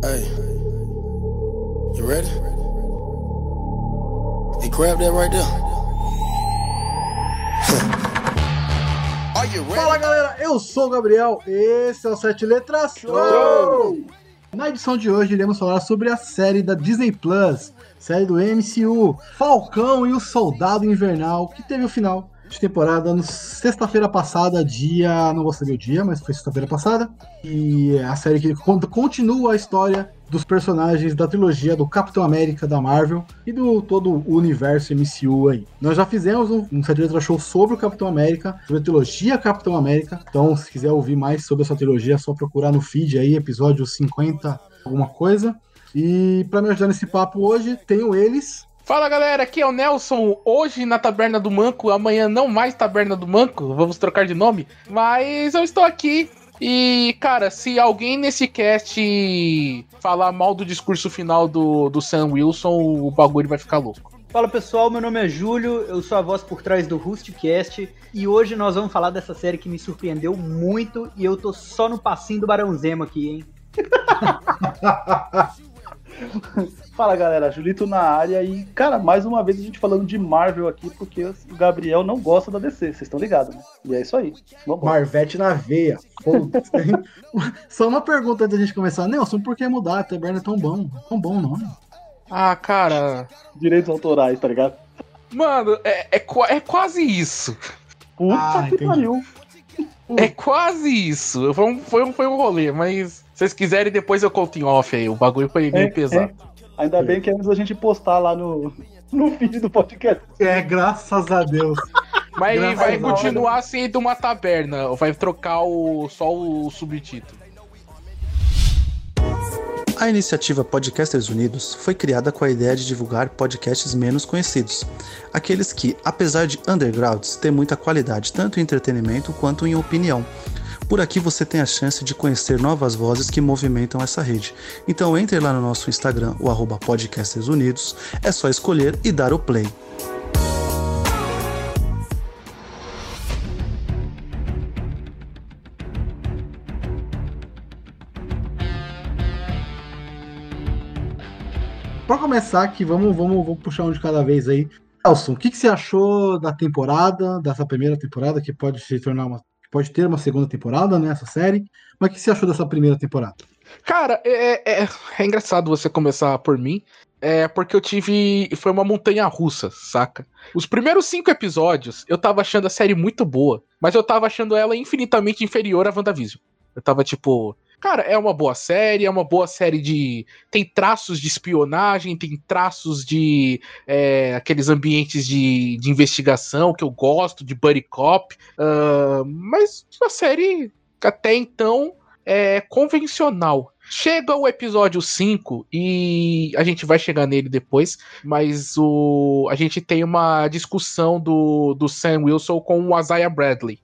Hey, you ready? Hey, grab that right there. Fala galera, eu sou o Gabriel, esse é o Sete Letras Show! Na edição de hoje iremos falar sobre a série da Disney Plus, série do MCU, Falcão e o Soldado Invernal, que teve o final de temporada no sexta-feira passada, dia. Não vou saber o dia, mas foi sexta-feira passada. E a série que continua a história dos personagens da trilogia do Capitão América da Marvel e do todo o universo MCU aí. Nós já fizemos um, um Sete Letras Show sobre o Capitão América, sobre a trilogia Capitão América. Então, se quiser ouvir mais sobre essa trilogia, é só procurar no feed aí, episódio 50, alguma coisa. E para me ajudar nesse papo hoje, tenho eles, Fala galera, aqui é o Nelson. Hoje na Taberna do Manco, amanhã não mais Taberna do Manco, vamos trocar de nome. Mas eu estou aqui e, cara, se alguém nesse cast falar mal do discurso final do, do Sam Wilson, o bagulho vai ficar louco. Fala pessoal, meu nome é Júlio, eu sou a voz por trás do Rustcast e hoje nós vamos falar dessa série que me surpreendeu muito e eu tô só no passinho do Barão Zemo aqui, hein? Fala galera, Julito na área e, cara, mais uma vez a gente falando de Marvel aqui, porque o Gabriel não gosta da DC, vocês estão ligados, né? E é isso aí. Vamos Marvete na veia. Só uma pergunta antes da gente começar. Nelson, por que mudar? A Taberna é tão bom. Tão bom o nome. Ah, cara. Direitos autorais, tá ligado? Mano, é, é, é quase isso. Puta ah, que pariu. É quase isso. Foi um, foi, um, foi um rolê, mas vocês quiserem, depois eu conto em off aí. O bagulho foi meio é, pesado. É. Ainda bem que é antes da gente postar lá no, no feed do podcast. É, graças a Deus. Mas ele vai continuar sendo uma taberna. Vai trocar o, só o subtítulo. A iniciativa Podcasters Unidos foi criada com a ideia de divulgar podcasts menos conhecidos, aqueles que, apesar de undergrounds, têm muita qualidade tanto em entretenimento quanto em opinião, por aqui você tem a chance de conhecer novas vozes que movimentam essa rede. Então entre lá no nosso Instagram, o arroba Unidos, é só escolher e dar o play. Para começar aqui, vamos, vamos, vamos puxar um de cada vez aí. Nelson, o que, que você achou da temporada, dessa primeira temporada, que pode se tornar uma pode ter uma segunda temporada nessa né, série. Mas o que você achou dessa primeira temporada? Cara, é, é, é engraçado você começar por mim. É porque eu tive. Foi uma montanha russa, saca? Os primeiros cinco episódios eu tava achando a série muito boa, mas eu tava achando ela infinitamente inferior a WandaVision. Eu tava tipo, Cara, é uma boa série, é uma boa série de. Tem traços de espionagem, tem traços de. É, aqueles ambientes de, de investigação que eu gosto, de buddy cop. Uh, mas uma série até então é convencional. Chega o episódio 5 e a gente vai chegar nele depois, mas o, a gente tem uma discussão do, do Sam Wilson com o Isaiah Bradley.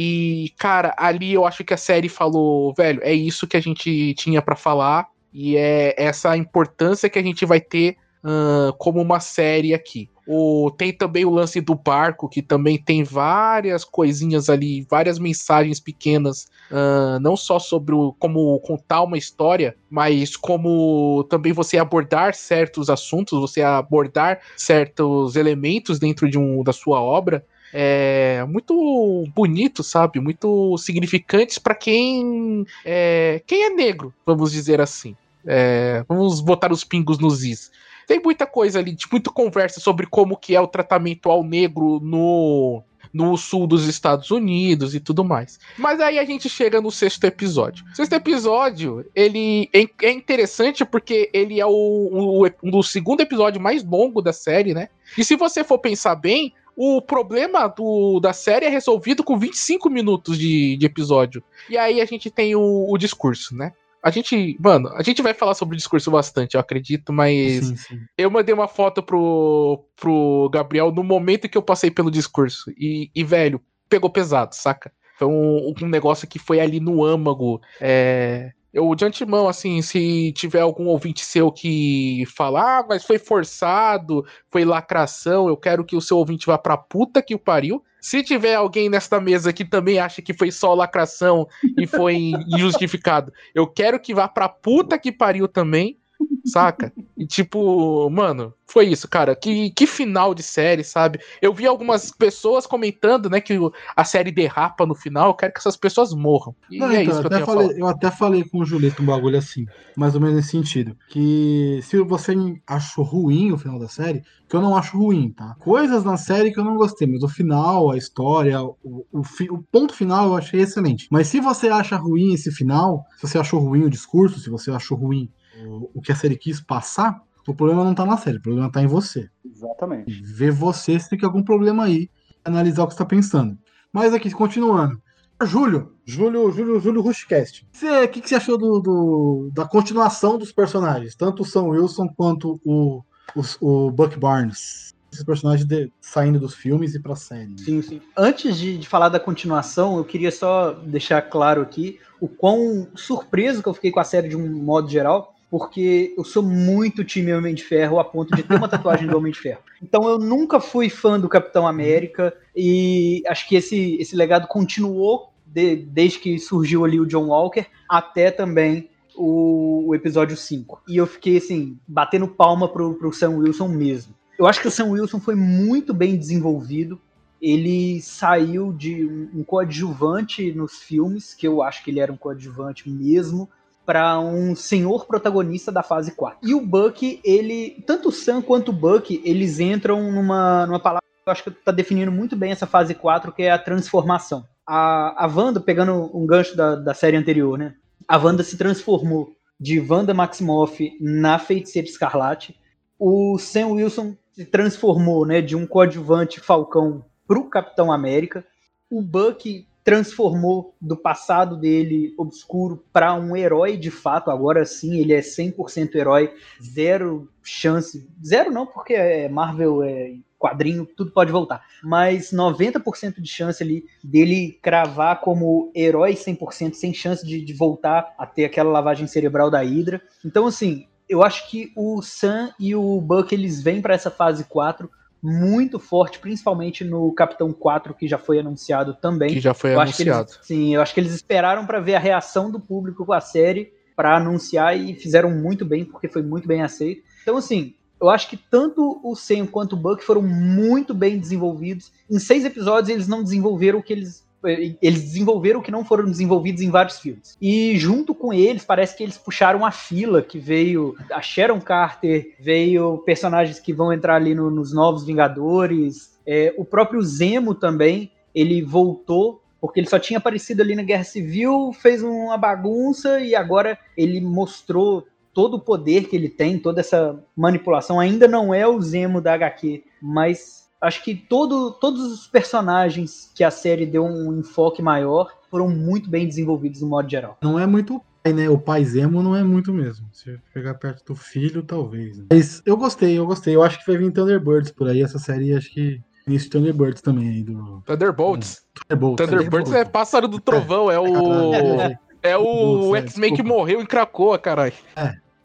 E, cara, ali eu acho que a série falou, velho, é isso que a gente tinha para falar e é essa importância que a gente vai ter uh, como uma série aqui. O, tem também o lance do barco, que também tem várias coisinhas ali, várias mensagens pequenas, uh, não só sobre o, como contar uma história, mas como também você abordar certos assuntos, você abordar certos elementos dentro de um, da sua obra é, muito bonito, sabe? Muito significantes para quem é, quem é negro, vamos dizer assim. É, vamos botar os pingos nos is. Tem muita coisa ali, muita conversa sobre como que é o tratamento ao negro no no sul dos Estados Unidos e tudo mais. Mas aí a gente chega no sexto episódio. O sexto episódio, ele é, é interessante porque ele é o, o, o segundo episódio mais longo da série, né? E se você for pensar bem, o problema do, da série é resolvido com 25 minutos de, de episódio. E aí a gente tem o, o, discurso, né? A gente, mano, a gente vai falar sobre o discurso bastante, eu acredito, mas sim, sim. eu mandei uma foto pro, pro Gabriel no momento que eu passei pelo discurso. E, e velho, pegou pesado, saca? Foi um, um negócio que foi ali no âmago. É, eu, de antemão, assim, se tiver algum ouvinte seu que falar, ah, mas foi forçado, foi lacração, eu quero que o seu ouvinte vá pra puta que o pariu. Se tiver alguém nesta mesa que também acha que foi só lacração e foi injustificado, eu quero que vá pra puta que pariu também, saca? E tipo, mano, foi isso, cara. Que, que final de série, sabe? Eu vi algumas pessoas comentando, né, que a série derrapa no final. Eu quero que essas pessoas morram. E Não, é então, isso que eu até falei, eu até falei com o Julito um bagulho assim, mais ou menos nesse sentido. Que se você achou ruim o final da série, que eu não acho ruim, tá? Coisas na série que eu não gostei, mas o final, a história, o, o, fi- o ponto final eu achei excelente. Mas se você acha ruim esse final, se você achou ruim o discurso, se você achou ruim o, o que a série quis passar, o problema não tá na série, o problema tá em você Exatamente. ver você se tem algum problema aí, analisar o que você tá pensando. Mas aqui, continuando. Júlio, Júlio, Júlio, Júlio Rushcast. Você- O que, que você achou do, do- da continuação dos personagens? Tanto o Sam Wilson quanto o, o, o Buck Barnes. Esses personagens de- saindo dos filmes e pra série. Sim, sim. Antes de, de falar da continuação, eu queria só deixar claro aqui o quão surpreso que eu fiquei com a série de um modo geral, porque eu sou muito time Homem de Ferro a ponto de ter uma tatuagem do Homem de Ferro. Então eu nunca fui fã do Capitão América e acho que esse, esse legado continuou de- desde que surgiu ali o John Walker até também o, o episódio 5. E eu fiquei assim, batendo palma pro, pro Sam Wilson mesmo. Eu acho que o Sam Wilson foi muito bem desenvolvido. Ele saiu de um, um coadjuvante nos filmes, que eu acho que ele era um coadjuvante mesmo, para um senhor protagonista da fase 4. E o Buck, ele. Tanto o Sam quanto o Buck, eles entram numa, numa palavra que eu acho que tá definindo muito bem essa fase 4, que é a transformação. A, a Wanda, pegando um gancho da, da série anterior, né? A Wanda se transformou de Wanda Maximoff na Feiticeira Escarlate. O Sam Wilson se transformou né, de um coadjuvante Falcão pro Capitão América. O Buck transformou do passado dele obscuro para um herói de fato. Agora sim, ele é 100% herói, zero chance. Zero não, porque é Marvel, é quadrinho, tudo pode voltar. Mas 90% de chance ali dele cravar como herói 100%, sem chance de, de voltar a ter aquela lavagem cerebral da Hydra. Então, assim, eu acho que o Sam e o Buck eles vêm para essa fase 4 muito forte, principalmente no Capitão 4, que já foi anunciado também. Que já foi Eu anunciado. eles, sim, eu acho que eles esperaram para ver a reação do público com a série para anunciar e fizeram muito bem, porque foi muito bem aceito. Então, assim, eu acho que tanto o Sam quanto o Buck foram muito bem desenvolvidos. Em seis episódios, eles não desenvolveram o que eles. Eles desenvolveram o que não foram desenvolvidos em vários filmes. E junto com eles, parece que eles puxaram a fila que veio a Sharon Carter, veio personagens que vão entrar ali no- nos Novos Vingadores. É, o próprio Zemo também, ele voltou porque ele só tinha aparecido ali na Guerra Civil, fez uma bagunça e agora ele mostrou todo o poder que ele tem, toda essa manipulação. Ainda não é o Zemo da HQ, mas acho que todo, todos os personagens que a série deu um enfoque maior foram muito bem desenvolvidos no modo geral. Não é muito pai, né? O pai Zemo não é muito mesmo. Se pegar perto do filho, talvez. né? Mas eu gostei, eu gostei. Eu acho que vai vir Thunderbirds por aí. Essa série, acho que. Início Thunderbirds também aí do. Thunderbolts. Thunderbolts. Thunderbirds é pássaro do trovão, é o. Caralho, É o Thunderbolts, é, X-Men que morreu em Krakoa, caralho.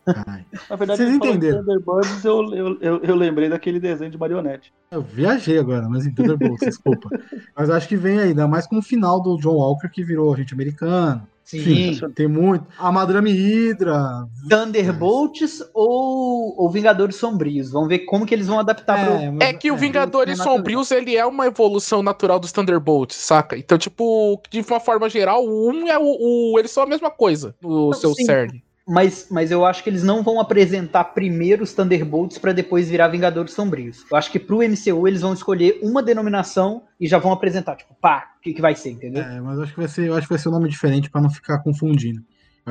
Na verdade, Vocês entenderam. Thunderbirds, eu, eu, eu, eu lembrei daquele desenho de marionete. Eu viajei agora, mas em Thunderbolts, desculpa. Mas acho que vem ainda mais com o final do John Walker, que virou agente americano. Enfim, tem muito. A Madrame Hydra. Thunderbolts ou, ou Vingadores Sombrios. Vamos ver como que eles vão adaptar pro. mas- É que o Vingadores não tem nada- Sombrios, ele é uma evolução natural dos Thunderbolts, saca? Então, tipo, de uma forma geral, o um é o. o- eles são a mesma coisa, o Não, seu sim. cerne. Mas, mas eu acho que eles não vão apresentar primeiro os Thunderbolts para depois virar Vingadores Sombrios. Eu acho que pro MCU eles vão escolher uma denominação e já vão apresentar, tipo, pá, o que, que vai ser, entendeu? É, mas acho que vai ser, eu acho que vai ser um nome diferente pra não ficar confundindo.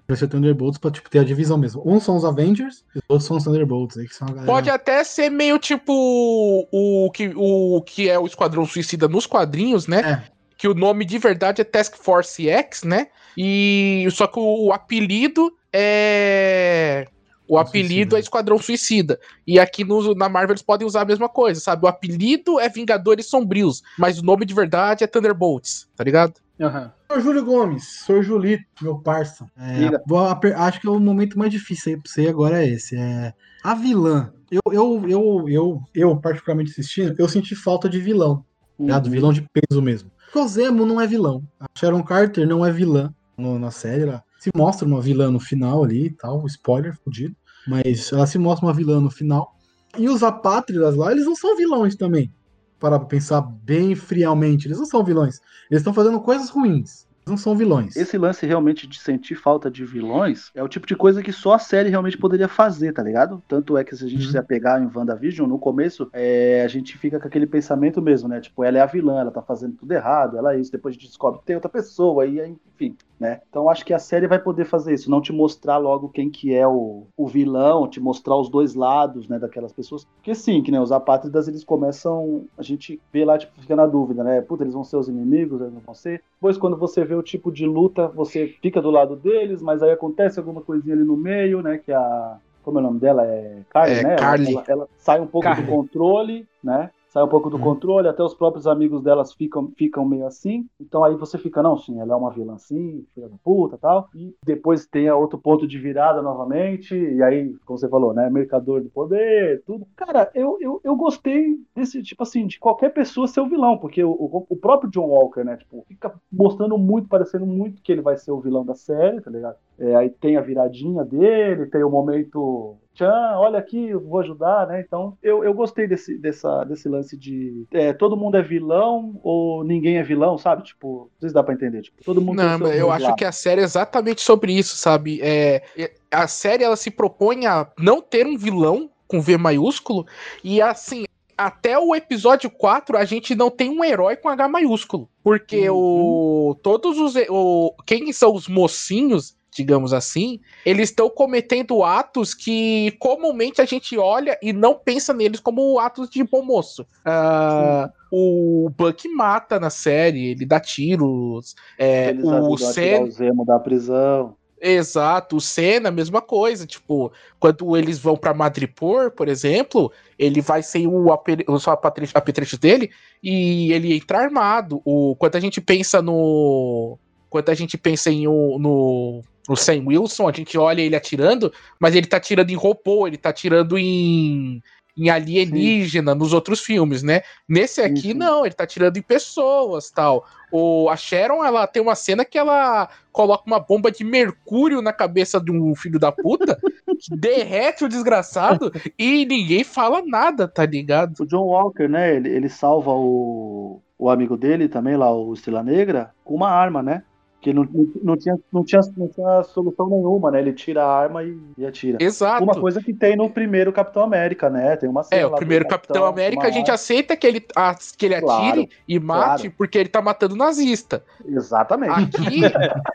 Vai ser Thunderbolts pra tipo, ter a divisão mesmo. Uns são os Avengers e os outros são os Thunderbolts. Aí que são a galera... Pode até ser meio tipo o que, o que é o Esquadrão Suicida nos quadrinhos, né? É. Que o nome de verdade é Task Force X, né? E só que o, o apelido é. O apelido é Esquadrão Suicida. E aqui no- na Marvel eles podem usar a mesma coisa, sabe? O apelido é Vingadores Sombrios, mas o nome de verdade é Thunderbolts, tá ligado? Aham. Sr. Júlio Gomes, Sr. Julito, meu parça. É, acho que é o momento mais difícil aí pra você agora é esse. É a vilã. Eu, eu, eu, eu, eu, particularmente assistindo, eu senti falta de vilão. ligado? Uhum. Vilão de peso mesmo. Porque o Zemo não é vilão. A Sharon Carter não é vilã no- na série. Ela se mostra uma vilã no final ali e tal. Spoiler, fudido. Mas ela se mostra uma vilã no final. E os apátridas lá, eles não são vilões também. Parar pra pensar bem friamente. Eles não são vilões. Eles estão fazendo coisas ruins. Eles não são vilões. Esse lance realmente de sentir falta de vilões é o tipo de coisa que só a série realmente poderia fazer, tá ligado? Tanto é que se a gente Uhum. se apegar em WandaVision, no começo, é, a gente fica com aquele pensamento mesmo, né? Tipo, ela é a vilã, ela tá fazendo tudo errado, ela é isso, depois a gente descobre que tem outra pessoa, e aí, enfim, né? Então acho que a série vai poder fazer isso, não te mostrar logo quem que é o, o vilão, te mostrar os dois lados, né, daquelas pessoas. Porque sim, que né, os apátridas, eles começam, a gente vê lá, tipo, fica na dúvida, né? Puta, eles vão ser os inimigos, eles não vão ser. Depois, quando você vê o tipo de luta, você fica do lado deles, mas aí acontece alguma coisinha ali no meio, né? Que a. Como é o nome dela? É Carly, É, né? Ela- Carly. Ela, ela sai um pouco Carly. do controle, né? Sai um pouco do Uhum. controle, até os próprios amigos delas ficam, ficam meio assim. Então aí você fica, não, sim, ela é uma vilã sim, filha da puta tal. E depois tem outro ponto de virada novamente. E aí, como você falou, né? Mercador de poder, tudo. Cara, eu, eu, eu gostei desse, tipo assim, de qualquer pessoa ser o vilão, porque o, o, o próprio John Walker, né? Tipo, fica mostrando muito, parecendo muito que ele vai ser o vilão da série, tá ligado? É, aí tem a viradinha dele, tem o momento. Tchan, olha aqui, eu vou ajudar, né? Então, eu, eu gostei desse, dessa, desse lance de é, todo mundo é vilão ou ninguém é vilão, sabe? Tipo, não sei se dá pra entender. Tipo, todo mundo Não, eu acho que a série é exatamente sobre isso, sabe? É, é- a série ela se propõe a não ter um vilão com V maiúsculo e assim, até o episódio 4 a gente não tem um herói com H maiúsculo, porque o todos os o, quem são os mocinhos digamos assim, eles estão cometendo atos que comumente a gente olha e não pensa neles como atos de bom moço. Ah, o Buck mata na série, ele dá tiros, é, Eles o ajudam a tirar Sen, o Zemo da prisão. exato, o Senna, mesma coisa, tipo, quando eles vão pra Madripoor, por exemplo, ele vai sem o, apere- o só apetrecho apetrecho dele e ele entra armado. O, quando a gente pensa no. Quando a gente pensa em o- no, no Sam Wilson, a gente olha ele atirando, mas ele tá atirando em robô, ele tá atirando em, em alienígena nos outros filmes, né? Nesse aqui, sim. não, ele tá atirando em pessoas tal. O, a Sharon, ela tem uma cena que ela coloca uma bomba de mercúrio na cabeça de um filho da puta, que derrete o desgraçado e ninguém fala nada, tá ligado? O John Walker, né? Ele, ele salva o, o amigo dele também, lá, o Estrela Negra, com uma arma, né? Que não, não, tinha, não, tinha, não tinha solução nenhuma, né? Ele tira a arma e, e atira. Exato. Uma coisa que tem no primeiro Capitão América, né? Tem uma cena É, o primeiro Capitão América, com a gente uma aceita que ele, a- que ele Claro, atire e mate claro. porque ele tá matando nazista. arma. Exatamente. Aqui.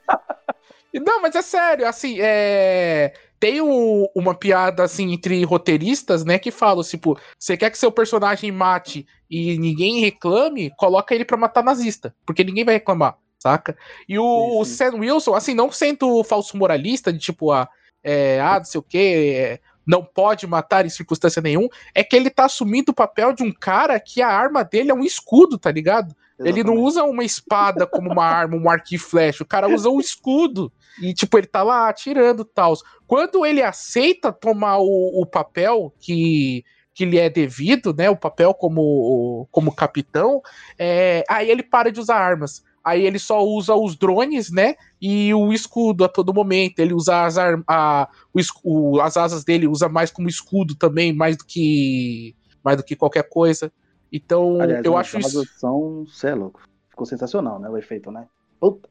Não, mas é sério, assim, é. Tem o- uma piada, assim, entre roteiristas, né, que falam, tipo, você quer que seu personagem mate e ninguém reclame, coloca ele pra matar nazista, porque ninguém vai reclamar, saca? E o, Sim, sim. Sam Wilson, assim, não sendo falso moralista, de tipo, ah, é, ah não sei o quê, não pode matar em circunstância nenhuma, é que ele tá assumindo o papel de um cara que a arma dele é um escudo, tá ligado? Ele não Exatamente. usa uma espada como uma arma, um arco e flecha. O cara usa um escudo. E, tipo, ele tá lá atirando e tal. Quando ele aceita tomar o, o papel que, que lhe é devido, né? O papel como, como capitão, é, aí ele para de usar armas. Aí ele só usa os drones, né? E o escudo a todo momento. Ele usa as, a, o o- as asas dele, usa mais como escudo também, mais do que mais do que qualquer coisa. Então, Aliás, eu acho isso. versão, cê é louco. Ficou sensacional, né? O efeito, né? Puta.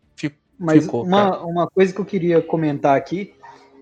Mas Ficou, uma, uma coisa que eu queria comentar aqui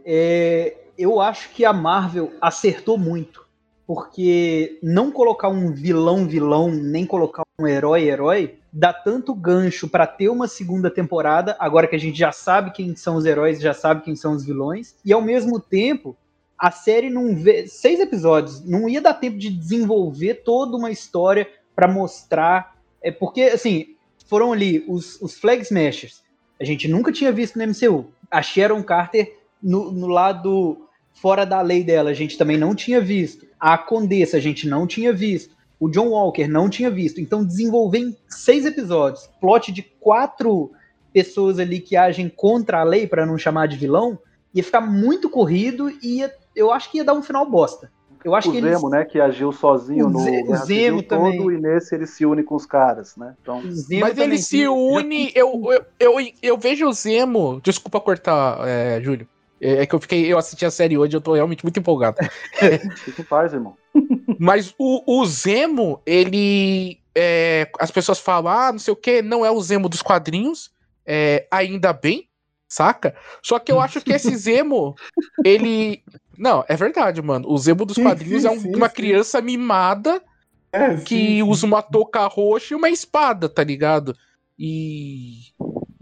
é. Eu acho que a Marvel acertou muito. Porque não colocar um vilão vilão, nem colocar um herói herói, dá tanto gancho pra ter uma segunda temporada, agora que a gente já sabe quem são os heróis, já sabe quem são os vilões, e ao mesmo tempo a série não vê seis episódios, não ia dar tempo de desenvolver toda uma história pra mostrar, é porque assim, foram ali os, os Flag Smashers, a gente nunca tinha visto no MCU. A Sharon Carter no, no lado fora da lei dela, a gente também não tinha visto. A Condessa, a gente não tinha visto. O John Walker não tinha visto. Então, desenvolver em seis episódios, plot de quatro pessoas ali que agem contra a lei, para não chamar de vilão, ia ficar muito corrido e ia- eu acho que ia dar um final bosta. Eu acho o que Zemo, eles. né? Que agiu sozinho O no o Zemo também. todo, e nesse ele se une com os caras, né? Então, Mas ele se une. Eu, eu, eu, eu vejo o Zemo. Desculpa cortar, é, Júlio. É é que eu fiquei. Eu assisti a série hoje, eu tô realmente muito empolgado. fica em paz, irmão. Mas o, o Zemo, ele. é, as pessoas falam, ah, não sei o que, não é o Zemo dos quadrinhos. é, ainda bem, saca? Só que eu acho que esse Zemo, ele. Não, é verdade, mano. O Zemo dos Sim, quadrinhos sim, é um- sim, uma sim. criança mimada É, que usa uma touca roxa e uma espada, tá ligado? E,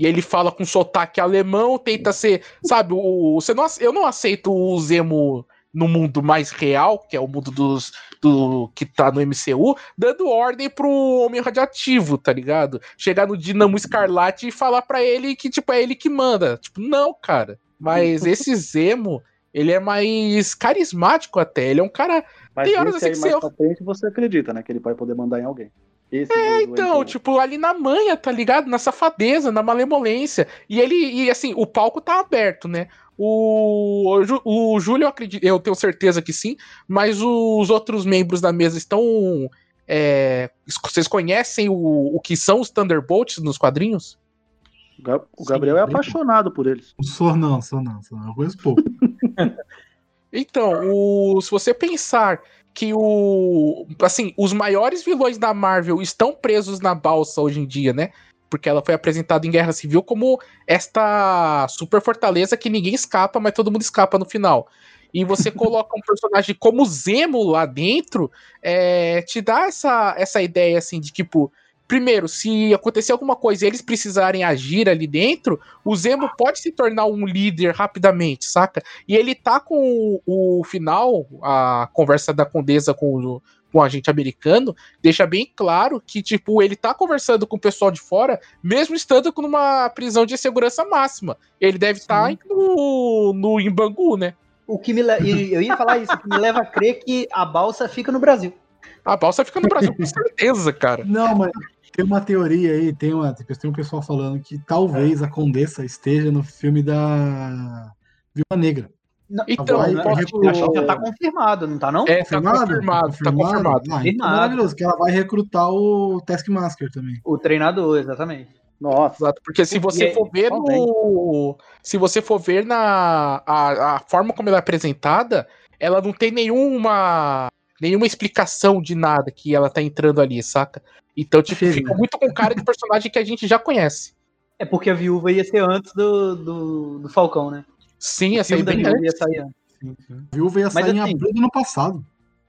e ele fala com sotaque alemão, tenta ser, sabe, o, você não, eu não aceito o Zemo no mundo mais real, que é o mundo dos do que tá no MCU, dando ordem pro homem radioativo, tá ligado? Chegar no Dinamo Escarlate e falar pra ele que tipo é ele que manda. Tipo, não, cara. Mas esse Zemo, ele é mais carismático até, ele é um cara Mas Tem horas assim que mais você- pra frente você acredita, né? Que ele vai poder mandar em alguém. Esse É, do então, MCU. tipo, ali na manha, tá ligado? Na safadeza, na malemolência. E ele, e assim, o palco tá aberto, né? O, o, o Júlio, eu acredito, eu tenho certeza que sim, mas os outros membros da mesa estão. é, vocês conhecem o, o que são os Thunderbolts nos quadrinhos? O Ga- o Gabriel é bem apaixonado por eles. Sou não, sou não, sou não. Eu conheço pouco. Então, o- se você pensar que o. Assim, os maiores vilões da Marvel estão presos na balsa hoje em dia, né? Porque ela foi apresentada em Guerra Civil como esta super fortaleza que ninguém escapa, mas todo mundo escapa no final. E você coloca um personagem como Zemo lá dentro, é, te dá essa, essa ideia assim de tipo. Primeiro, se acontecer alguma coisa e eles precisarem agir ali dentro, o Zemo pode se tornar um líder rapidamente, saca? E ele tá com o, o final, a conversa da Condesa com o, com o agente americano, deixa bem claro que, tipo, ele tá conversando com o pessoal de fora, mesmo estando numa prisão de segurança máxima. Ele deve estar no, no em Bangu, né? O que me le... Eu ia falar isso, o que me leva a crer que a balsa fica no Brasil. A balsa fica no Brasil com certeza, cara. Não, mas tem uma teoria aí, tem, uma, tem um pessoal falando que talvez a Condessa esteja no filme da Viúva Negra. Não, Então, Vai- eu acho que já tá confirmado, não tá não? É, tá confirmado, tá confirmado. Ah, então Confirmado. maravilhoso, que ela vai recrutar o Taskmaster também. O treinador, exatamente. Nossa. Exato, porque se você for ver no. Se você for ver na. A, a forma como ela é apresentada, ela não tem nenhuma. Nenhuma explicação de nada que ela tá entrando ali, saca? Então, tipo, fica muito com cara de personagem que a gente já conhece. É porque a viúva ia ser antes do, do, do Falcão, né? Sim, O essa aí bem antes. ia sair antes. A viúva ia Mas sair em assim- abril do ano passado.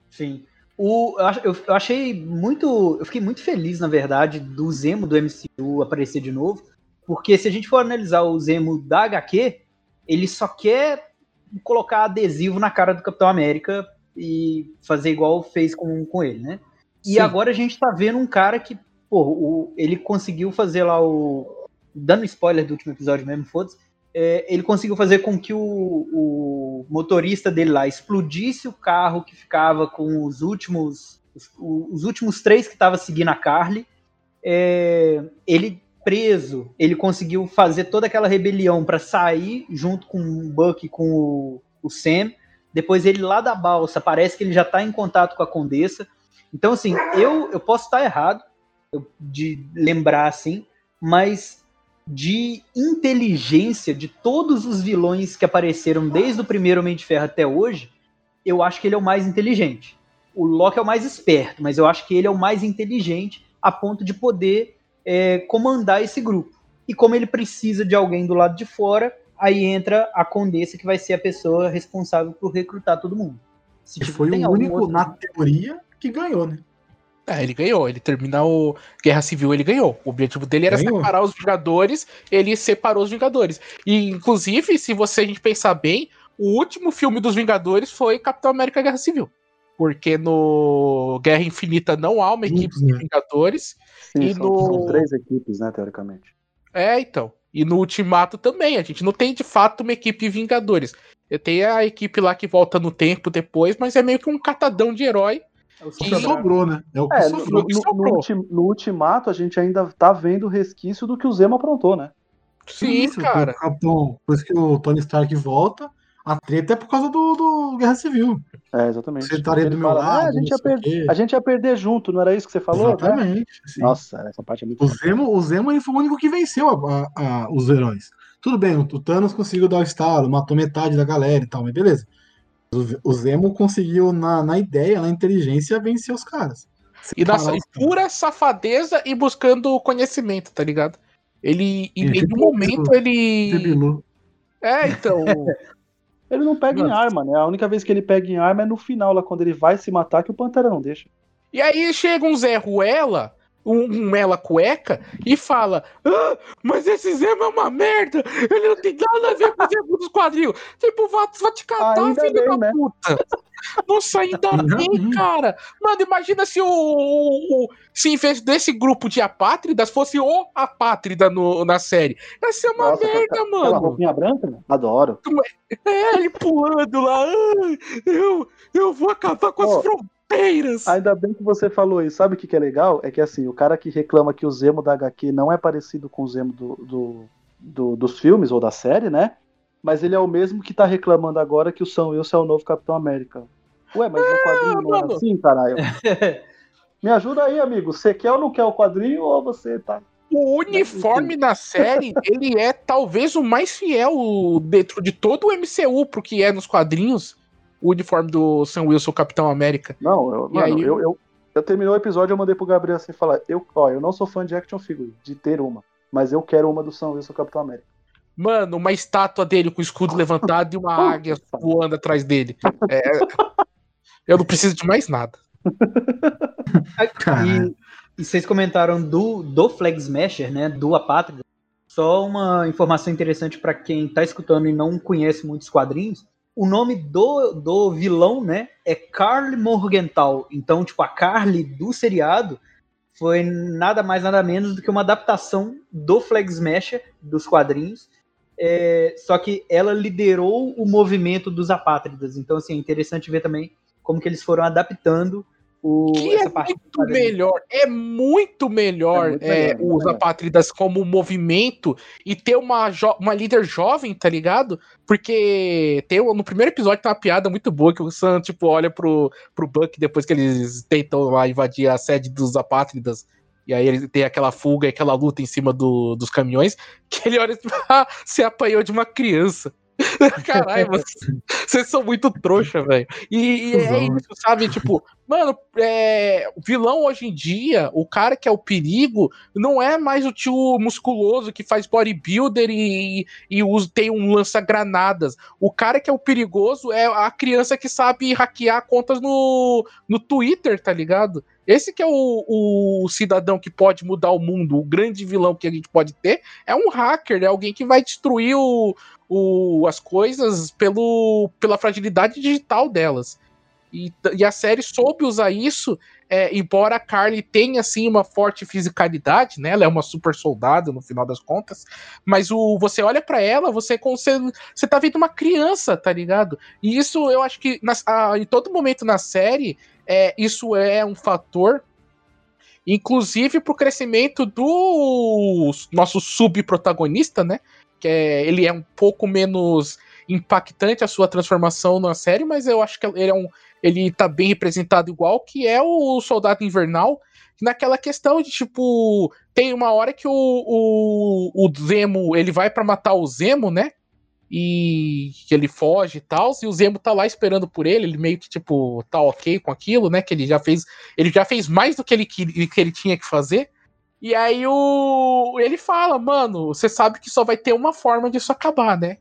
Sim. O, eu- eu achei muito. Eu fiquei muito feliz, na verdade, do Zemo do MCU aparecer de novo. Porque se a gente for analisar o Zemo da HQ, ele só quer colocar adesivo na cara do Capitão América e fazer igual fez com, com ele, né? E Sim. agora a gente tá vendo um cara que, pô, o- ele conseguiu fazer lá o. Dando spoiler do último episódio mesmo, foda-se. é, ele conseguiu fazer com que o, o motorista dele lá explodisse o carro que ficava com os últimos. Os, os últimos três que tava seguindo a Carly. É, ele preso, ele conseguiu fazer toda aquela rebelião para sair junto com o Buck e com o, o Sam. Depois ele lá da balsa, parece que ele já tá em contato com a Condessa. Então, assim, eu, eu posso estar errado de lembrar assim, mas de inteligência de todos os vilões que apareceram desde o primeiro Homem de Ferro até hoje, eu acho que ele é o mais inteligente. O Loki é o mais esperto, mas eu acho que ele é o mais inteligente a ponto de poder é, comandar esse grupo. E como ele precisa de alguém do lado de fora, aí entra a Condessa, que vai ser a pessoa responsável por recrutar todo mundo. Se, tipo, foi o único, outro- na teoria, que ganhou, né? É, ele ganhou. Ele terminar o Guerra Civil, ele ganhou. O objetivo dele era Ganhou. separar os Vingadores, ele separou os Vingadores. E, inclusive, se você a gente pensar bem, o último filme dos Vingadores foi Capitão América Guerra Civil. Porque no Guerra Infinita não há uma equipe Juntos, de? Vingadores. Sim, E são, no- são três equipes, né, teoricamente. É, então. E no Ultimato também. A gente não tem de fato uma equipe Vingadores. Tem a equipe lá que volta no tempo depois, mas é meio que um catadão de herói. É o que sobrou, né? É o que É, no, sobrou. no- que no- sobrou. no ulti- no Ultimato a gente ainda tá vendo o resquício do que o Zemo aprontou, né? Sim, Isso, cara. Capitão, depois que o Tony Stark volta, a treta é por causa do, do, Guerra Civil. É, exatamente. Você estaria do meu fala, lado. "Ah, a, gente ia perder, quê." a gente ia perder junto, não era isso que você falou? né? Exatamente. sim. Nossa, essa parte é muito O Zemo, o Zemo ele foi o único que venceu a- a- a- os heróis. Tudo bem, o Thanos conseguiu dar o estalo, matou metade da galera e tal, mas beleza. O, Zemo conseguiu, na, na ideia, na inteligência, vencer os caras. E, na, pura safadeza e buscando conhecimento, tá ligado? Ele, em nenhum tipo, momento tipo, ele. Debilou. É, então. Ele não pega em Nossa. arma, né? A única vez que ele pega em arma é no final, lá quando ele vai se matar, que o Pantera não deixa. E aí chega um Zé Ruela, um, um Mela Cueca, e fala: ah, mas esse Zemo é uma merda! Ele não tem nada a ver com o Zemo dos quadrinhos! Tipo, vai, vai te catar, Ainda filho bem, da né? puta! Nossa, ainda bem, cara! Mano, imagina se o, o- o- Se em vez desse grupo de apátridas fosse o apátrida no, na série. Ia ser uma Nossa, merda, aquela- Aquela mano! roupinha branca, né? Adoro. É, ele pulando lá. "Ai, eu, eu vou acabar com as Ainda bem que você falou isso. Sabe o que, que é legal? É que assim, o cara que reclama que o Zemo da HQ não é parecido com o Zemo do, do- do- dos filmes ou da série, né? Mas ele é o mesmo que tá reclamando agora que o Sam Wilson é o novo Capitão América. Ué, mas no quadrinho não é assim, caralho? Me ajuda aí, amigo. Você quer ou não quer o quadrinho ou você tá. O uniforme na série, ele é talvez o mais fiel dentro de todo o MCU pro que é nos quadrinhos. O uniforme do Sam Wilson, Capitão América. Não, eu, E mano, aí? eu, eu, eu terminei o episódio, eu mandei pro Gabriel assim falar: eu, ó, eu não sou fã de action figure, de ter uma, mas eu quero uma do Sam Wilson Capitão América. Mano, uma estátua dele com o escudo levantado e uma águia voando atrás dele. É, eu não preciso de mais nada. E, e vocês comentaram do, do Flag Smasher, né? Do Apátrida. Só uma informação interessante para quem tá escutando e não conhece muitos quadrinhos. O nome do, do vilão, né? É Carly Morgenthau. Então, tipo, a Carly do seriado foi nada mais, nada menos do que uma adaptação do Flag Smasher dos quadrinhos. É, só que ela liderou o movimento dos apátridas. Então, assim, é interessante ver também como que eles foram adaptando o, Que é muito melhor, é muito melhor, É muito é, melhor, muito os apátridas como movimento e ter uma, uma líder jovem, tá ligado? Porque tem, no primeiro episódio tem uma piada muito boa que o Sam, tipo, olha pro, pro Buck depois que eles tentam lá invadir a sede dos apátridas. E aí ele tem aquela fuga e aquela luta em cima do- dos caminhões, que ele olha e fala, ah, apanhou de uma criança. Caralho, vocês, vocês são muito trouxa, velho. E, e é isso, sabe? Tipo, mano, é, o vilão hoje em dia, o cara que é o perigo, não é mais o tio musculoso que faz bodybuilder e, e usa, tem um lança-granadas. O cara que é o perigoso é a criança que sabe hackear contas no, no Twitter, tá ligado? Esse que é o, o cidadão que pode mudar o mundo, o grande vilão que a gente pode ter, é um hacker, é alguém que vai destruir o, o, as coisas pelo, pela fragilidade digital delas. E, e a série soube usar isso, é, embora a Carly tenha assim uma forte fisicalidade, né? Ela é uma super soldado no final das contas, mas o você olha pra ela, você você tá vendo uma criança, tá ligado? E isso eu acho que nas- a- em todo momento na série, é, isso é um fator inclusive pro crescimento do nosso subprotagonista, né? Que é, ele é um pouco menos impactante a sua transformação na série, mas eu acho que ele é um ele tá bem representado igual, que é o Soldado Invernal, naquela questão de tipo, tem uma hora que o, o, o Zemo, ele vai para matar o Zemo, né? E ele foge e tal, e o Zemo tá lá esperando por ele, ele meio que tipo tá OK com aquilo, né? Que ele já fez, ele já fez mais do que ele que, que ele tinha que fazer. E aí o ele fala, mano, você sabe que só vai ter uma forma disso acabar, né?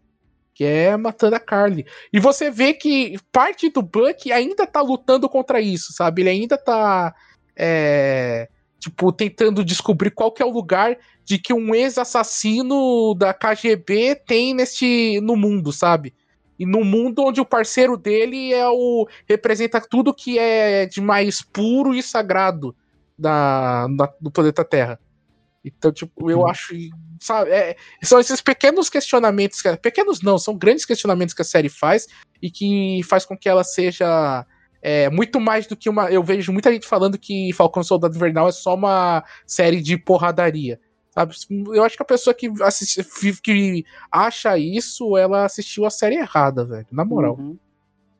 Que é matando a Carly. E você vê que parte do Buck ainda tá lutando contra isso, sabe? Ele ainda tá. é, tipo, tentando descobrir qual que é o lugar de que um ex-assassino da KGB tem neste. no mundo, sabe? E no mundo onde o parceiro dele é o. representa tudo que é de mais puro e sagrado da, da- do planeta Terra. Então, tipo, eu Uhum. acho. Sabe, é, são esses pequenos questionamentos. Que, pequenos não, são grandes questionamentos que a série faz e que faz com que ela seja é, muito mais do que uma. Eu vejo muita gente falando que Falcão Soldado Invernal é só uma série de porradaria. Sabe? Eu acho que a pessoa que, assiste, que acha isso, ela assistiu a série errada, velho. Na moral. Uhum.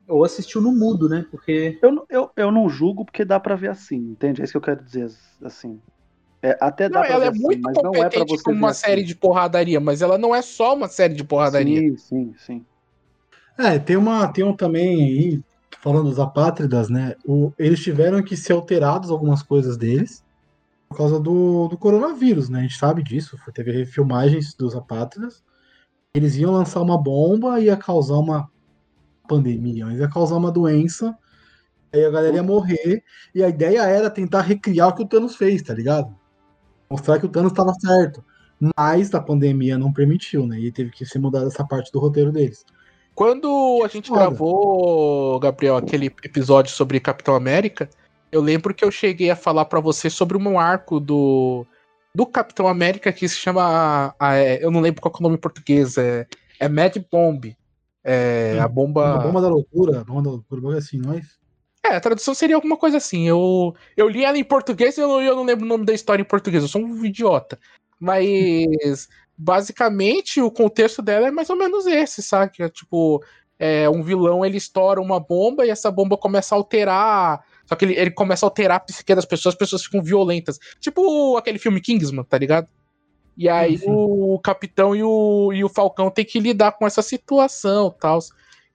Ou assistiu no mudo, né? Porque. Eu, não- eu, eu não julgo porque dá pra ver assim, entende? É isso que eu quero dizer, assim. É, até dá Não, pra ela ver é assim, muito mas não é pra você como uma assim. série de porradaria, mas ela não é só uma série de porradaria. Sim, sim, sim. É, tem uma, tem um também aí, falando dos apátridas, né? O, eles tiveram que ser alterados algumas coisas deles por causa do, do coronavírus, né? A gente sabe disso. Foi- Teve filmagens dos apátridas. Eles iam lançar uma bomba e ia causar uma pandemia, mas ia causar uma doença. Aí a galera ia morrer. E a ideia era tentar recriar o que o Thanos fez, tá ligado? Mostrar que o Thanos estava certo. Mas a pandemia não permitiu, né? E teve que ser mudada essa parte do roteiro deles. Quando a gente gravou, Gabriel, aquele episódio sobre Capitão América, eu lembro que eu cheguei a falar pra você sobre um arco do, do Capitão América que se chama. ah, é, eu não lembro qual é o nome em português, é, é Mad Bomb. É, a bomba. Uma bomba da loucura, a bomba da loucura, assim, nós. É, a tradução seria alguma coisa assim. Eu, eu li ela em português e eu, não- eu não lembro o nome da história em português. Eu sou um idiota. Mas, basicamente, o contexto dela é mais ou menos esse, sabe? É, tipo, é, um vilão ele estoura uma bomba e essa bomba começa a alterar. Só que ele, ele começa a alterar a psique das pessoas, as pessoas ficam violentas. Tipo aquele filme Kingsman, tá ligado? E aí sim. o capitão e o, e o Falcão tem que lidar com essa situação tal.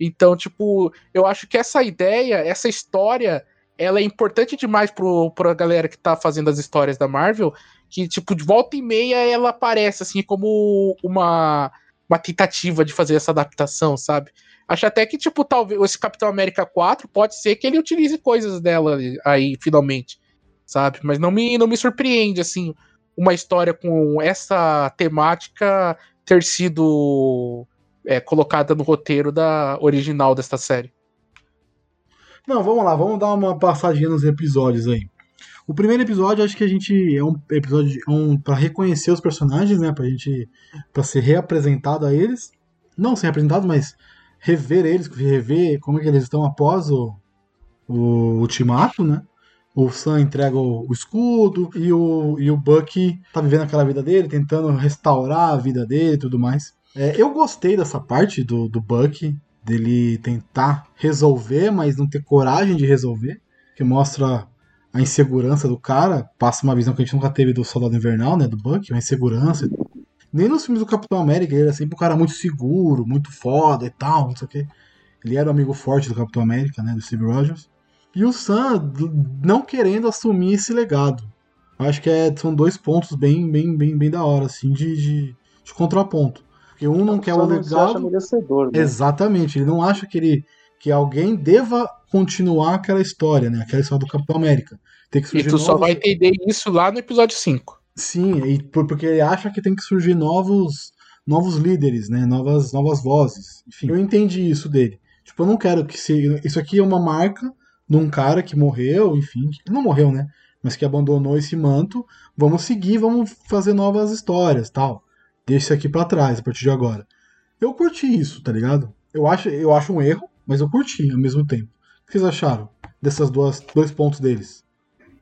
Então, tipo, eu acho que essa ideia, essa história, ela é importante demais pro, pra galera que tá fazendo as histórias da Marvel, que, tipo, de volta e meia ela aparece, assim, como uma, uma tentativa de fazer essa adaptação, sabe? Acho até que, tipo, talvez esse Capitão América 4 pode ser que ele utilize coisas dela aí, finalmente, sabe? Mas não me, não me surpreende, assim, uma história com essa temática ter sido é, colocada no roteiro da original desta série. Não, vamos lá, vamos dar uma passadinha nos episódios aí. O primeiro episódio, acho que a gente é um episódio de- um, para reconhecer os personagens, né? Pra gente. para ser reapresentado a eles. Não ser representado, mas rever eles, rever como é que eles estão após o, o ultimato, né? O Sam entrega o, escudo e o, e o Bucky tá vivendo aquela vida dele, tentando restaurar a vida dele e tudo mais. É, eu gostei dessa parte do, do Bucky, dele tentar resolver, mas não ter coragem de resolver, que mostra a insegurança do cara, passa uma visão que a gente nunca teve do Soldado Invernal, né, do Bucky, uma insegurança. Nem nos filmes do Capitão América, ele era sempre um cara muito seguro, muito foda e tal, não sei o quê. Ele era o amigo forte do Capitão América, né, do Steve Rogers. E o Sam não querendo assumir esse legado. Eu acho que é- são dois pontos bem, bem, bem, bem da hora, assim, de, de, de contraponto. Porque um não quer o Só não se acha legado. merecedor, né? Exatamente, ele não acha que ele que alguém deva continuar aquela história, né? Aquela história do Capitão América. Tem que E surgir tu só novos- vai entender isso lá no episódio 5. Sim, e por- porque ele acha que tem que surgir novos novos líderes, né? Novas novas vozes. Enfim, eu entendi isso dele. Tipo, eu não quero que se isso aqui é uma marca de um cara que morreu, enfim, que não morreu, né? Mas que abandonou esse manto. Vamos seguir, vamos fazer novas histórias, tal. Deixa isso aqui pra trás a partir de agora. Eu curti isso, tá ligado? Eu acho, eu acho um erro, mas eu curti ao mesmo tempo. O que vocês acharam dessas duas dois pontos deles?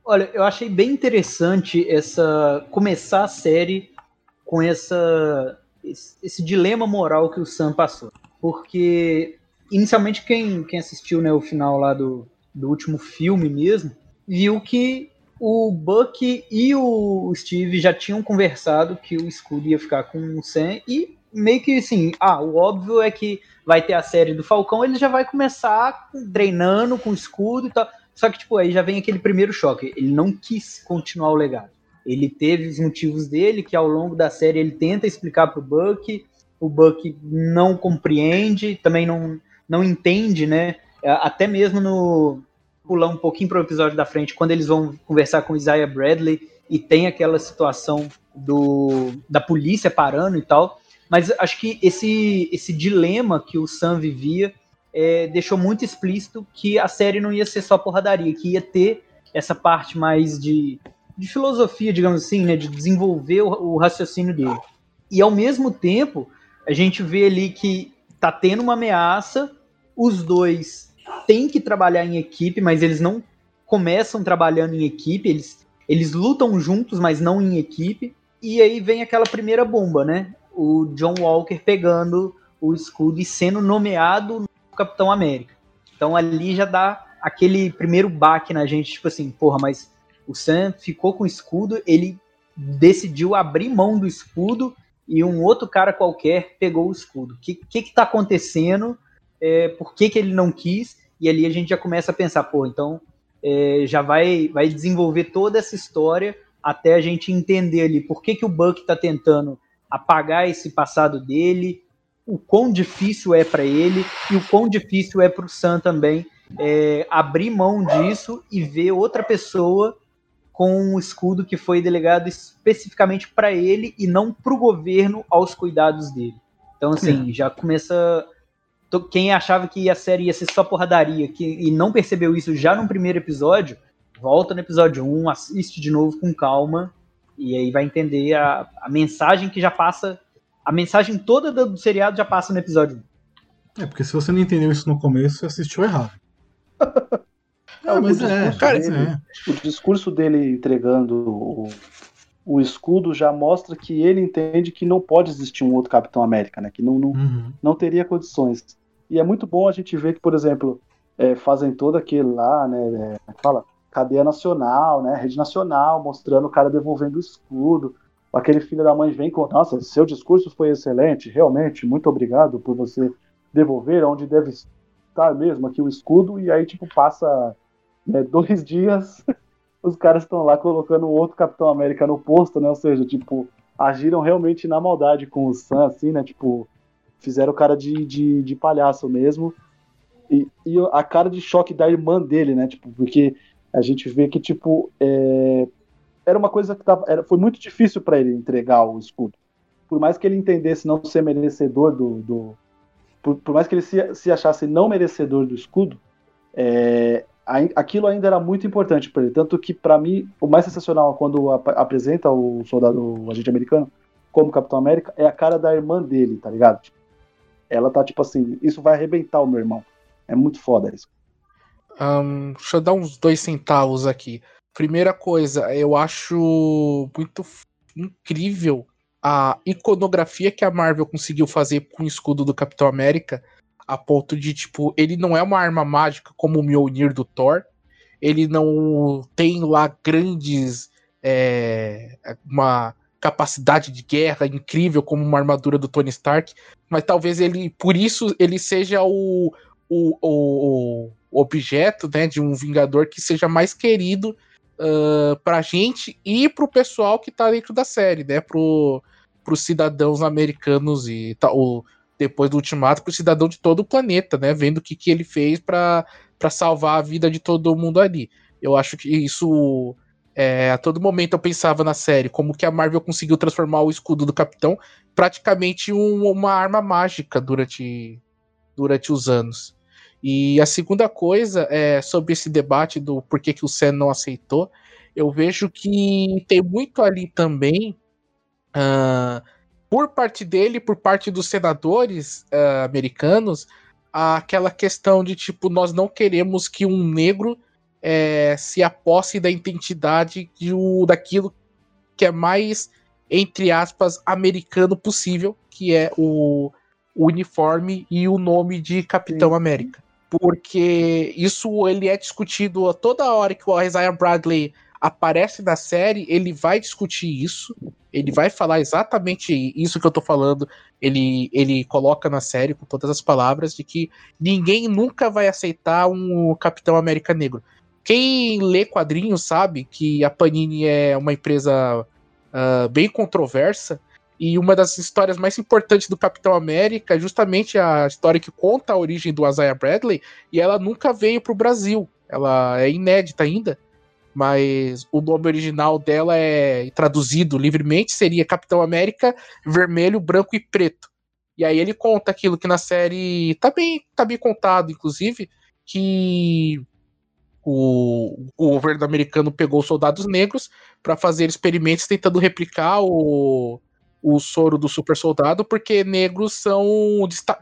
Olha, eu achei bem interessante essa começar a série com essa esse, esse dilema moral que o Sam passou, porque inicialmente quem, quem assistiu né, o final lá do, do último filme mesmo viu que o Buck e o Steve já tinham conversado que o escudo ia ficar com o Sam e meio que assim, ah, o óbvio é que vai ter a série do Falcão, ele já vai começar treinando com o escudo e tal. Só que, tipo, aí já vem aquele primeiro choque. Ele não quis continuar o legado. Ele teve os motivos dele, que ao longo da série ele tenta explicar pro Buck. O Buck não compreende, também não, não entende, né? Até mesmo no. Pular um pouquinho pro episódio da frente, quando eles vão conversar com o Isaiah Bradley e tem aquela situação do, da polícia parando e tal. Mas acho que esse, esse dilema que o Sam vivia é, deixou muito explícito que a série não ia ser só porradaria, que ia ter essa parte mais de, de filosofia, digamos assim, né, de desenvolver o, o raciocínio dele. E ao mesmo tempo, a gente vê ali que tá tendo uma ameaça, os dois têm que trabalhar em equipe, mas eles não começam trabalhando em equipe, eles, eles lutam juntos, mas não em equipe. E aí vem aquela primeira bomba, né? O John Walker pegando o escudo e sendo nomeado Capitão América. Então ali já dá aquele primeiro baque na gente, tipo assim, porra, mas o Sam ficou com o escudo, ele decidiu abrir mão do escudo e um outro cara qualquer pegou o escudo. O que, que que tá acontecendo? É, por que, que ele não quis? E ali a gente já começa a pensar, pô, então é, já vai, vai desenvolver toda essa história até a gente entender ali por que, que o Buck está tentando apagar esse passado dele, o quão difícil é para ele e o quão difícil é para o Sam também é, abrir mão disso e ver outra pessoa com um escudo que foi delegado especificamente para ele e não para o governo aos cuidados dele. Então, assim, já começa. Quem achava que a série ia ser só porradaria que, e não percebeu isso já no primeiro episódio, volta no episódio 1, assiste de novo com calma e aí vai entender a, a mensagem que já passa. A mensagem toda do, do seriado já passa no episódio 1. É, porque se você não entendeu isso no começo, você assistiu errado. É, mas é, cara, dele, é. O discurso dele entregando o, o, escudo já mostra que ele entende que não pode existir um outro Capitão América, né? Que não, não, uhum. não teria condições. E é muito bom a gente ver que, por exemplo, é, fazem todo aquele lá, né? É, fala, cadeia nacional, né? Rede nacional, mostrando o cara devolvendo o escudo. Aquele filho da mãe vem com, nossa, seu discurso foi excelente, realmente, muito obrigado por você devolver onde deve estar mesmo aqui o escudo. E aí, tipo, passa né, dois dias, os caras estão lá colocando outro Capitão América no posto, né? Ou seja, tipo, agiram realmente na maldade com o Sam, assim, né? Tipo, fizeram o cara de, de, de palhaço mesmo. E, e, a cara de choque da irmã dele, né? Tipo, porque a gente vê que, tipo, é... era uma coisa que tava, era, foi muito difícil para ele entregar o escudo. Por mais que ele entendesse não ser merecedor do. do por, por, mais que ele se, se achasse não merecedor do escudo, é, aquilo ainda era muito importante para ele. Tanto que, para mim, o mais sensacional quando ap apresenta o soldado, o agente americano, como Capitão América, é a cara da irmã dele, tá ligado? Ela tá tipo assim: isso vai arrebentar o meu irmão. É muito foda isso. Um, deixa eu dar uns dois centavos aqui. Primeira coisa, eu acho muito incrível a iconografia que a Marvel conseguiu fazer com o escudo do Capitão América a ponto de, tipo, ele não é uma arma mágica como o Mjolnir do Thor, ele não tem lá grandes. É, uma capacidade de guerra incrível como uma armadura do Tony Stark, mas talvez ele, por isso, ele seja o, o, o, o objeto né, de um Vingador que seja mais querido uh, pra gente e pro pessoal que tá dentro da série, né? Pro, pros cidadãos americanos e tal depois do Ultimato para o cidadão de todo o planeta, né? Vendo o que, que ele fez para salvar a vida de todo mundo ali. Eu acho que isso. É, a todo momento eu pensava na série como que a Marvel conseguiu transformar o escudo do Capitão praticamente um, uma arma mágica durante, durante os anos. E a segunda coisa é sobre esse debate do porquê que o Sam não aceitou. Eu vejo que tem muito ali também. Uh, por parte dele, por parte dos senadores uh, americanos, aquela questão de tipo, nós não queremos que um negro é, se aposse da identidade de o, daquilo que é mais, entre aspas, americano possível, que é o, o uniforme e o nome de Capitão Sim. América. Porque isso ele é discutido toda hora que o Isaiah Bradley aparece na série, ele vai discutir isso, ele vai falar exatamente isso que eu tô falando. Ele, ele coloca na série com todas as palavras de que ninguém nunca vai aceitar um Capitão América Negro. Quem lê quadrinhos sabe que a Panini é uma empresa uh, bem controversa. E uma das histórias mais importantes do Capitão América é justamente a história que conta a origem do Isaiah Bradley, e ela nunca veio para o Brasil. Ela é inédita ainda mas o nome original dela é traduzido livremente seria Capitão América vermelho, branco e preto. E aí ele conta aquilo que na série tá bem, tá bem contado, inclusive, que o, o governo americano pegou soldados negros para fazer experimentos tentando replicar o, o soro do super soldado, porque negros são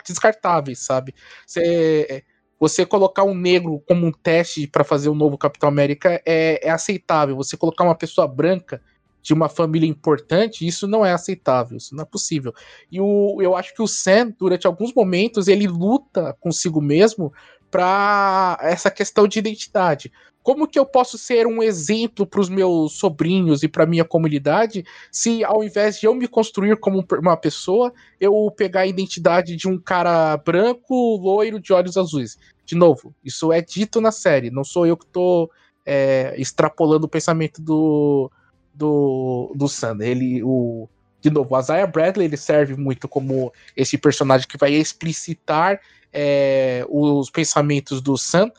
descartáveis, sabe? Você você colocar um negro como um teste para fazer o novo Capitão América é, é, aceitável. Você colocar uma pessoa branca de uma família importante, isso não é aceitável, isso não é possível. E o, eu acho que o Sam, durante alguns momentos, ele luta consigo mesmo para essa questão de identidade. Como que eu posso ser um exemplo para os meus sobrinhos e para minha comunidade se ao invés de eu me construir como uma pessoa, eu pegar a identidade de um cara branco, loiro, de olhos azuis? De novo, isso é dito na série, não sou eu que estou é, extrapolando o pensamento do, do, do Sam. Ele, o, de novo, o Isaiah Bradley ele serve muito como esse personagem que vai explicitar é, os pensamentos do Sam.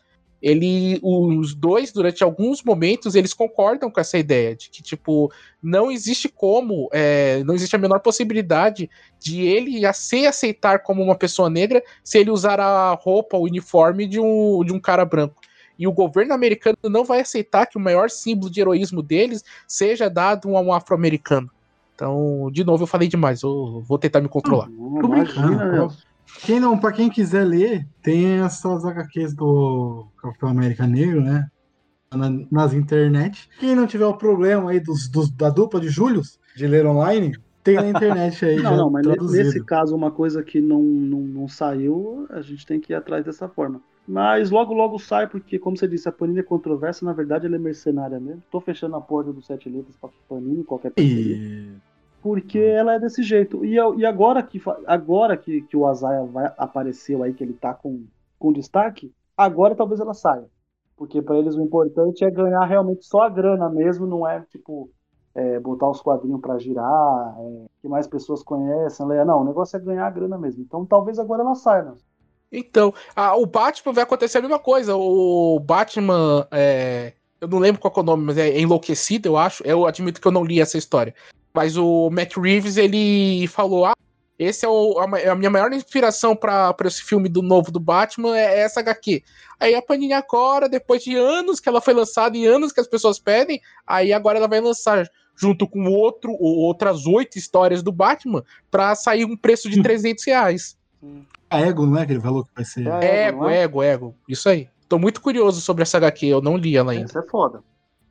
Ele, os dois, durante alguns momentos, eles concordam com essa ideia de que, tipo, não existe como, é, não existe a menor possibilidade de ele se aceitar como uma pessoa negra se ele usar a roupa, o uniforme de um, de um cara branco. E o governo americano não vai aceitar que o maior símbolo de heroísmo deles seja dado a um afro-americano. Então, de novo, eu falei demais. Eu vou tentar me controlar. Não. Né? Quem não, pra quem quiser ler, tem essas HQs do Capitão América Negro, né? Na, nas internet. Quem não tiver o problema aí dos, dos, da dupla de Július, de ler online, tem na internet aí. não, não, mas traduzido. nesse caso, uma coisa que não, não, não saiu, a gente tem que ir atrás dessa forma. Mas logo, logo sai, porque, como você disse, a Panini é controversa, na verdade ela é mercenária mesmo. Tô fechando a porta dos sete letras pra Panini, qualquer parceria. E... Porque ela é desse jeito. E, e agora, que, agora que, que o Azaia vai, apareceu aí, que ele tá com, com destaque, agora talvez ela saia. Porque para eles o importante é ganhar realmente só a grana mesmo, não é tipo é, botar os quadrinhos para girar, é, que mais pessoas conhecem. Não, o negócio é ganhar a grana mesmo. Então talvez agora ela saia. Né? Então, a, o Batman vai acontecer a mesma coisa. O Batman, é, eu não lembro qual é o nome, mas é Enlouquecido, eu acho. Eu admito que eu não li essa história. Mas o Matt Reeves, ele falou: ah, esse é, o, a, é a, minha maior inspiração para esse filme do novo do Batman, é, é essa HQ. Aí a Panini agora, depois de anos que ela foi lançada e anos que as pessoas pedem, aí agora ela vai lançar junto com outro, outras oito histórias do Batman para sair um preço de 300 reais. A Ego, não é que ele falou que vai ser? É ego, é? ego, ego. Isso aí. Tô muito curioso sobre essa HQ, eu não li ela ainda. Essa é foda.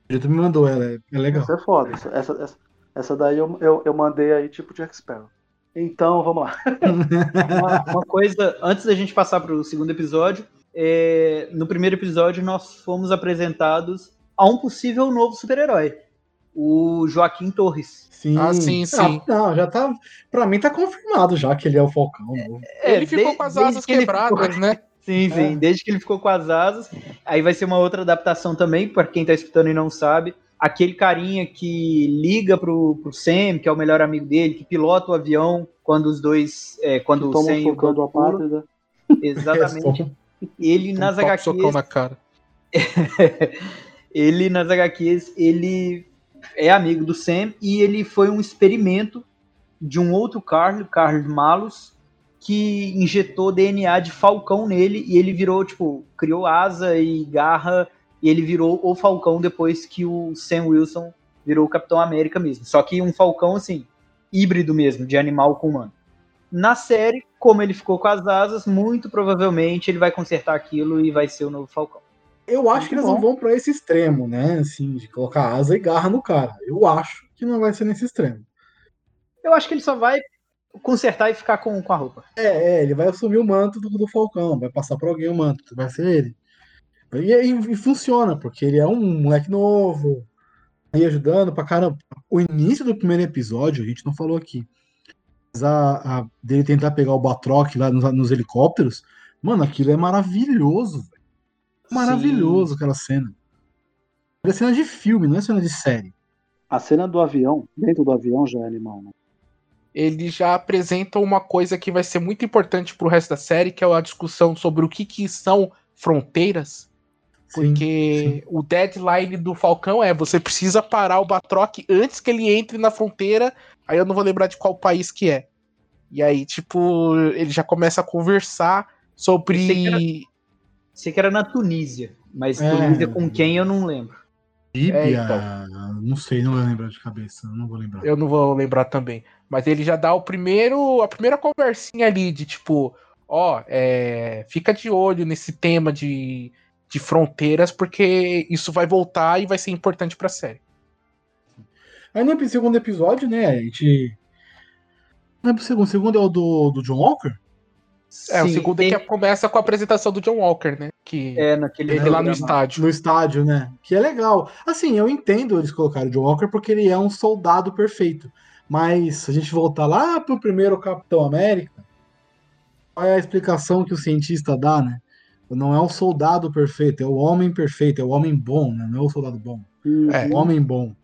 Ele me mandou ela, é, é legal. Essa é foda. Essa, essa, essa daí eu, eu, eu, mandei aí tipo Jack Sparrow. Então, vamos lá. uma, uma, coisa, antes da gente passar pro segundo episódio, é, no primeiro episódio nós fomos apresentados a um possível novo super-herói o Joaquim Torres. Sim. Ah, sim, sim. Ah, não, já tá. Pra mim tá confirmado já que ele é o Falcão. É, ele ficou de, com as asas que quebradas, ficou... né? Sim, sim. É. Desde que ele ficou com as asas. Aí vai ser uma outra adaptação também, para quem tá escutando e não sabe. Aquele carinha que liga pro, pro Sam, que é o melhor amigo dele, que pilota o avião quando os dois. É, quando que o Sam e o a pátria. Exatamente. ele nas um HQs. Na cara. ele nas HQs, ele é amigo do Sam e ele foi um experimento de um outro Carlos, Carlos Malus, que injetou DNA de Falcão nele e ele virou, tipo, criou asa e garra e ele virou o Falcão depois que o Sam Wilson virou o Capitão América mesmo. Só que um Falcão, assim, híbrido mesmo, de animal com humano. Na série, como ele ficou com as asas, muito provavelmente ele vai consertar aquilo e vai ser o novo Falcão. Eu acho Muito que eles bom. não vão para esse extremo, né? Assim, de colocar asa e garra no cara. Eu acho que não vai ser nesse extremo. Eu acho que ele só vai consertar e ficar com, com a roupa. É, é, ele vai assumir o manto do, do Falcão, vai passar para alguém o manto, vai ser ele. E, e, e, funciona, porque ele é um moleque novo, aí ajudando pra caramba. O início do primeiro episódio, a gente não falou aqui, mas a, a dele tentar pegar o Batroc lá nos, nos helicópteros, mano, aquilo é maravilhoso. Maravilhoso Sim. aquela cena. É cena de filme, não é cena de série. A cena do avião, dentro do avião já é animal, né? Ele já apresenta uma coisa que vai ser muito importante pro resto da série, que é a discussão sobre o que, que são fronteiras. Porque sim, sim. o deadline do Falcão é você precisa parar o Batroc antes que ele entre na fronteira. Aí eu não vou lembrar de qual país que é. E aí, tipo, ele já começa a conversar sobre. Sei que era na Tunísia, mas é... Tunísia com quem eu não lembro. Líbia, é, então. não sei, não vou lembrar de cabeça, não vou lembrar. Eu não vou lembrar também. Mas ele já dá o primeiro, a primeira conversinha ali de tipo, ó, é, fica de olho nesse tema de, de fronteiras, porque isso vai voltar e vai ser importante pra série. Aí no segundo episódio, né, a gente. Não é pro segundo, o segundo é o do, do John Walker? É, o Sim, segundo é tem- que começa com a apresentação do John Walker, né? Que é naquele ele lá no estádio. no estádio, né? Que é legal. Assim, eu entendo eles colocarem o John Walker porque ele é um soldado perfeito. Mas se a gente voltar lá pro primeiro Capitão América, qual é a explicação que o cientista dá, né? Não é o soldado perfeito, é o homem perfeito, é o homem bom, né? Não é o soldado bom. É. O homem bom.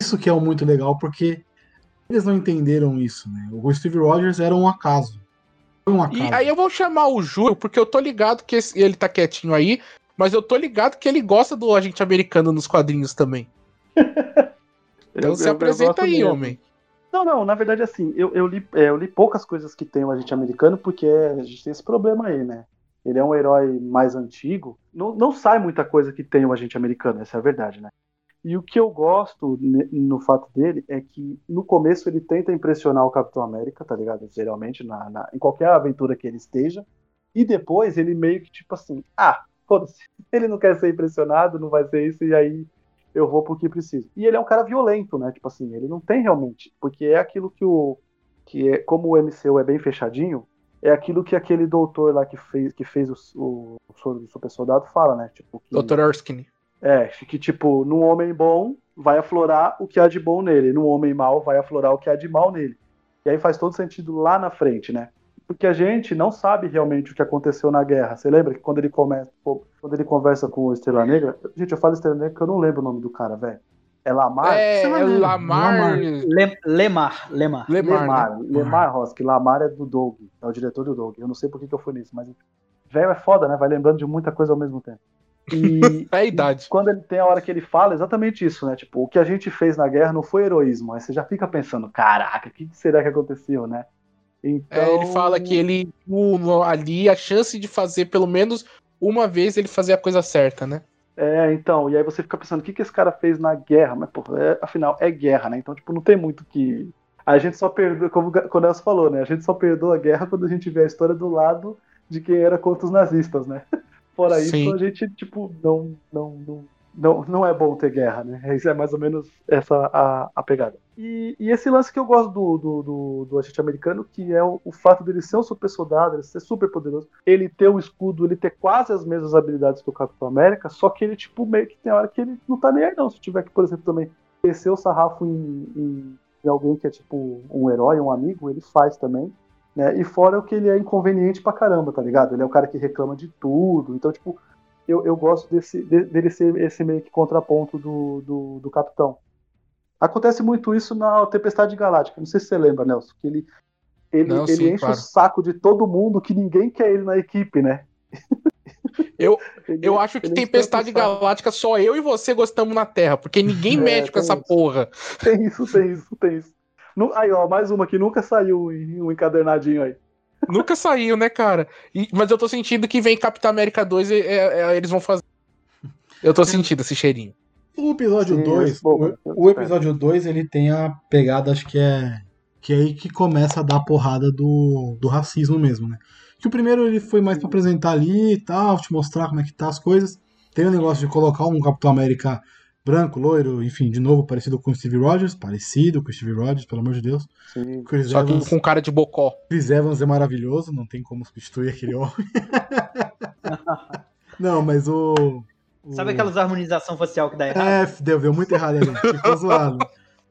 Isso que é o muito legal, porque eles não entenderam isso, né? O Steve Rogers era um acaso. Foi um acaso. E aí eu vou chamar o Júlio, porque eu tô ligado que esse- ele tá quietinho aí, mas eu tô ligado que ele gosta do agente americano nos quadrinhos também. Então Eu- se eu- eu apresenta gosto aí, mesmo. homem. Não, não, na verdade, assim, eu, eu, li, é, eu li poucas coisas que tem o agente americano, porque a gente tem esse problema aí, né? Ele é um herói mais antigo. Não, não sai muita coisa que tem o agente americano, essa é a verdade, né? E o que eu gosto no fato dele é que no começo ele tenta impressionar o Capitão América, tá ligado? Geralmente, na, na- em qualquer aventura que ele esteja. E depois ele meio que tipo assim, ah, foda-se, ele não quer ser impressionado, não vai ser isso, e aí eu vou pro que preciso. E ele é um cara violento, né? Tipo assim, ele não tem realmente, porque é aquilo que o que é como o MCU é bem fechadinho, é aquilo que aquele doutor lá que fez que fez o, o, o soro do super soldado fala, né? Tipo que Dr. Erskine. é, que tipo, num homem bom vai aflorar o que há de bom nele, num homem mau vai aflorar o que há de mal nele. E aí faz todo sentido lá na frente, né? Porque a gente não sabe realmente o que aconteceu na guerra. Você lembra que quando ele começa, quando ele conversa com o Estrela Negra, gente, eu falo Estrela Negra porque eu não lembro o nome do cara, velho. É Lamar? É, você vai é. Lamar. Lamar. Lem- Lemar, Lemar. Lemar, Lemar, né? Lemar Hosky, Lamar é do Doug, é o diretor do Doug. Eu não sei por que, que eu fui nisso, mas velho é foda, né? Vai lembrando de muita coisa ao mesmo tempo. E, É a idade. quando ele tem a hora que ele fala, é exatamente isso, né? Tipo, o que a gente fez na guerra não foi heroísmo. Aí você já fica pensando, caraca, o que será que aconteceu, né? Então. É, ele fala que ele o- ali a chance de fazer pelo menos uma vez ele fazer a coisa certa, né? É, então, e aí você fica pensando, o que, que esse cara fez na guerra? Mas, pô, é- afinal, é guerra, né? Então, tipo, não tem muito que. A gente só perdoa, como o Nelson falou, né? A gente só perdoa a guerra quando a gente vê a história do lado de quem era contra os nazistas, né? Fora Sim. isso, a gente, tipo, não, não, não, não, não é bom ter guerra, né? Isso é mais ou menos essa a, a pegada. E, e esse lance que eu gosto do, do, do, do agente americano, que é o, o fato dele ser um super soldado, ele ser super poderoso, ele ter o escudo, ele ter quase as mesmas habilidades que o Capitão América, só que ele, tipo, meio que tem hora que ele não tá nem aí, não. Se tiver que, por exemplo, também descer o sarrafo em, em, em alguém que é, tipo, um herói, um amigo, ele faz também. Né? E fora o que ele é inconveniente pra caramba, tá ligado? Ele é o cara que reclama de tudo. Então, tipo, eu, eu gosto desse, de- dele ser esse meio que contraponto do, do, do Capitão. Acontece muito isso na Tempestade Galáctica. Não sei se você lembra, Nelson, que ele, ele, Não, ele sim, enche claro. o saco de todo mundo que ninguém quer ele na equipe, né? Eu, Ele- eu acho que Tempestade. Galáctica só eu e você gostamos na Terra, porque ninguém É, mexe com essa isso. porra. Tem isso, tem isso, tem isso. Aí, ó, mais uma que nunca saiu um encadernadinho aí. Nunca saiu, né, cara? E- mas eu tô sentindo que vem Capitão América 2 e é- é- eles vão fazer. Eu tô sentindo esse cheirinho. O episódio Sim, 2, bom, o, o episódio 2, ele tem a pegada, acho que é que é aí que começa a dar a porrada do, do racismo mesmo, né? Que o primeiro ele foi mais pra apresentar ali e tal, te mostrar como é que tá as coisas. Tem o negócio de colocar um Capitão América branco, loiro, enfim, de novo parecido com o Steve Rogers, parecido com o Steve Rogers, pelo amor de Deus. Sim. Chris, Só que Evans, com cara de bocó. Chris Evans é maravilhoso, não tem como substituir aquele homem. não, mas o, o Sabe aquelas harmonização facial que dá errado? é, deu, deu muito errado ali. Ficou zoado.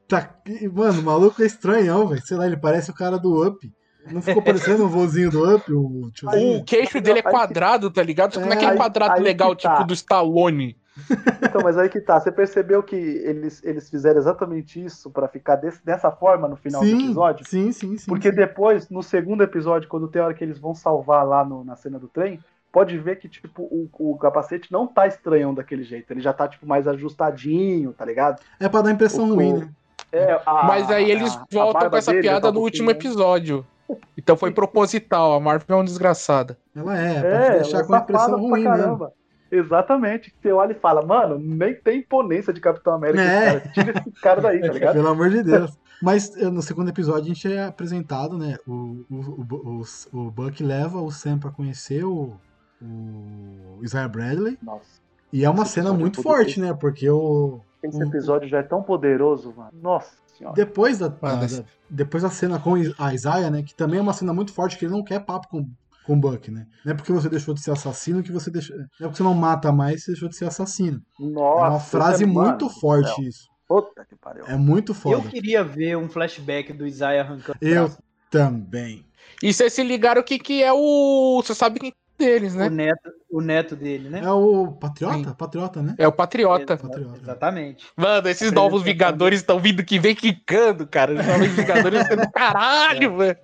Tá, mano, o maluco é estranhão, velho. Sei lá, ele parece o cara do Up. Não ficou parecendo um vozinho do Up, o? O queixo dele é que- quadrado, tá ligado? Só que não é É, aquele aí- quadrado aí que legal, tá. tipo do Stallone. Então, mas aí que tá. Você percebeu que eles, eles fizeram exatamente isso pra ficar desse- dessa forma no final do sim, episódio? sim, sim, sim. Porque sim. depois, no segundo episódio, quando tem a hora que eles vão salvar lá no- na cena do trem, pode ver que, tipo, o, o capacete não tá estranhão daquele jeito. Ele já tá, tipo, mais ajustadinho, tá ligado? É pra dar impressão o- ruim, né? É, a- Mas aí eles a- a voltam barba com essa piada tá um no último né? episódio. Então foi proposital. A Marvel é uma desgraçada. Ela é, pra É, deixar ela com a é impressão ruim mesmo. caramba. Exatamente. Que você olha e fala, mano, nem tem imponência de Capitão América. É. esse. Tira esse cara daí, tá ligado? Pelo amor de Deus. Mas no segundo episódio a gente é apresentado, né? O, o, o, o, o Buck leva o Sam pra conhecer o, o Isaiah Bradley. Nossa. E é uma Esse cena episódio muito é forte, né? Porque o, Esse O- episódio já é tão poderoso, mano. Nossa senhora. Depois da, esse- da- depois da cena com a Isaiah, né? Que também é uma cena muito forte, que ele não quer papo com, com o Buck, né? Não é porque você deixou de ser assassino que você deixou. Não é porque você não mata mais, você deixou de ser assassino. Nossa, é uma frase é- muito mano forte céu. isso. Puta que pariu. É muito foda. Eu queria ver um flashback do Isaiah arrancando o Eu braço. também. E vocês se ligaram o que, que é o. Você sabe quem é deles, o, né? neto, o neto dele, né? É o Patriota? Sim. Patriota, né? É o Patriota. Patriota. Exatamente. Mano, esses novos Vingadores estão vindo que vem quicando, cara. Os novos Vingadores sendo caralho, velho.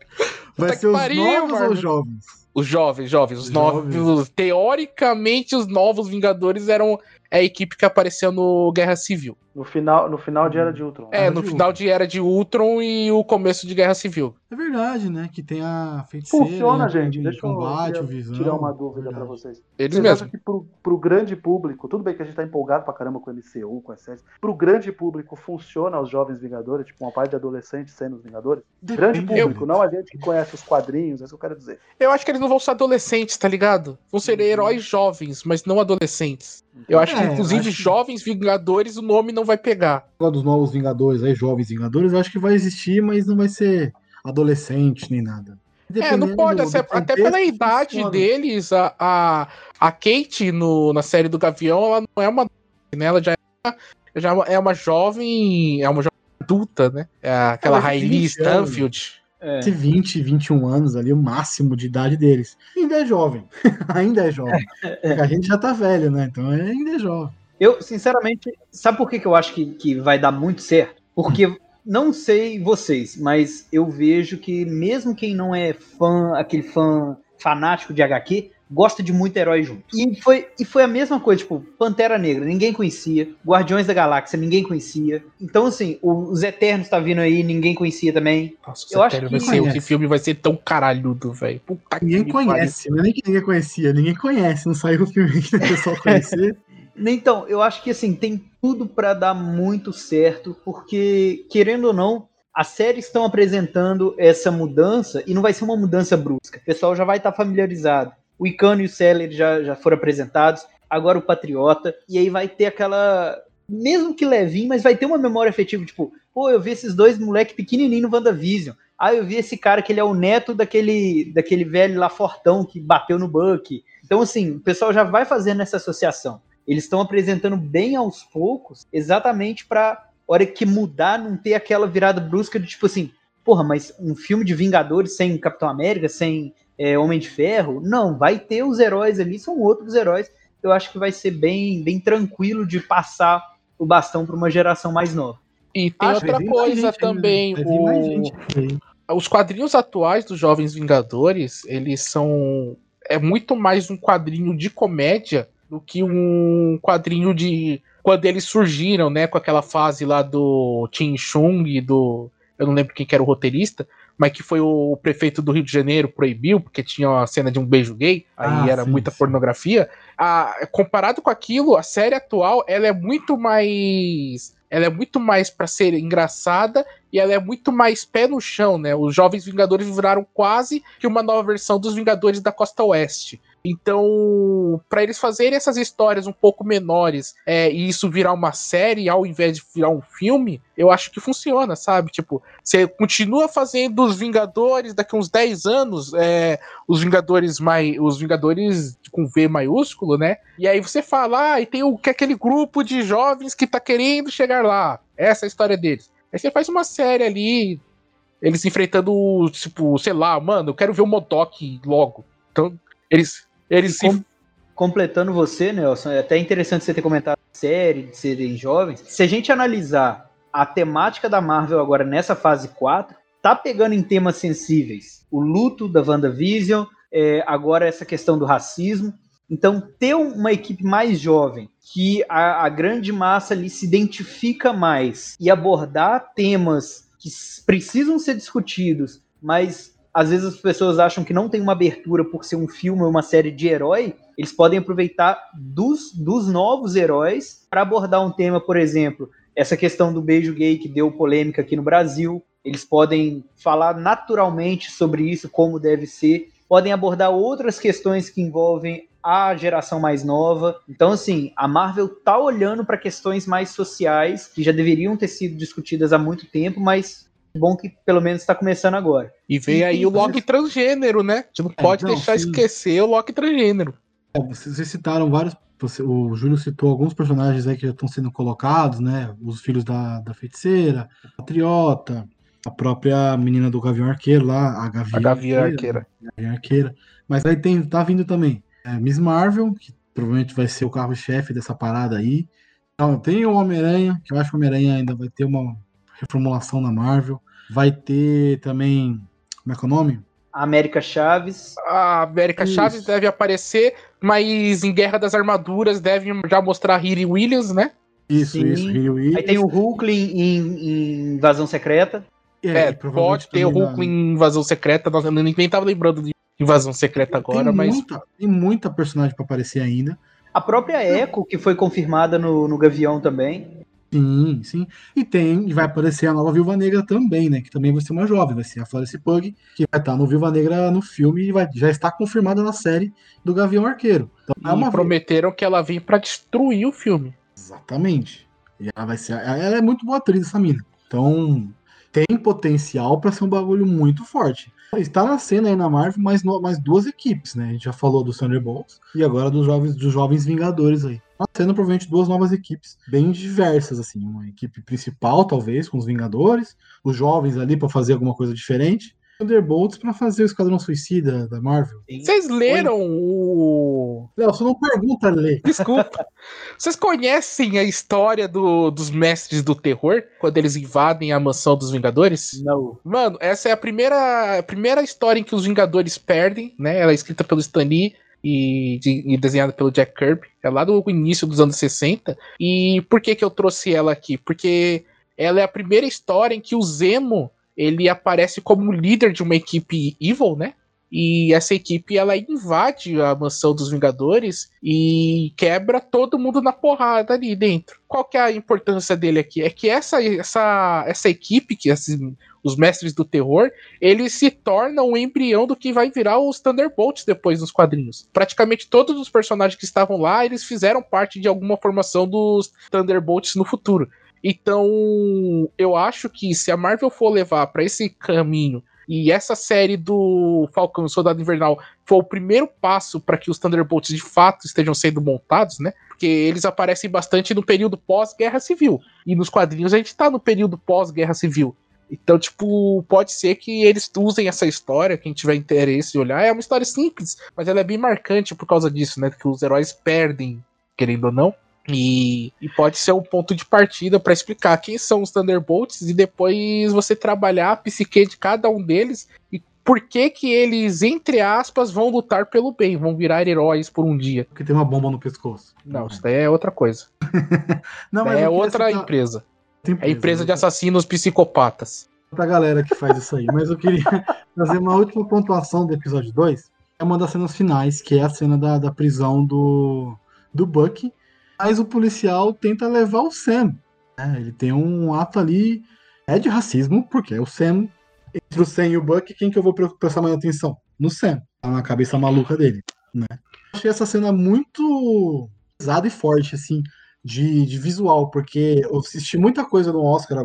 Vai Puta ser os pariu, novos ou mano. os jovens? Os jovens, jovens, os Os novos. Teoricamente, os novos Vingadores eram a equipe que apareceu no Guerra Civil. No final, no final de Era de Ultron. É, Era no de final Ultron. de Era de Ultron e o começo de Guerra Civil. É verdade, né? Que tem a feiticeira. Funciona, né, gente. de Deixa eu combate, o visão. tirar uma dúvida Verdade. pra vocês. Eles Vocês mesmos. acham que pro, pro grande público, tudo bem que a gente tá empolgado pra caramba com o MCU, com as séries, pro grande público funciona os Jovens Vingadores, tipo uma parte de adolescentes sendo os Vingadores? grande Depende, público, né? não a gente que conhece os quadrinhos, é isso que eu quero dizer. Eu acho que eles não vão ser adolescentes, tá ligado? Vão ser Uhum. heróis jovens, mas não adolescentes. Eu acho que, É, inclusive, acho que- Jovens Vingadores, o nome não vai pegar. Lá dos novos Vingadores, aí, jovens Vingadores, eu acho que vai existir, mas não vai ser adolescente nem nada. É, não pode, do- até, do até pela idade funciona. deles, a, a, a Kate no, na série do Gavião, ela não é uma. Né, ela já é uma, já é uma jovem. É uma jovem adulta, né? É aquela 20 anos. Stanfield. É. Esse 20, 21 anos ali, o máximo de idade deles. Ainda é jovem. ainda é jovem. Porque a gente já tá velho, né? Então é- ainda é jovem. Eu, sinceramente, sabe por que, que eu acho que, que vai dar muito certo? Porque, não sei vocês, mas eu vejo que mesmo quem não é fã, aquele fã fanático de HQ, gosta de muito herói junto. E foi, e foi a mesma coisa, tipo, Pantera Negra, ninguém conhecia. Guardiões da Galáxia, ninguém conhecia. Então, assim, o- os Eternos tá vindo aí, ninguém conhecia também. Nossa, Eu acho sério, vai que- ser, esse filme vai ser tão caralhudo, velho. Puta Ninguém que conhece, não é nem que ninguém conhecia, ninguém conhece. Não saiu o filme que o pessoal conhecer. Então, eu acho que assim, tem tudo pra dar muito certo, porque, querendo ou não, as séries estão apresentando essa mudança e não vai ser uma mudança brusca. O pessoal já vai estar familiarizado. O Icano e o Seller já, já foram apresentados, agora o Patriota, e aí vai ter aquela. Mesmo que levinho, mas vai ter uma memória afetiva, tipo, pô, eu vi esses dois moleque pequenininho no WandaVision. Ah, eu vi esse cara que ele é o neto daquele, daquele velho lá fortão que bateu no Buck. Então, assim, o pessoal já vai fazendo essa associação. Eles estão apresentando bem aos poucos, exatamente para hora que mudar, não ter aquela virada brusca de tipo assim, porra, mas um filme de Vingadores sem Capitão América, sem é, Homem de Ferro? Não, vai ter os heróis ali, são outros heróis. Eu acho que vai ser bem, bem tranquilo de passar o bastão para uma geração mais nova. E tem Acho outra coisa gente também. mais o-. Os quadrinhos atuais dos Jovens Vingadores, eles são. É muito mais um quadrinho de comédia do que um quadrinho de. Quando eles surgiram, né? Com aquela fase lá do Tim Chung e do. Eu não lembro quem que era o roteirista, mas que foi o prefeito do Rio de Janeiro proibiu, porque tinha uma cena de um beijo gay, aí Ah, era sim, muita sim. pornografia. Ah, comparado com aquilo, a série atual ela é muito mais. Ela é muito mais pra ser engraçada e ela é muito mais pé no chão, né? Os Jovens Vingadores viraram quase que uma nova versão dos Vingadores da Costa Oeste. Então, pra eles fazerem essas histórias um pouco menores é, e isso virar uma série ao invés de virar um filme, eu acho que funciona, sabe? Tipo, você continua fazendo os Vingadores daqui uns 10 anos, é, os Vingadores mais. Os Vingadores com V maiúsculo, né? E aí você fala, ah, e tem o, que aquele grupo de jovens que tá querendo chegar lá. Essa é a história deles. Aí você faz uma série ali, eles enfrentando, tipo, sei lá, mano, eu quero ver o Modok logo. Então, eles. Eles se. Com- completando você, Nelson, é até interessante você ter comentado a série, de serem jovens. Se a gente analisar a temática da Marvel agora nessa fase 4, tá pegando em temas sensíveis. O luto da WandaVision, é, agora essa questão do racismo. Então, ter uma equipe mais jovem, que a, a grande massa ali se identifica mais e abordar temas que precisam ser discutidos, mas às vezes as pessoas acham que não tem uma abertura por ser um filme ou uma série de herói, eles podem aproveitar dos, dos novos heróis para abordar um tema, por exemplo, essa questão do beijo gay que deu polêmica aqui no Brasil. Eles podem falar naturalmente sobre isso, como deve ser. Podem abordar outras questões que envolvem a geração mais nova. Então, assim, a Marvel tá olhando para questões mais sociais que já deveriam ter sido discutidas há muito tempo, mas Bom que pelo menos está começando agora. E veio aí o Loki transgênero, né? A gente não pode não, deixar sim. esquecer o Loki transgênero. É, vocês vocês citaram vários. você- o Júlio citou alguns personagens aí que já estão sendo colocados, né? Os filhos da, da feiticeira, o Patriota, a própria menina do Gavião Arqueiro lá, a Gavião, A Gavião Arqueira. Gavião Arqueira. Mas aí tem, tá vindo também é, Miss Marvel, que provavelmente vai ser o carro-chefe dessa parada aí. Então, tem o Homem-Aranha, que eu acho que o Homem-Aranha ainda vai ter uma reformulação na Marvel. Vai ter também. Como é que é o nome? A América Chaves. A América Isso. Chaves deve aparecer, mas em Guerra das Armaduras deve já mostrar a Riri Williams, né? Isso, Sim. isso, Rio Williams. Aí tem o Hulk em, em Invasão Secreta. É, provavelmente pode ter o também Hulk na- em Invasão Secreta, eu nem tava lembrando de Invasão Secreta agora, tem mas Muita, tem muita personagem pra aparecer ainda. A própria Echo, que foi confirmada no, no Gavião também. Sim, sim. E tem, e vai aparecer a nova Viúva Negra também, né? Que também vai ser uma jovem, vai ser a Florence Pug, que vai estar no Viúva Negra no filme e vai, já está confirmada na série do Gavião Arqueiro. Então, é e uma prometeram que ela vem pra destruir o filme. Exatamente. E ela vai ser. Ela é muito boa atriz, essa mina. Então, tem potencial pra ser um bagulho muito forte. Está nascendo aí na Marvel mais, mais duas equipes, né? A gente já falou dos Thunderbolts e agora dos jovens, dos jovens Vingadores aí. Nascendo provavelmente duas novas equipes bem diversas, assim. Uma equipe principal, talvez, com os Vingadores, os jovens ali pra fazer alguma coisa diferente. Thunderbolts pra fazer o Esquadrão Suicida da Marvel. Vocês leram o. Léo, você não pergunta, Lê. Desculpa. Vocês conhecem a história do- dos mestres do terror? Quando eles invadem a mansão dos Vingadores? Não. Mano, essa é a primeira, a primeira história em que os Vingadores perdem, né? Ela é escrita pelo Stan Lee e, de- e desenhada pelo Jack Kirby. É lá do início dos anos 60. E por que que eu trouxe ela aqui? Porque ela é a primeira história em que o Zemo, ele aparece como líder de uma equipe evil, né? E essa equipe ela invade a mansão dos Vingadores e quebra todo mundo na porrada ali dentro. Qual que é a importância dele aqui? É que essa essa essa equipe que os mestres do terror, eles se tornam o embrião do que vai virar os Thunderbolts depois nos quadrinhos. Praticamente todos os personagens que estavam lá, eles fizeram parte de alguma formação dos Thunderbolts no futuro. Então, eu acho que se a Marvel for levar pra esse caminho e essa série do Falcão e Soldado Invernal for o primeiro passo para que os Thunderbolts de fato estejam sendo montados, né? Porque eles aparecem bastante no período pós-Guerra Civil. E nos quadrinhos a gente tá no período pós-Guerra Civil. Então, tipo, pode ser que eles usem essa história, quem tiver interesse em olhar. É uma história simples, mas ela é bem marcante por causa disso, né? Que os heróis perdem, querendo ou não. E, e pode ser um ponto de partida para explicar quem são os Thunderbolts e depois você trabalhar a psique de cada um deles e por que que eles, entre aspas, vão lutar pelo bem, vão virar heróis por um dia. Porque tem uma bomba no pescoço. Não, isso daí é outra coisa. Não, é eu queria outra citar- empresa. outra É a empresa de assassinos psicopatas. pra galera que faz isso aí. Mas eu queria fazer uma última pontuação do episódio 2. É uma das cenas finais, que é a cena da, da prisão do, do Buck. Mas o policial tenta levar o Sam. né? Ele tem um ato ali. É de racismo, porque é o Sam. Entre o Sam e o Buck, quem que eu vou pre- prestar mais atenção? No Sam. Tá na cabeça maluca dele. Né? Achei essa cena muito pesada e forte, assim, de, de visual, porque eu assisti muita coisa no Oscar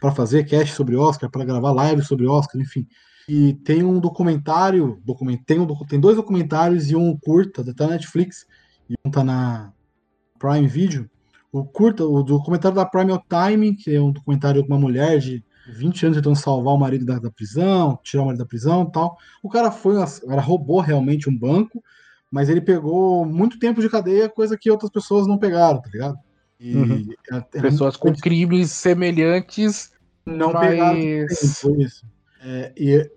para fazer cast sobre Oscar, para gravar live sobre Oscar, enfim. E tem um documentário, document, tem, um, tem dois documentários e um curta, tá na Netflix, e um tá na Prime Video. O curta, o documentário da Prime é Time, que é um documentário de uma mulher de 20 anos tentando salvar o marido da, da prisão, tirar o marido da prisão e tal. O cara foi, uma- o cara roubou realmente um banco, mas ele pegou muito tempo de cadeia, coisa que outras pessoas não pegaram, tá ligado? E Uhum. era- era Pessoas com crimes semelhantes, não pegaram mas foi isso. É, e,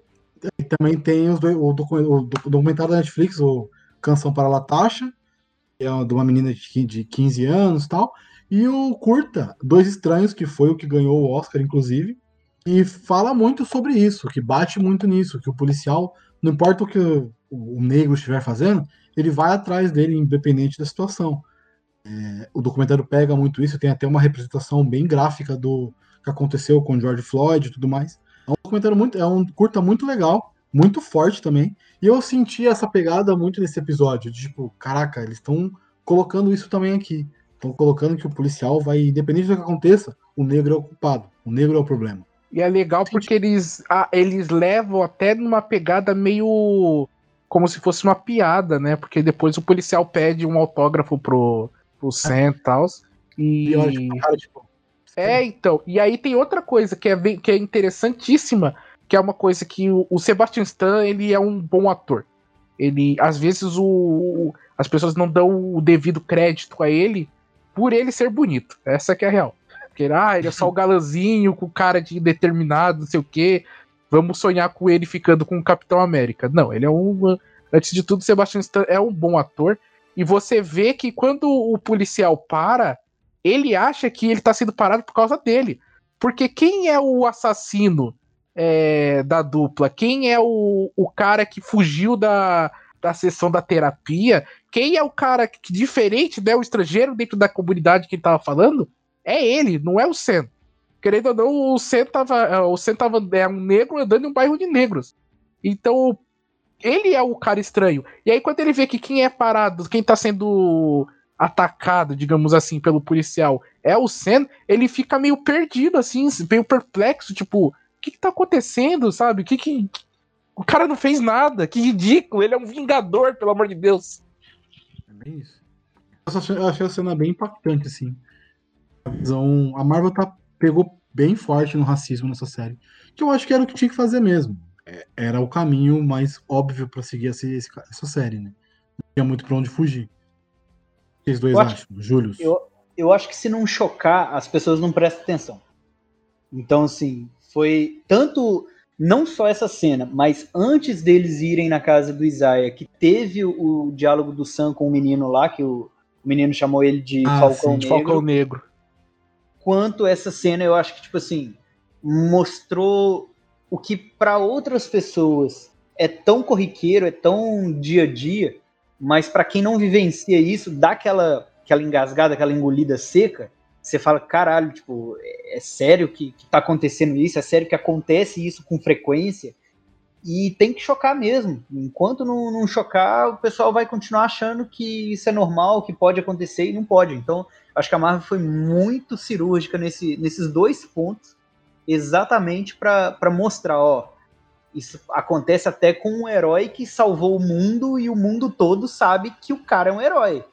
e também tem os o, o docu- documentário da Netflix, o Canção para Latasha, é de uma menina de qui- de 15 anos tal, e o Curta, Dois Estranhos, que foi o que ganhou o Oscar, inclusive, e fala muito sobre isso, que bate muito nisso, que o policial, não importa o que o, o negro estiver fazendo, ele vai atrás dele, independente da situação. É, o documentário pega muito isso, tem até uma representação bem gráfica do que aconteceu com George Floyd e tudo mais. É um documentário muito, é um curta muito legal, muito forte também. E eu senti essa pegada muito nesse episódio, de tipo, caraca, eles estão colocando isso também aqui. Estão colocando que o policial vai, independente do que aconteça, o negro é o culpado, o negro é o problema. E é legal porque eles, ah, eles levam até numa pegada meio. como se fosse uma piada, né? Porque depois o policial pede um autógrafo pro, pro Sam e tal. E. E olha, tipo, tipo, É, então. E aí tem outra coisa que é, que é interessantíssima, que é uma coisa que o, o Sebastian Stan, ele é um bom ator. Ele, às vezes, o, o- as pessoas não dão o devido crédito a ele por ele ser bonito. Essa que é a real. Porque, ah, ele é só o galãzinho, com cara de determinado, não sei o quê. Vamos sonhar com ele ficando com o Capitão América. Não, ele é um. Antes de tudo, o Sebastian Stan é um bom ator. E você vê que quando o policial para, ele acha que ele tá sendo parado por causa dele. Porque quem é o assassino é, da dupla? Quem é o, o cara que fugiu da, da sessão da terapia? Quem é o cara que, diferente, né? O estrangeiro dentro da comunidade que ele tava falando? É ele, não é o Sen. Querendo ou não, o Sen tava, o Sen tava é um negro andando em um bairro de negros. Então, ele é o cara estranho. E aí, quando ele vê que quem é parado, quem tá sendo atacado, digamos assim, pelo policial é o Sen, ele fica meio perdido, assim, meio perplexo, tipo, que, que tá acontecendo, sabe? O que que. O cara não fez nada, que ridículo, ele é um vingador, pelo amor de Deus. É bem isso. Eu só achei, eu achei a cena bem impactante, assim. A visão. A Marvel tá, pegou bem forte no racismo nessa série. Que eu acho que era o que tinha que fazer mesmo. É, Era o caminho mais óbvio pra seguir esse- esse- essa série, né? Não tinha muito pra onde fugir. O que Vocês dois Eu acho- acham? Júlio? Eu, eu acho que se não chocar, as pessoas não prestam atenção. Então, assim, foi tanto. Não só essa cena, mas antes deles irem na casa do Isaiah, que teve o, o diálogo do Sam com o menino lá, que o, o menino chamou ele de Ah, Falcão sim, De Negro. Falcão Negro. quanto essa cena eu acho que tipo assim mostrou o que para outras pessoas é tão corriqueiro, é tão dia a dia, mas para quem não vivencia isso, dá aquela aquela engasgada, aquela engolida seca, você fala, caralho, tipo, é, é sério que, que tá acontecendo isso? É sério que acontece isso com frequência? E tem que chocar mesmo. Enquanto não, não chocar, o pessoal vai continuar achando que isso é normal, que pode acontecer e não pode. Então, acho que a Marvel foi muito cirúrgica nesse, nesses dois pontos, exatamente para mostrar, ó, isso acontece até com um herói que salvou o mundo e o mundo todo sabe que o cara é um herói.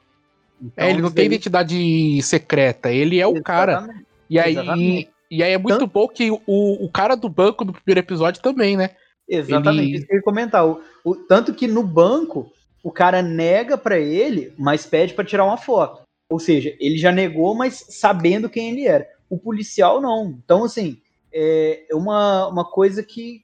Então, É, ele não isso tem identidade secreta, ele é o cara. E aí, Exatamente. e aí é muito Tanto- bom que o, o cara do banco do primeiro episódio também, né? Exatamente, Ele- isso que eu ia comentar. O, o- tanto que no banco, o cara nega pra ele, mas pede pra tirar uma foto. Ou seja, ele já negou, mas sabendo quem ele era. O policial não. Então, assim, é uma, uma coisa que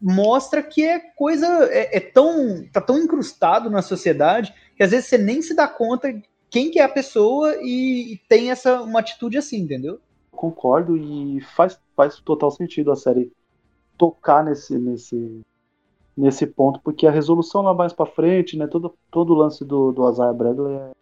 mostra que é coisa. É, é tão. tá tão incrustado na sociedade que às vezes você nem se dá conta quem que é a pessoa e, e tem essa uma atitude assim, entendeu? Concordo e faz, faz total sentido a série tocar nesse, nesse, nesse ponto, porque a resolução lá mais pra frente, né, todo, todo o lance do, do Isaiah Bradley é,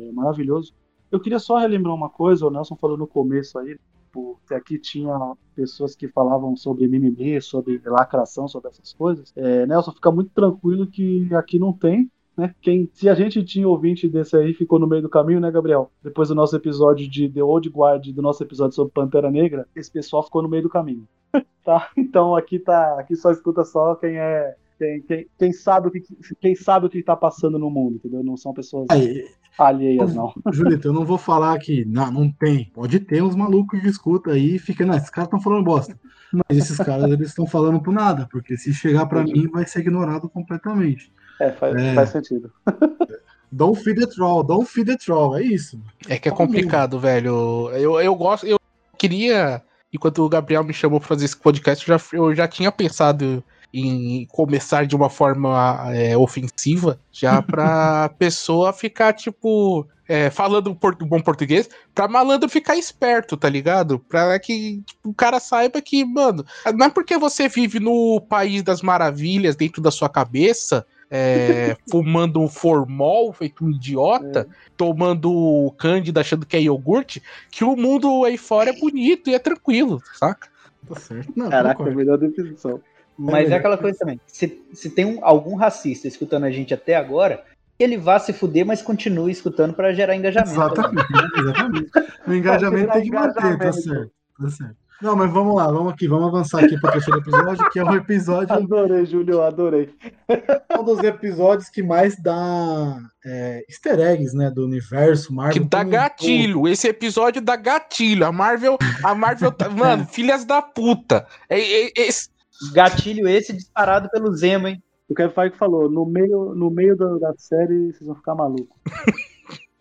é maravilhoso. Eu queria só relembrar uma coisa, o Nelson falou no começo aí, tipo, que aqui tinha pessoas que falavam sobre mimimi, sobre lacração, sobre essas coisas. É, Nelson, fica muito tranquilo que aqui não tem, né? Quem, se a gente tinha ouvinte desse aí, ficou no meio do caminho, né, Gabriel? Depois do nosso episódio de The Old Guard, do nosso episódio sobre Pantera Negra, esse pessoal ficou no meio do caminho. tá? Então aqui tá, aqui só escuta só quem é quem, quem, quem sabe o que quem sabe o que tá passando no mundo, entendeu? Não são pessoas Aí, alheias não. Julito, eu não vou falar que não, não tem. Pode ter uns malucos que escuta aí e fica, não, esses caras estão falando bosta. Mas esses caras eles estão falando por nada, porque se chegar pra mim vai ser ignorado completamente. É, faz, É. faz sentido. Don't feed the troll, don't feed the troll, é isso. É que é complicado, velho. Eu, eu gosto, eu queria, enquanto o Gabriel me chamou pra fazer esse podcast, eu já, eu já tinha pensado em começar de uma forma é, ofensiva, já pra pessoa ficar, tipo, é, falando por- bom português, pra malandro ficar esperto, tá ligado? Pra que tipo, o cara saiba que, mano, não é porque você vive no país das maravilhas dentro da sua cabeça. É, fumando um formol, feito um idiota, tomando cândida achando que é iogurte, que o mundo aí fora é bonito e é tranquilo, saca? Tá certo. Não, Caraca, concordo. melhor definição. Mas É. é aquela coisa também. Se, se tem um- algum racista escutando a gente até agora, que ele vá se fuder, mas continue escutando pra gerar engajamento. Exatamente, exatamente. O engajamento tem que manter, tá certo. Tá certo. Não, mas vamos lá, vamos aqui, vamos avançar aqui para o terceiro episódio, que é o episódio, Adorei, Júlio, adorei. um dos episódios que mais dá é, easter eggs, né, do universo Marvel. Que dá como um gatilho. Esse episódio dá gatilho. A Marvel, a Marvel, tá- mano, filhas da puta. É, é- é- esse- Gatilho esse disparado pelo Zemo, hein? O Kevin Feige falou, no meio, no meio da, da série vocês vão ficar malucos.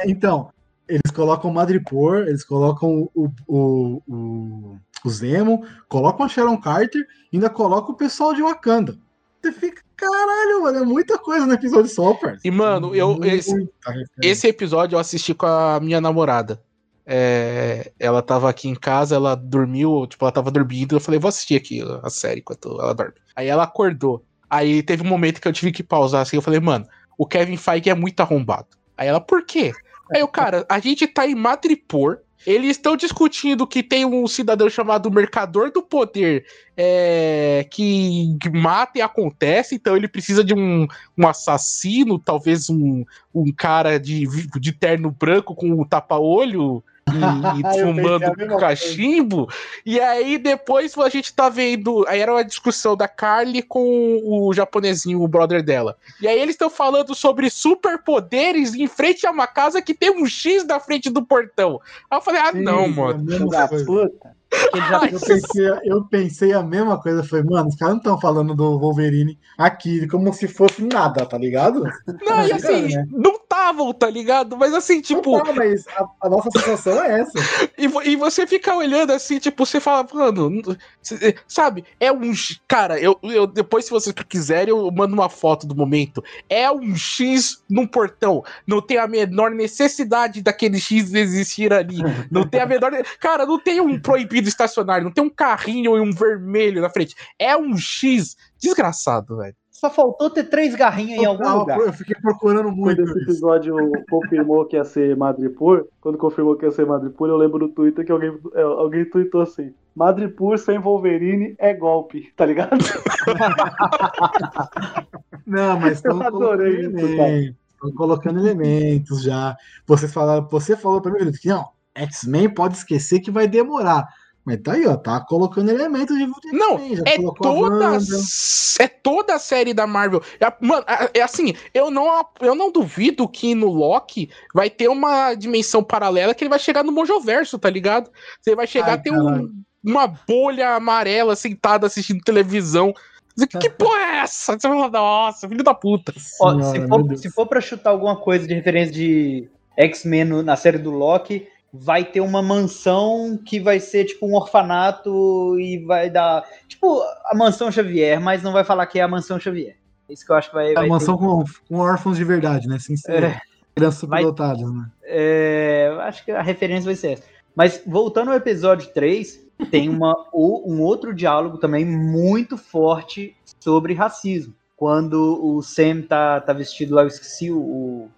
Então, eles colocam o Madripoor, eles colocam o, o, o, o Zemo, colocam a Sharon Carter, ainda colocam o pessoal de Wakanda. Você fica, caralho, mano, é muita coisa no episódio só, parceiro. E, mano, eu- esse-. Esse episódio eu assisti com a minha namorada. É, ela tava aqui em casa, ela dormiu, tipo, ela tava dormindo. Eu falei, vou assistir aqui a série enquanto ela dorme. Aí ela acordou. Aí teve um momento que eu tive que pausar assim. Eu falei, mano, o Kevin Feige é muito arrombado. Aí ela, por quê? Aí eu, cara, a gente tá em Madripoor. Eles estão discutindo que tem um cidadão chamado Mercador do Poder é, que, mata e acontece, então ele precisa de um, um assassino, talvez um, um cara de, de terno branco com um tapa-olho e, e fumando mesma cachimbo. E aí depois a gente tá vendo. Aí era uma discussão da Carly com o japonesinho, o brother dela. E aí eles estão falando sobre superpoderes em frente a uma casa que tem um X na frente do portão. Aí eu falei, ah, Sim, não, é mano. Da puta. Já Eu pensei, eu pensei a mesma coisa. Falei, mano, os caras não estão falando do Wolverine aqui como se fosse nada, tá ligado? Não, e assim, né? não estavam, tá ligado? Mas assim, tipo, Não tá, mas a, a nossa sensação é essa. E, e você fica olhando assim, tipo, você fala, mano, sabe? É um. X- Cara, eu, eu depois, se vocês quiserem, eu mando uma foto do momento. É um X num portão. Não tem a menor necessidade daquele X existir ali. Não tem a menor. Cara, não tem um proibido estacionário, não tem um carrinho e um vermelho na frente. É um X desgraçado, velho. Só faltou ter três garrinhas em algum lugar. eu fiquei procurando muito. Quando esse episódio confirmou que ia ser Madripoor, quando confirmou que ia ser Madripoor, eu lembro no Twitter que alguém, é, alguém tweetou assim: Madripoor sem Wolverine é golpe, tá ligado? Não, mas estão Eu adorei isso, cara. colocando elementos já. Vocês falaram, você falou pra mim que não, X-Men pode esquecer que vai demorar. Mas tá aí, ó, tá colocando elementos de de Não, É toda, é toda a série da Marvel. É, mano, é, é assim, eu não, eu não duvido que no Loki vai ter uma dimensão paralela que ele vai chegar no Mojoverso, tá ligado? Você vai chegar Ai, a ter um- uma bolha amarela sentada assistindo televisão. Que porra é essa? Você vai falar, nossa, filho da puta. Ó, Senhora, se, for, se for pra chutar alguma coisa de referência de X-Men na série do Loki, vai ter uma mansão que vai ser tipo um orfanato e vai dar. Tipo, a mansão Xavier, mas não vai falar que é a mansão Xavier. É Isso que eu acho que vai. É vai uma ter. mansão com, com órfãos de verdade, né? Sem ser É. crianças superdotadas, né? É, acho que a referência vai ser essa. Mas voltando ao episódio 3, tem uma, um outro diálogo também muito forte sobre racismo. Quando o Sam tá, tá vestido lá, eu esqueci o.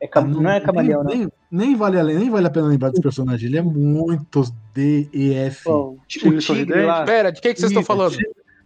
é cam- não, é camaleão, não. nem, nem, vale, a- nem vale a pena lembrar desse personagem. Ele é muito DEF. Bom, O Tigre Sorridente. lá. Pera, de que, que vocês estão falando?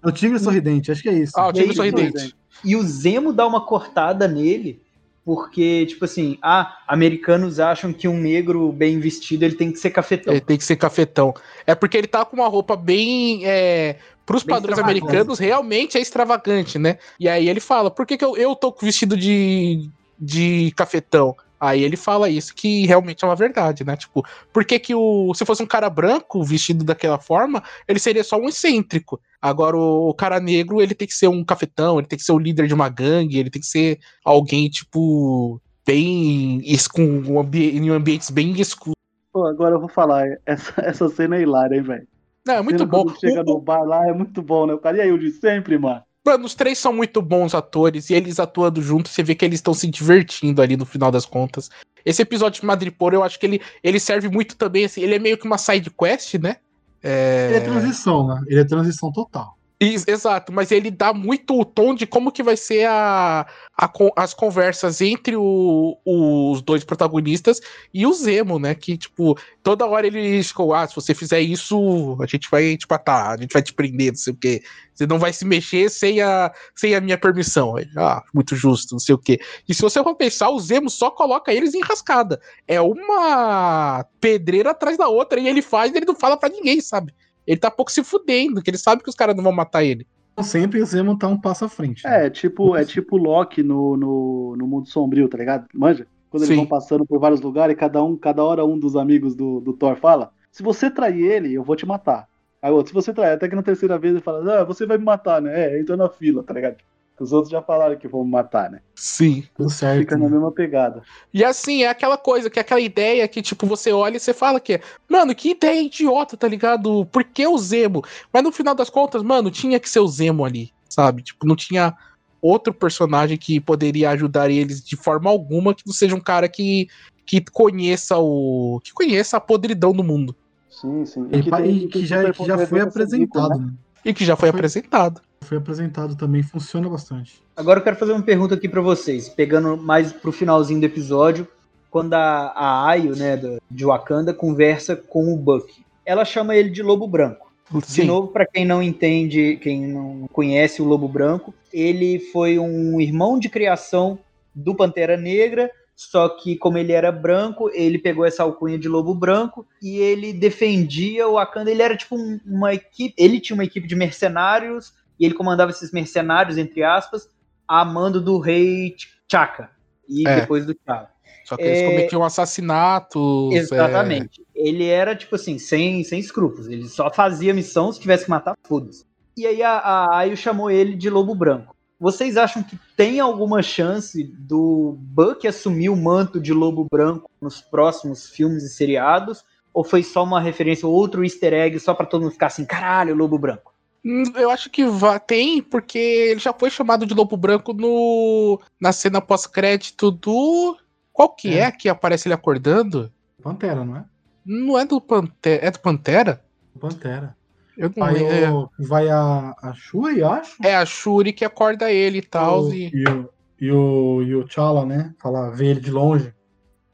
É o Tigre Sorridente, acho que é isso. Ah, o Tigre Sorridente. E o Zemo dá uma cortada nele, porque, tipo assim, ah, americanos acham que um negro bem vestido ele tem que ser cafetão. Ele tem que ser cafetão. É porque ele tá com uma roupa bem. É, pros Bem padrões americanos, realmente é extravagante, né? E aí ele fala: por que, que eu, eu tô vestido de, de cafetão? Aí ele fala isso, que realmente é uma verdade, né? Tipo, por que, que o. Se fosse um cara branco vestido daquela forma, ele seria só um excêntrico. Agora, o, o cara negro, ele tem que ser um cafetão, ele tem que ser o líder de uma gangue, ele tem que ser alguém, tipo, bem. com um ambi- em ambientes bem escuros. Pô, agora eu vou falar, essa, essa cena é hilária, hein, velho? Não, é muito bom. Chega O- no bar lá, é muito bom, né? O cara, e aí, o de sempre, mano? Mano, os três são muito bons atores e eles atuando juntos, você vê que eles estão se divertindo ali no final das contas. Esse episódio de Madripoor, eu acho que ele, ele serve muito também, assim, ele é meio que uma side quest, né? É... Ele é transição, né? Ele é transição total. Exato, mas ele dá muito o tom de como que vai ser a, a as conversas entre o- os dois protagonistas e o Zemo, né? Que, tipo, toda hora ele ficou, ah, se você fizer isso, a gente vai te matar, a gente vai te prender, não sei o quê. Você não vai se mexer sem a, sem a minha permissão. Ah, muito justo, não sei o quê. E se você for pensar, o Zemo só coloca eles em rascada. É uma pedreira atrás da outra, e ele faz ele não fala pra ninguém, sabe? Ele tá pouco se fudendo, que ele sabe que os caras não vão matar ele. Então, sempre o Zemo tá um passo à frente. né? É, tipo, é tipo Loki no, no, no mundo sombrio, tá ligado? Manja? Quando eles Sim. vão passando por vários lugares e cada um, cada hora um dos amigos do, do Thor fala: se você trair ele, eu vou te matar. Aí outro, se você trair, até que na terceira vez ele fala, ah, você vai me matar, né? É, entra na fila, tá ligado? Os outros já falaram que vão me matar, né? Sim. Tudo certo. Fica na né? mesma pegada. E assim, é aquela coisa, que é aquela ideia que, tipo, você olha e você fala que, mano, que ideia idiota, tá ligado? Por que o Zemo? Mas no final das contas, mano, tinha que ser o Zemo ali, sabe? Tipo, não tinha outro personagem que poderia ajudar eles de forma alguma que não seja um cara que, que conheça o. que conheça a podridão do mundo. Sim, sim. E, e tem que, já, que já foi bico, apresentado, né? né? E que já foi Foi. apresentado. Foi apresentado também, funciona bastante. Agora eu quero fazer uma pergunta aqui pra vocês, pegando mais pro finalzinho do episódio, quando a, a Ayo, né, do- de Wakanda, conversa com o Bucky. Ela chama ele de Lobo Branco. De Sim. novo, pra quem não entende, quem não conhece o Lobo Branco, ele foi um irmão de criação do Pantera Negra, só que como ele era branco, ele pegou essa alcunha de Lobo Branco e ele defendia o Wakanda. Ele era tipo um- uma equipe, ele tinha uma equipe de mercenários e ele comandava esses mercenários, entre aspas, a mando do rei T'Chaka e É. depois do T'Challa. Só que eles É, cometiam assassinatos. é, Exatamente. Ele era, tipo assim, sem, sem escrúpulos. Ele só fazia missão se tivesse que matar, foda-se. E aí a, a Ayo chamou ele de Lobo Branco. Vocês acham que tem alguma chance do Buck assumir o manto de Lobo Branco nos próximos filmes e seriados? Ou foi só uma referência, outro easter egg, só pra todo mundo ficar assim, caralho, Lobo Branco? Hum, Eu acho que tem, porque ele já foi chamado de Lobo Branco no na cena pós-crédito do. Qual que é. É. que aparece ele acordando? Pantera, não é? Não é do Pantera. É do Pantera? Pantera. Eu não Vai, lembro. o, vai a, a Shuri, acho. É a Shuri que acorda ele e tal. o, E... e, o, e, o, e o T'Challa, né? Fala, vê ele de longe.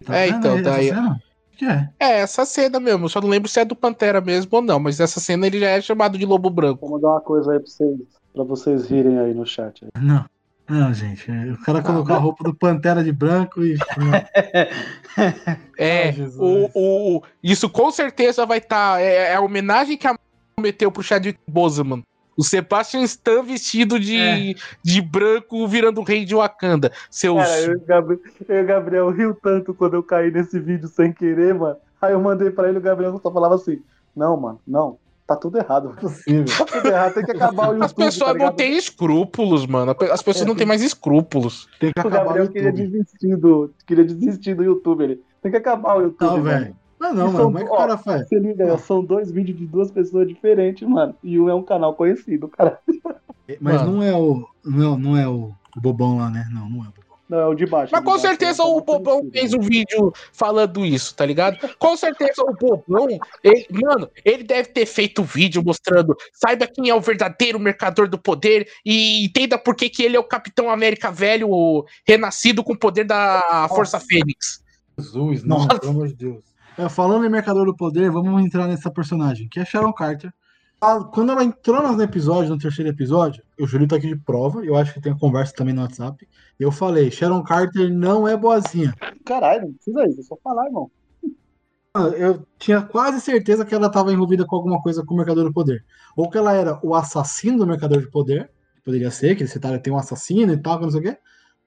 Tá É, vendo então, daí- cena? Que é. É, essa cena mesmo. Só não lembro se é do Pantera mesmo ou não. Mas essa cena ele já é chamado de Lobo Branco. Vou mandar uma coisa aí pra vocês, pra vocês rirem aí no chat. aí. Não. Não, gente. O cara colocou a roupa do Pantera de branco e. É, Jesus. o, o, isso com certeza vai estar. é, é a homenagem que a meteu pro Chadwick Boseman. O Sebastian Stan vestido de, de branco virando o rei de Wakanda. Seus. Cara, eu e, o Gabriel, eu o Gabriel riu tanto quando eu caí nesse vídeo sem querer, mano. Aí eu mandei pra ele o Gabriel só falava assim: Não, mano, não, tá tudo errado. mano. Possível. Tá tudo errado, tem que acabar o YouTube. As pessoas tá não têm escrúpulos, mano. As pessoas não têm mais escrúpulos. Tem que O acabar o Gabriel queria YouTube. desistir, do, queria desistir do YouTube. Ele tem que acabar o YouTube. Não, mano. velho. Não, não, mano. é Como é que o cara faz? Se liga, são dois vídeos de duas pessoas diferentes, mano. E um é um canal conhecido, cara. Mas Mano. não é o. Não, não é o, bobão lá, né? Não, não é o bobão. Não, é o de baixo. Mas de com baixo, certeza é o Bobão conhecido. fez um vídeo falando isso, tá ligado? Com certeza o Bobão, ele- mano, ele deve ter feito um vídeo mostrando, saiba quem é o verdadeiro mercador do poder e entenda por que, que ele é o Capitão América velho, o renascido com o poder da Força Fênix. Jesus, não, Nossa. pelo amor de Deus. É, falando em Mercador do Poder, vamos entrar nessa personagem, que é Sharon Carter. Ah, Quando ela entrou no episódio, no terceiro episódio, o Júlio tá aqui de prova, eu acho que tem conversa também no WhatsApp. Eu falei, Sharon Carter não é boazinha. Caralho, não precisa isso, é só falar, irmão. Ah, Eu tinha quase certeza que ela estava envolvida com alguma coisa com o Mercador do Poder. Ou que ela era o assassino do Mercador do Poder, poderia ser, que citaram tem um assassino e tal, não sei o quê.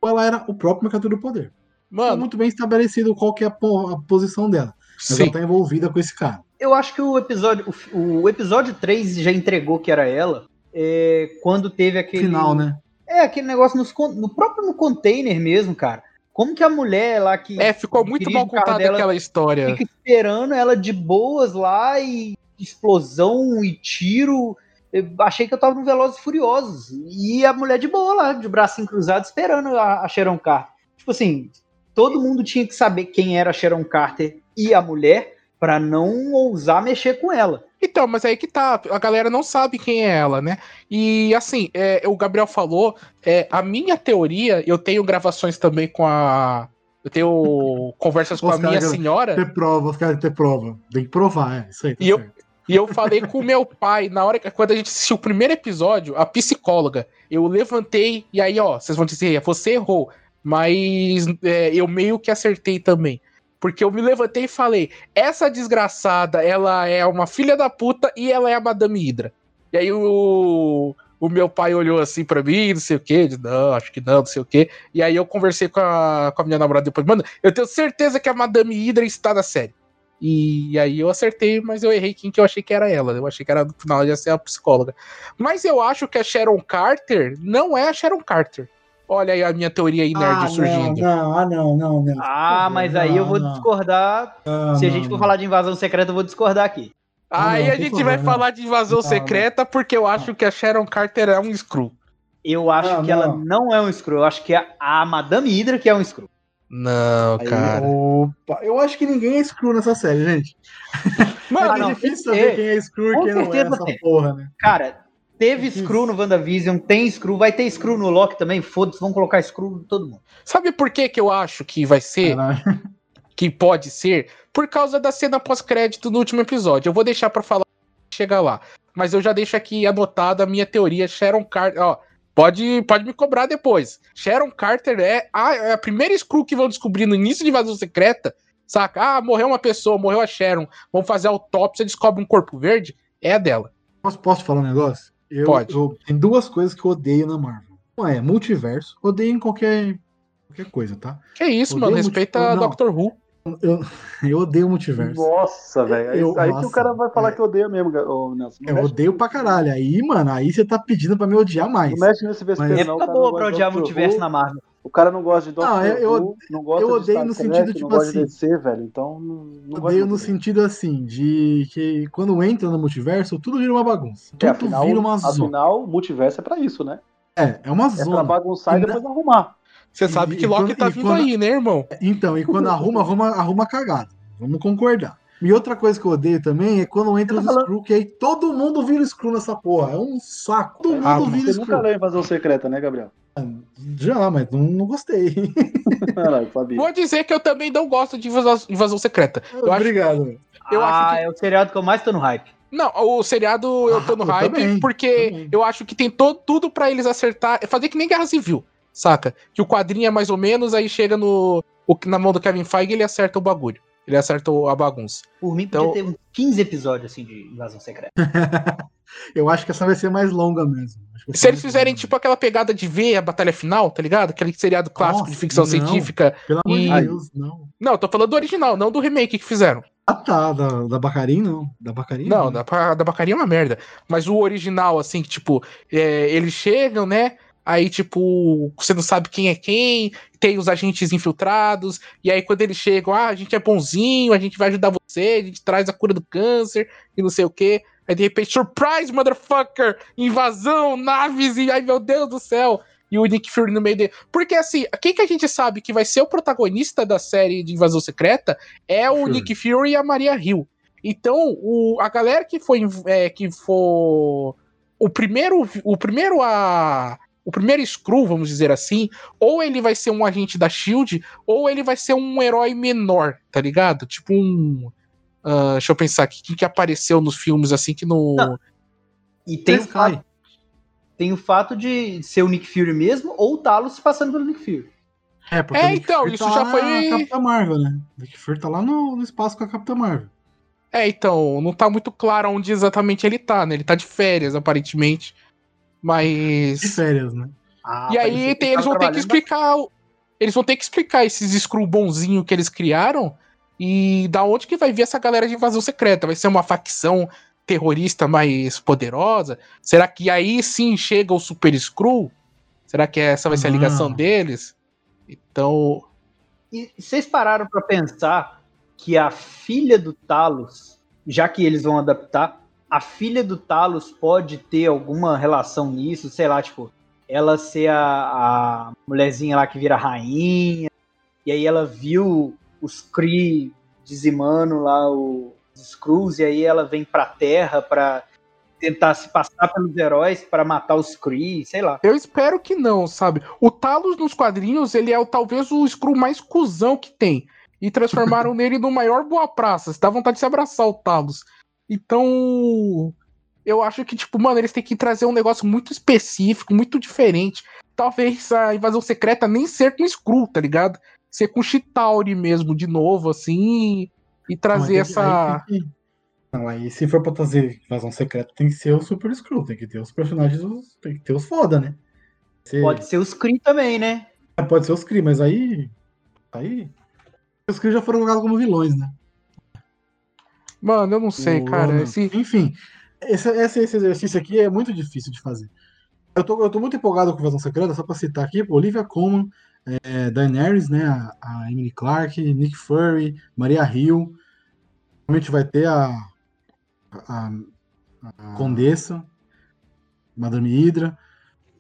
Ou ela era o próprio Mercador do Poder. Mano, muito bem estabelecido qual que é a, po- a posição dela. Mas sim. ela tá envolvida com esse cara. Eu acho que o episódio, o, o episódio 3 já entregou que era ela, é, quando teve aquele. Final, né? É, aquele negócio nos no próprio no container mesmo, cara. Como que a mulher lá que É, ficou muito mal contada dela aquela história. fica esperando ela de boas lá e explosão e tiro. Eu achei que eu tava no Velozes e Furiosos. E a mulher de boa lá, de bracinho cruzado, esperando a, a Sharon Carter. Tipo assim, todo mundo tinha que saber quem era a Sharon Carter e a mulher pra não ousar mexer com ela. Então, mas aí que tá, a galera não sabe quem é ela, né? E assim, é, o Gabriel falou, é, a minha teoria, eu tenho gravações também com a. Eu tenho conversas com a Oscar, minha senhora. Ter prova, os caras ter prova. Tem que provar, é isso aí. Tá E eu- certo. E eu falei com o meu pai, na hora que quando a gente assistiu o primeiro episódio, a psicóloga, eu levantei, e aí, ó, vocês vão dizer, você errou. Mas é, eu meio que acertei também. Porque eu me levantei e falei: essa desgraçada, ela é uma filha da puta e ela é a Madame Hydra. E aí o, o meu pai olhou assim pra mim, não sei o quê, disse, não, acho que não, não sei o quê. E aí eu conversei com a, com a minha namorada depois, mano, eu tenho certeza que a Madame Hydra está na série. E aí eu acertei, mas eu errei quem que eu achei que era ela. Eu achei que era no final ia ser a psicóloga. Mas eu acho que a Sharon Carter não é a Sharon Carter. Olha aí a minha teoria aí nerd ah, surgindo. Não, não, ah, não, não, não. Ah, mas aí eu vou Não, não. discordar. Ah, Se a não, gente for não. falar de invasão secreta, eu vou discordar aqui. Aí não, a gente favor, vai não. falar de invasão Não, não. secreta porque eu acho que a Sharon Carter é um Screw. Eu acho Não, que ela não. não é um Screw. Eu acho que é a Madame Hydra que é um Screw. Não, Aí, cara. Opa, eu acho que ninguém é screw nessa série, gente. Mano, é não, é difícil saber ter. quem é screw e quem não é tem. porra, né? Cara, teve. Screw no WandaVision, tem Screw, vai ter Screw no Loki também. Foda-se, vão colocar Screw em todo mundo. sabe por que que eu acho que vai ser, Caralho. que pode ser? Por causa da cena pós-crédito do último episódio. Eu vou deixar pra falar chegar lá. Mas eu já deixo aqui anotada a minha teoria. Sharon Carter, ó, pode, pode me cobrar depois. Sharon Carter é a, é a primeira Screw que vão descobrir no início de Invasão Secreta. Saca? Ah, morreu uma pessoa, morreu a Sharon. Vão fazer a autópsia, descobre um corpo verde. É a dela. Posso, posso falar um negócio? Eu, Pode. eu- tem duas coisas que eu odeio na Marvel. Uma é multiverso. Odeio em qualquer, qualquer coisa, tá? Que isso, Odeio mano. Respeita. Doctor Who. Eu, eu odeio multiverso. Nossa, velho. Aí, que o cara vai falar é. que odeia mesmo, Nelson. Eu mexe- odeio pra caralho. Aí, mano, aí você tá pedindo pra me odiar mais. Não mexe nesse vespeiro, não. Época cara boa pra odiar multiverso Who, na Marvel. O cara não gosta de Doctor Não, eu- eu- Who, não gosta eu de odeio Star no Trek, sentido, não tipo gosta assim, de DC, velho. Então, não, não Odeio de no sentido assim, de que quando entra no multiverso, tudo vira uma bagunça. É, Tudo afinal, vira uma zona. afinal, o multiverso é pra isso, né? É, é uma É pra zona. bagunçar e E na- depois arrumar. Você E- sabe que e Loki quando- tá vindo quando- aí, né, irmão? Então, e quando arruma, arruma, arruma cagada. Vamos concordar. E outra coisa que eu odeio também é quando entra os Tá falando- Screw, que aí todo mundo vira Screw nessa porra. É um saco. Todo mundo Ah, vira Você nunca Screw. leu Invasão Secreta, né, Gabriel? Já, mas não, não gostei. Caralho, sabia. Vou dizer que eu também não gosto de invasão, invasão secreta. Eu acho- Obrigado. Eu ah, acho que- é o seriado que eu mais tô no hype. Não, o seriado eu tô Ah, no eu hype também, porque também. eu acho que tem to- tudo pra eles acertar. é Fazer que nem Guerra Civil, saca? Que o quadrinho é mais ou menos, aí chega no o- na mão do Kevin Feige ele acerta o bagulho. Ele acerta o- a bagunça. Por mim, Então- podia ter uns 15 episódios assim de invasão secreta. Eu acho que essa vai ser mais longa mesmo. Acho que vai Se eles fizerem longa. tipo aquela pegada de ver a batalha final, tá ligado? Aquele seriado clássico de Nossa, ficção não. científica. Pelo amor de Deus, não. Não, eu tô falando do original, não do remake que fizeram. Ah, tá. Da, da Bacarim, não. Da Bacarim? Não, da, pa- da Bacaria é uma merda. Mas o original, assim, que, tipo, é, eles chegam, né? Aí, tipo, você não sabe quem é quem, tem os agentes infiltrados, e aí quando eles chegam, ah, a gente é bonzinho, a gente vai ajudar você, a gente traz a cura do câncer, e não sei o quê. Aí de repente, surprise, motherfucker! Invasão, naves, e ai meu Deus do céu! E o Nick Fury no meio dele. Porque assim, quem que a gente sabe que vai ser o protagonista da série de Invasão Secreta é o Fury. Nick Fury e a Maria Hill. Então, o, a galera que foi é, que for o primeiro o primeiro a o primeiro Screw, vamos dizer assim, ou ele vai ser um agente da Shield, ou ele vai ser um herói menor, tá ligado? Tipo um ah, deixa eu pensar aqui, quem que apareceu nos filmes assim que no Não. E tem o, fato, tem o fato de ser o Nick Fury mesmo ou o Talos passando pelo Nick Fury. É, porque É, o Nick então, Fury isso tá já foi- na Capitã Marvel, né? O Nick Fury tá lá no, no espaço com a Capitã Marvel. É, então, não tá muito claro onde exatamente ele tá, né? Ele tá de férias, aparentemente. De Mas. férias, né? Ah, e aí tem- eles vão ter que explicar. o- Eles vão ter que explicar esses Screw bonzinho que eles criaram. E da onde que vai vir essa galera de invasão secreta? Vai ser uma facção terrorista mais poderosa? Será que aí sim chega o Super Screw? Será que essa vai ser a ligação Não. deles? Então. E vocês pararam pra pensar que a filha do Talos, já que eles vão adaptar, a filha do Talos pode ter alguma relação nisso, sei lá, tipo, ela ser a, a mulherzinha lá que vira rainha, e aí ela viu os Kree dizimando lá o- os Skrulls, e aí ela vem pra Terra pra tentar se passar pelos heróis pra matar os Kree, sei lá. Eu espero que não, sabe? O Talos nos quadrinhos, ele é o, talvez o Screw mais cuzão que tem. E transformaram nele no maior boa praça. Dá vontade de se abraçar o Talos. Então. Eu acho que, tipo, mano, eles têm que trazer um negócio muito específico, muito diferente. Talvez a invasão secreta nem ser com Screw, tá ligado? ser com Chitauri mesmo, de novo, assim, e, trazer Não, essa. Aí Não, aí se for pra trazer invasão secreta, tem que ser o Super Screw, tem que ter os personagens, os- tem que ter os foda, né? Pode ser os Kree também, né? É, pode ser os Kree, mas aí. Aí. Os Kree já foram colocados como vilões, né? Mano, eu não sei, O cara. Esse... Enfim, esse, esse, esse exercício aqui é muito difícil de fazer. Eu tô, eu tô muito empolgado com Invasão Secreta, só pra citar aqui, Olivia Colman, é, Daenerys, né, a, a Emily Clark, Nick Fury, Maria Hill, realmente vai ter a, a, a Condessa, Madame Hydra.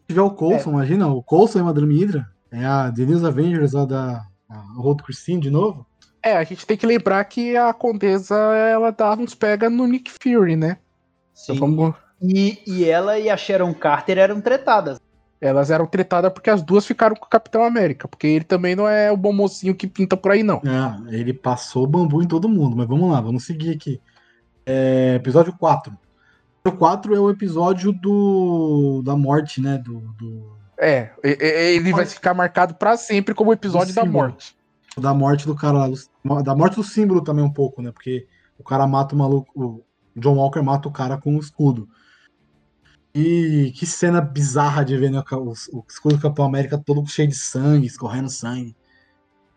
Se tiver o Coulson, imagina, o Coulson e Madame Hydra, é a Denise Avengers, a da a Road Christine de novo. É, a gente tem que lembrar que a Condesa, ela dava uns pega no Nick Fury, né? Sim. Então, vamos- E, e ela e a Sharon Carter eram tretadas. Elas eram tretadas porque as duas ficaram com o Capitão América. Porque ele também não é o bom mocinho que pinta por aí, não. É, ele passou bambu em todo mundo, mas vamos lá, vamos seguir aqui. É, episódio 4. O 4 é o episódio do da morte, né? Do, do- É, ele vai ficar marcado pra sempre como o episódio da morte. da morte do cara lá, do- da morte do símbolo também um pouco, né? Porque o cara mata o maluco, o John Walker mata o cara com o escudo. E que cena bizarra de ver, né? O, o escudo do Capitão América todo cheio de sangue, escorrendo sangue.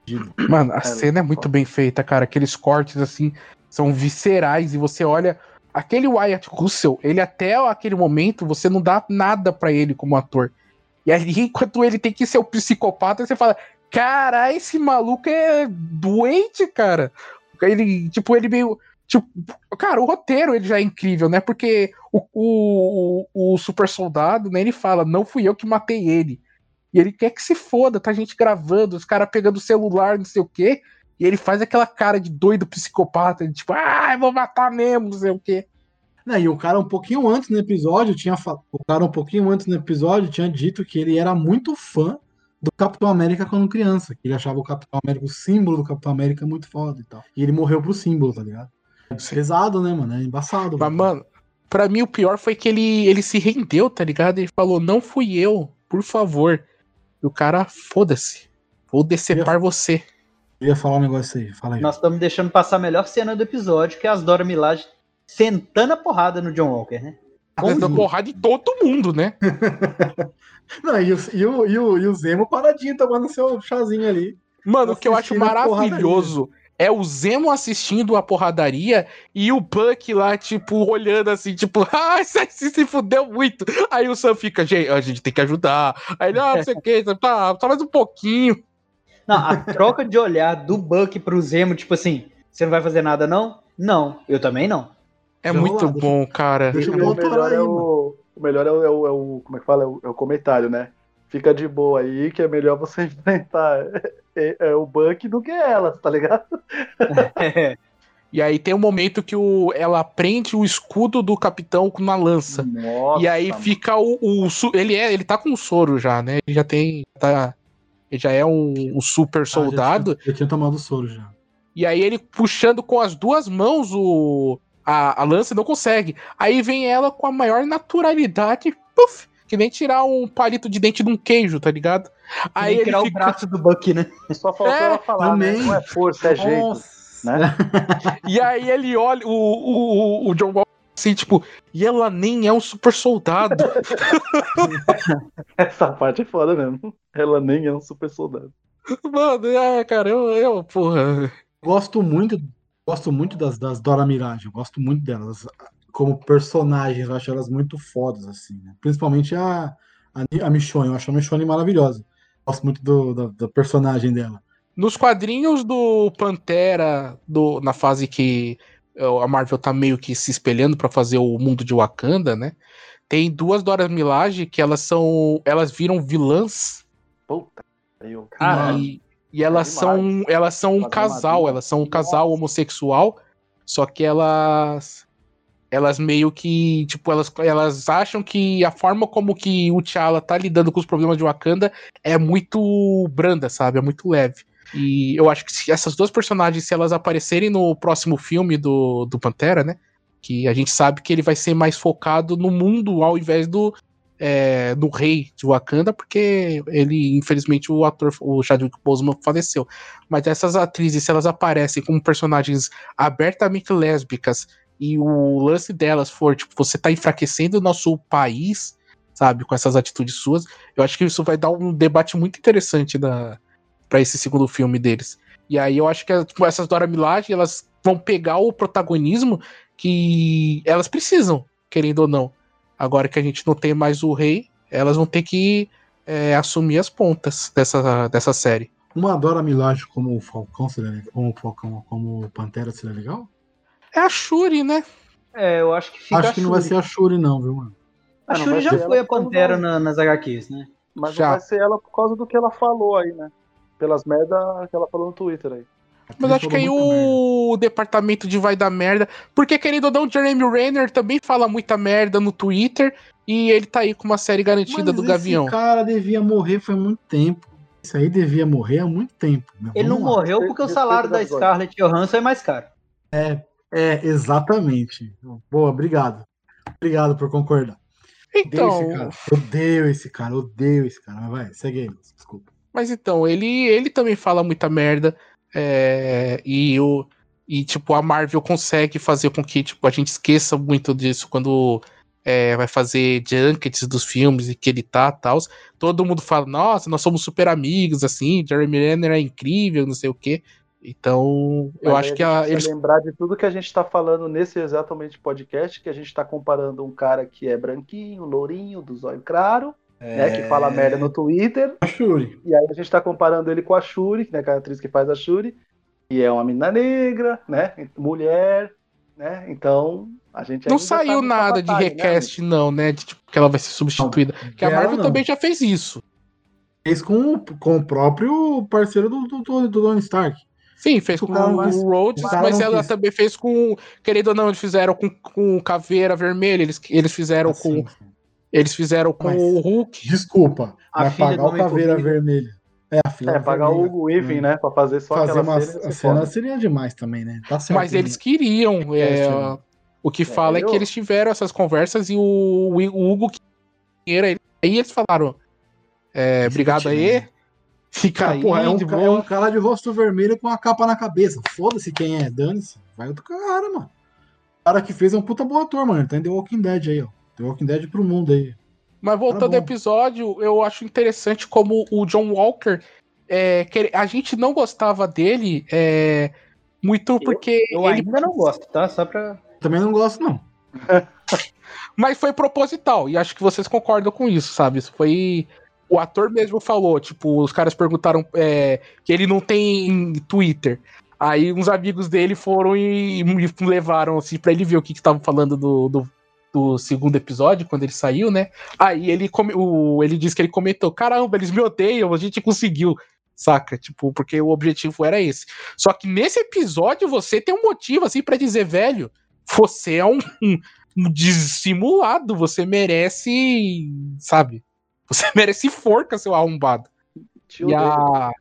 Mano, a Cara, cena é muito bem feita, cara. Aqueles cortes, assim, são viscerais. E você olha. Aquele Wyatt Russell, ele até aquele momento, você não dá nada pra ele como ator. E ali, enquanto ele tem que ser o psicopata, você fala: Cara, esse maluco é doente, cara. Ele, tipo, ele meio. Tipo, cara, o roteiro ele já é incrível, né? Porque o, o, o, super soldado, né? Ele fala: Não fui eu que matei ele. E ele quer que se foda, tá gente gravando, os caras pegando o celular, não sei o quê. E ele faz aquela cara de doido psicopata, tipo, ah, eu vou matar mesmo, não sei o quê. Né, e o cara um pouquinho antes no episódio tinha o cara um pouquinho antes no episódio tinha dito que ele era muito fã do Capitão América quando criança, que ele achava o Capitão América o símbolo do Capitão América muito foda e tal. E ele morreu pro símbolo, tá ligado? É pesado, né, mano? É embaçado. Mas, mano, pra mim o pior foi que ele, ele se rendeu, tá ligado? Ele falou, não fui eu, por favor. E o cara, foda-se. Vou decepar você. Eu ia falar um negócio aí, fala aí. Nós estamos deixando passar a melhor cena do episódio, que é as Dora Milaje sentando a porrada no John Walker, né? Dando porrada em todo mundo, né? Não, e o, e, o, e, o, e o Zemo paradinho tomando seu chazinho ali. Mano, o que eu acho maravilhoso é o Zemo assistindo a porradaria e o Buck lá, tipo, olhando assim, tipo, ah, você se, se fudeu muito. Aí o Sam fica, gente, a gente tem que ajudar. Aí ele, ah, não sei o que, tá, só mais um pouquinho. Não, a troca de olhar do Buck pro Zemo, tipo assim, você não vai fazer nada não? Não, eu também não. É muito bom, cara. deixa E eu o voltar melhor aí, é o, o melhor é o, é o- é o- como é que fala? É o, é o comentário, né? Fica de boa aí, que é melhor você enfrentar é, é o Buck do que elas, tá ligado? E aí tem um momento que o, ela prende o escudo do capitão na lança. Nossa, e aí mano. fica o, o su- ele é, ele tá com o soro já, né? Ele já tem, tá, ele já é um, um super soldado. Ah, já, tinha, já tinha tomado soro já. E aí ele puxando com as duas mãos o a, a lança não consegue. Aí vem ela com a maior naturalidade, puf, que nem tirar um palito de dente de um queijo, tá ligado? Aí tirar o fica, braço do Buck, né? Só faltou É, ela falar, né? também. Não é força, é jeito. Nossa. né? e aí ele olha o, o, o John Wall assim, tipo, e ela nem é um super soldado. Essa parte é foda mesmo. Ela nem é um super soldado. Mano, é, cara, eu, eu, porra. Gosto muito, gosto muito das, das Dora Mirage, eu gosto muito delas. Como personagens, eu acho elas muito fodas, assim, né? Principalmente a, a, a Michonne, eu acho a Michonne maravilhosa. Gosto muito do, da, da personagem dela. Nos quadrinhos do Pantera, do, na fase que eh, a Marvel tá meio que se espelhando pra fazer o mundo de Wakanda, né? Tem duas Dora Milaje que elas são. Elas viram vilãs Puta. Eu, Caralho. e, e elas são. Elas são um casal, elas são um casal homossexual, só que elas. Elas meio que, tipo, elas, elas acham que a forma como que o T'Challa tá lidando com os problemas de Wakanda é muito branda, sabe? É muito leve. E eu acho que se essas duas personagens, se elas aparecerem no próximo filme do, do Pantera, né? Que a gente sabe que ele vai ser mais focado no mundo ao invés do, é, no rei de Wakanda, porque ele, infelizmente, o ator, o Chadwick Boseman faleceu. Mas essas atrizes, se elas aparecem como personagens abertamente lésbicas e o lance delas for, tipo, você tá enfraquecendo o nosso país, sabe, com essas atitudes suas, eu acho que isso vai dar um debate muito interessante da, para esse segundo filme deles. E aí eu acho que tipo, essas Dora Milaje, elas vão pegar o protagonismo que elas precisam, querendo ou não. Agora que a gente não tem mais o rei, elas vão ter que é, assumir as pontas dessa, dessa série. Uma Dora Milaje como o Falcão seria como o Falcão, como o Pantera seria legal? É a Shuri, né? É, eu acho que fica Acho a que não vai ser a Shuri, não, viu, mano? A Ah, Shuri já foi a Pantera como- na- nas HQs, né? Mas Já. não vai ser ela por causa do que ela falou aí, né? Pelas merda que ela falou no Twitter aí. Mas acho que aí o departamento de vai dar merda. Porque, querido ou não, Jeremy Renner também fala muita merda no Twitter. E ele tá aí com uma série garantida do Gavião. Esse cara devia morrer faz muito tempo. Isso aí devia morrer há muito tempo. né? Ele não lá. morreu porque o salário da. Scarlett Johansson é mais caro. É, exatamente. Boa, obrigado. Obrigado por concordar. Odeio Então, esse cara. Odeio esse cara, odeio esse cara. Mas vai, segue aí, desculpa. Mas então, ele, ele também fala muita merda. É, e, o, e, tipo, a Marvel consegue fazer com que tipo, a gente esqueça muito disso quando é, vai fazer junkets dos filmes e que ele tá tal. Todo mundo fala, nossa, nós somos super amigos, assim, Jeremy Renner é incrível, não sei o quê. Então, eu Mas acho aí que a eles. lembrar de tudo que a gente tá falando nesse exatamente podcast, que a gente tá comparando um cara que é branquinho, lourinho, do zóio claro, né, que fala merda no Twitter, A Shuri. e aí a gente tá comparando ele com a Shuri, né, que é a atriz que faz a Shuri, que é uma menina negra, né, mulher, né, então a gente Não tá saiu nessa nada de batalha, né, não, né? De tipo, que ela vai ser substituída. que a Marvel não. também já fez isso. Fez com, com o próprio parceiro do, do, do, do Tony Stark. Sim, fez O com não o Rhodes, mas não ela quis. também fez com. Querendo ou não, eles fizeram com, com Caveira Vermelha, eles, eles fizeram Assim, com. Eles fizeram com Mas- o Hulk. Desculpa, A pagar o Caveira Homem-Formiga. Vermelha. É, a filha É, pagar vermelha. o Weaving, né, pra fazer só Fazer aquela uma cena. cena seria demais também, né? Tá certo. Mas eles queriam. é, É, o que fala é eu- que eles tiveram essas conversas e o, o Hugo Queira, ele- aí eles falaram. É, Fica obrigado aí. Fica Cara, aí, porra, é um, é um cara de rosto vermelho com a capa na cabeça. Foda-se quem é, dane-se. Vai outro cara, mano. O cara que fez é um puta bom ator, mano. Ele tá em The Walking Dead aí, ó. The Walking Dead pro mundo aí. Mas voltando Tá ao episódio, eu acho interessante como o John Walker. é, que a gente não gostava dele é, muito porque Eu ele ainda não gosto, tá? Só pra. Também não gosto, não. Mas foi proposital, e acho que vocês concordam com isso, sabe? Isso foi. O ator mesmo falou, tipo, os caras perguntaram é, que ele não tem Twitter. Aí uns amigos dele foram e me levaram assim pra ele ver o que que estavam falando do, do, do segundo episódio, quando ele saiu, né? Aí ele, come, o, ele disse que ele comentou: caramba, eles me odeiam, a gente conseguiu. Saca? Tipo, porque o objetivo era esse. Só que nesse episódio você tem um motivo, assim, pra dizer, velho, você é um, um, um dissimulado, você merece, sabe? Você merece forca, seu arrombado. E, a...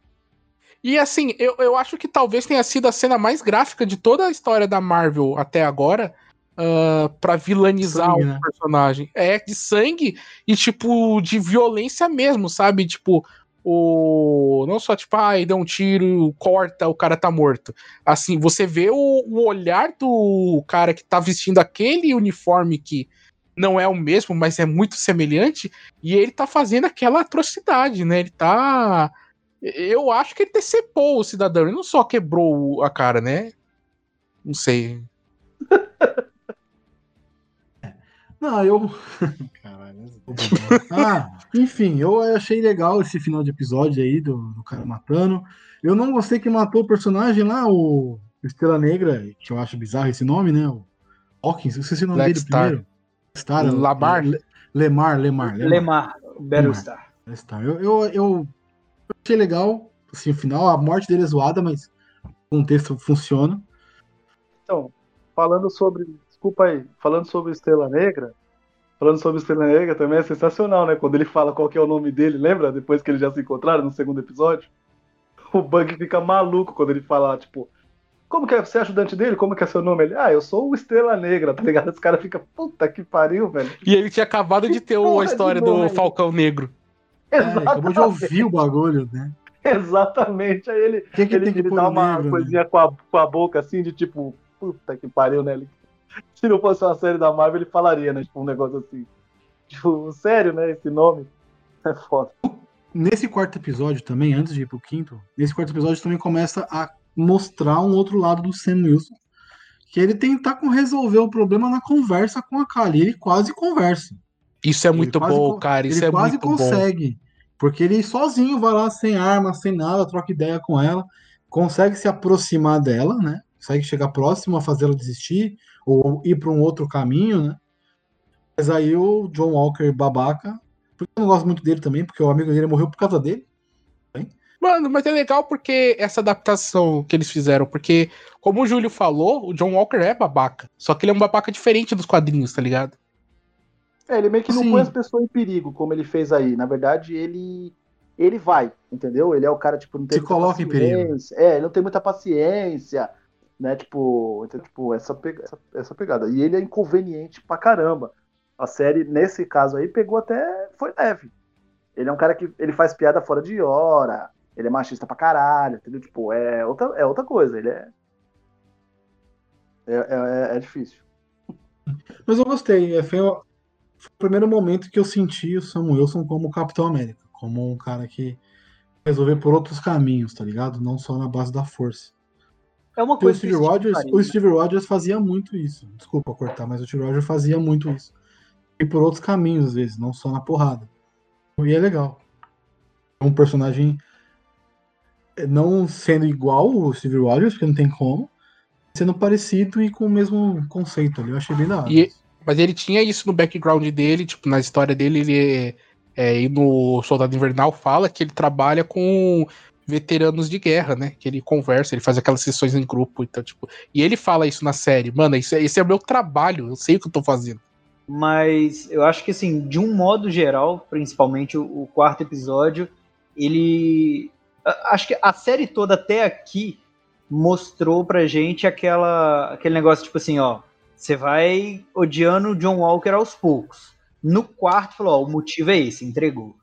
e assim, eu, eu acho que talvez tenha sido a cena mais gráfica de toda a história da Marvel até agora ah, pra vilanizar Sangue, o né? personagem. É de sangue e, tipo, de violência mesmo, sabe? Tipo, o. Não só, tipo, ai, deu um tiro, corta, o cara tá morto. Assim, você vê o, o olhar do cara que tá vestindo aquele uniforme que não é o mesmo, mas é muito semelhante, e ele tá fazendo aquela atrocidade, né? Ele tá. Eu acho que ele decepou o cidadão, ele não só quebrou a cara, né? Não sei. Não, eu. Caralho. ah, enfim, eu achei legal esse final de episódio aí do, do cara matando. Eu não gostei que matou o personagem lá, o Estrela Negra, que eu acho bizarro esse nome, né? O Hawkins, eu esqueci o nome Black dele Star. primeiro. Star, Lamar? Le- Lemar, Lemar. Lemar, Battlestar. Star. Eu, eu, eu achei legal, assim, o final, a morte dele é zoada, mas o contexto funciona. Então, falando sobre. Desculpa aí, falando sobre Estrela Negra. Falando sobre Estrela Negra também é sensacional, né? Quando ele fala qual que é o nome dele, lembra? Depois que eles já se encontraram no segundo episódio. O Bug fica maluco quando ele fala, tipo, como que é? Você é ajudante dele? Como que é seu nome? Ele, ah, eu sou o Estrela Negra, tá ligado? Os caras ficam, puta que pariu, velho. E ele tinha acabado de ter a história nome. do Falcão Negro. É, acabou de ouvir o bagulho, né? Exatamente. Aí ele, que ele, tem que ele pôr dá uma negro, né? coisinha com, a, com a boca assim, de tipo, puta que pariu, né? Ele- se não fosse uma série da Marvel, ele falaria, né? Tipo, um negócio assim. Tipo, sério, né? Esse nome. É foda. Nesse quarto episódio também, antes de ir pro quinto, nesse quarto episódio também começa a mostrar um outro lado do Sam Wilson. Que ele tentar com resolver o problema na conversa com a Kali. Ele quase conversa. Isso é Ele muito quase bom, cara. Isso ele é quase muito bom. consegue. Porque ele sozinho vai lá sem arma, sem nada, troca ideia com ela, consegue se aproximar dela, né? Consegue chegar próximo a fazê-la desistir ou ir para um outro caminho, né? Mas aí o John Walker babaca, porque eu não gosto muito dele também, porque o amigo dele morreu por causa dele. Mano, mas é legal porque essa adaptação que eles fizeram, porque, como o Júlio falou, o John Walker é babaca. Só que ele é um babaca diferente dos quadrinhos, tá ligado? É, ele meio que não Sim. põe as pessoas em perigo, como ele fez aí. Na verdade, ele ele vai, entendeu? Ele é o cara, tipo, não tem Se coloca em perigo. paciência. É, ele não tem muita paciência, né? Tipo, então, tipo essa, essa, essa pegada. E ele é inconveniente pra caramba. A série, nesse caso aí, pegou até. Foi leve. Ele é um cara que ele faz piada fora de hora. Ele é machista pra caralho, entendeu? Tipo, é outra, é outra coisa. Ele é. É, é, é difícil. Mas eu gostei. é, Foi o, foi o primeiro momento que eu senti o Sam Wilson como Capitão América. Como um cara que resolver por outros caminhos, tá ligado? Não só na base da força. É uma o coisa que Steve Rogers, o? Steve Rogers fazia muito isso. Desculpa cortar, mas o Steve Rogers fazia muito isso. E por outros caminhos, às vezes, não só na porrada. E é legal. Um personagem eh, não sendo igual o Steve Rogers, porque não tem como, sendo parecido e com o mesmo conceito ali. Eu achei bem da hora. E- Mas ele tinha isso no background dele, tipo, na história dele, ele é, é, e no Soldado Invernal fala que ele trabalha com veteranos de guerra, né? Que ele conversa, ele faz aquelas sessões em grupo, então, tipo, e ele fala isso na série, mano, isso, é- esse é o meu trabalho, eu sei o que eu tô fazendo. Mas eu acho que, assim, de um modo geral, principalmente o, o quarto episódio, ele. Acho que a série toda até aqui mostrou pra gente aquela, aquele negócio, tipo assim, ó. Você vai odiando o John Walker aos poucos. No quarto, falou, ó, o motivo é esse, entregou.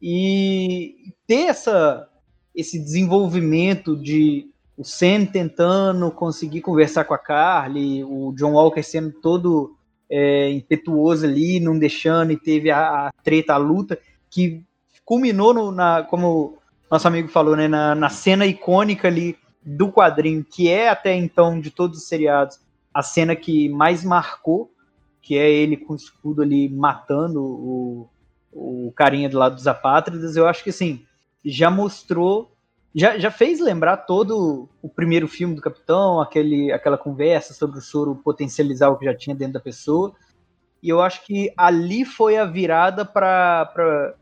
E ter essa, esse desenvolvimento de o Sam tentando conseguir conversar com a Carly, o John Walker sendo todo é, impetuoso ali, não deixando, e teve a, a treta, a luta, que culminou no- na, como nosso amigo falou, né, na, na cena icônica ali do quadrinho, que é até então, de todos os seriados, a cena que mais marcou, que é ele com o escudo ali matando o, o carinha do lado dos apátridas, eu acho que assim, já mostrou, já, já fez lembrar todo o primeiro filme do Capitão, aquele, aquela conversa sobre o soro potencializar o que já tinha dentro da pessoa. E eu acho que ali foi a virada para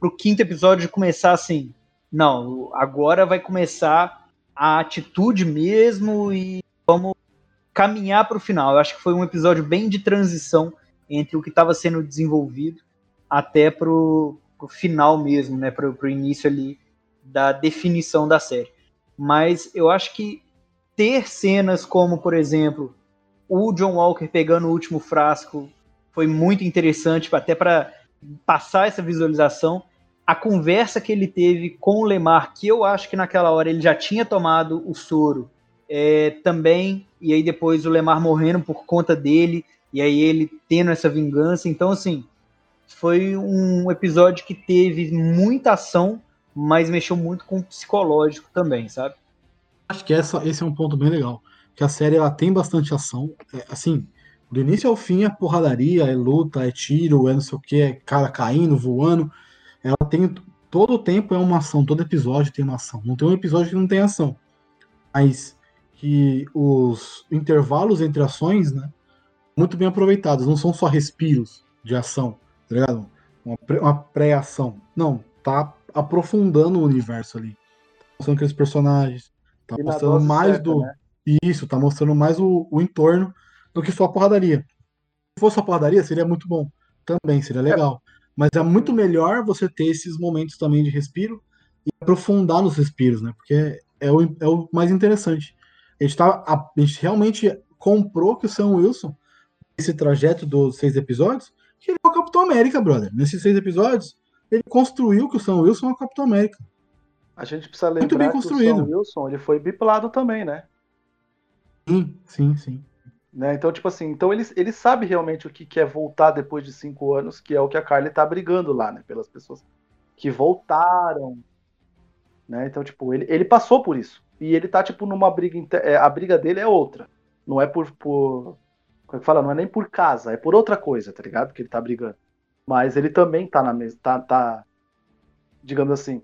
o quinto episódio começar assim. Não, agora vai começar a atitude mesmo e vamos caminhar para o final. Eu acho que foi um episódio bem de transição entre o que estava sendo desenvolvido até pro, pro final mesmo, né? Pro, pro início ali da definição da série. Mas eu acho que ter cenas como, por exemplo, o John Walker pegando o último frasco foi muito interessante, até para passar essa visualização. A conversa que ele teve com o Lemar, que eu acho que naquela hora ele já tinha tomado o soro é, também, e aí depois o Lemar morrendo por conta dele, e aí ele tendo essa vingança. Então, assim, foi um episódio que teve muita ação, mas mexeu muito com o psicológico também, sabe? Acho que essa, esse é um ponto bem legal. Que a série ela tem bastante ação. É, assim, do início ao fim é porradaria, é luta, é tiro, é não sei o que, é cara caindo, voando. Ela tem. Todo o tempo é uma ação, todo episódio tem uma ação. Não tem um episódio que não tem ação. Mas que os intervalos entre ações, né? Muito bem aproveitados. Não são só respiros de ação, tá ligado? Uma, pré- uma pré-ação. Não, tá aprofundando o universo ali. Tá mostrando aqueles personagens. Tá E mostrando mais certa, do. né? Isso, tá mostrando mais o, o entorno do que só a porradaria. Se fosse só a porradaria, seria muito bom. Também, seria legal. Mas é muito melhor você ter esses momentos também de respiro e aprofundar nos respiros, né? Porque é o, é o mais interessante. A gente, tá, a, a gente realmente comprou que o Sam Wilson, esse trajeto dos seis episódios, que ele é o Capitão América, brother. Nesses seis episódios, ele construiu que o Sam Wilson é o Capitão América. A gente precisa lembrar Muito bem que o construído. Sam Wilson ele foi biplado também, né? Sim, sim, sim. né? Então, tipo assim, então ele, ele sabe realmente o que, que é voltar depois de cinco anos, que é o que a Carly tá brigando lá, né? Pelas pessoas que voltaram. Né? Então, tipo, ele, ele passou por isso. E ele tá, tipo, numa briga. é, A briga dele é outra. Não é por. por como é fala? Não é nem por casa, é por outra coisa, tá ligado? Que ele tá brigando. Mas ele também tá na mesma. Tá, tá, digamos assim.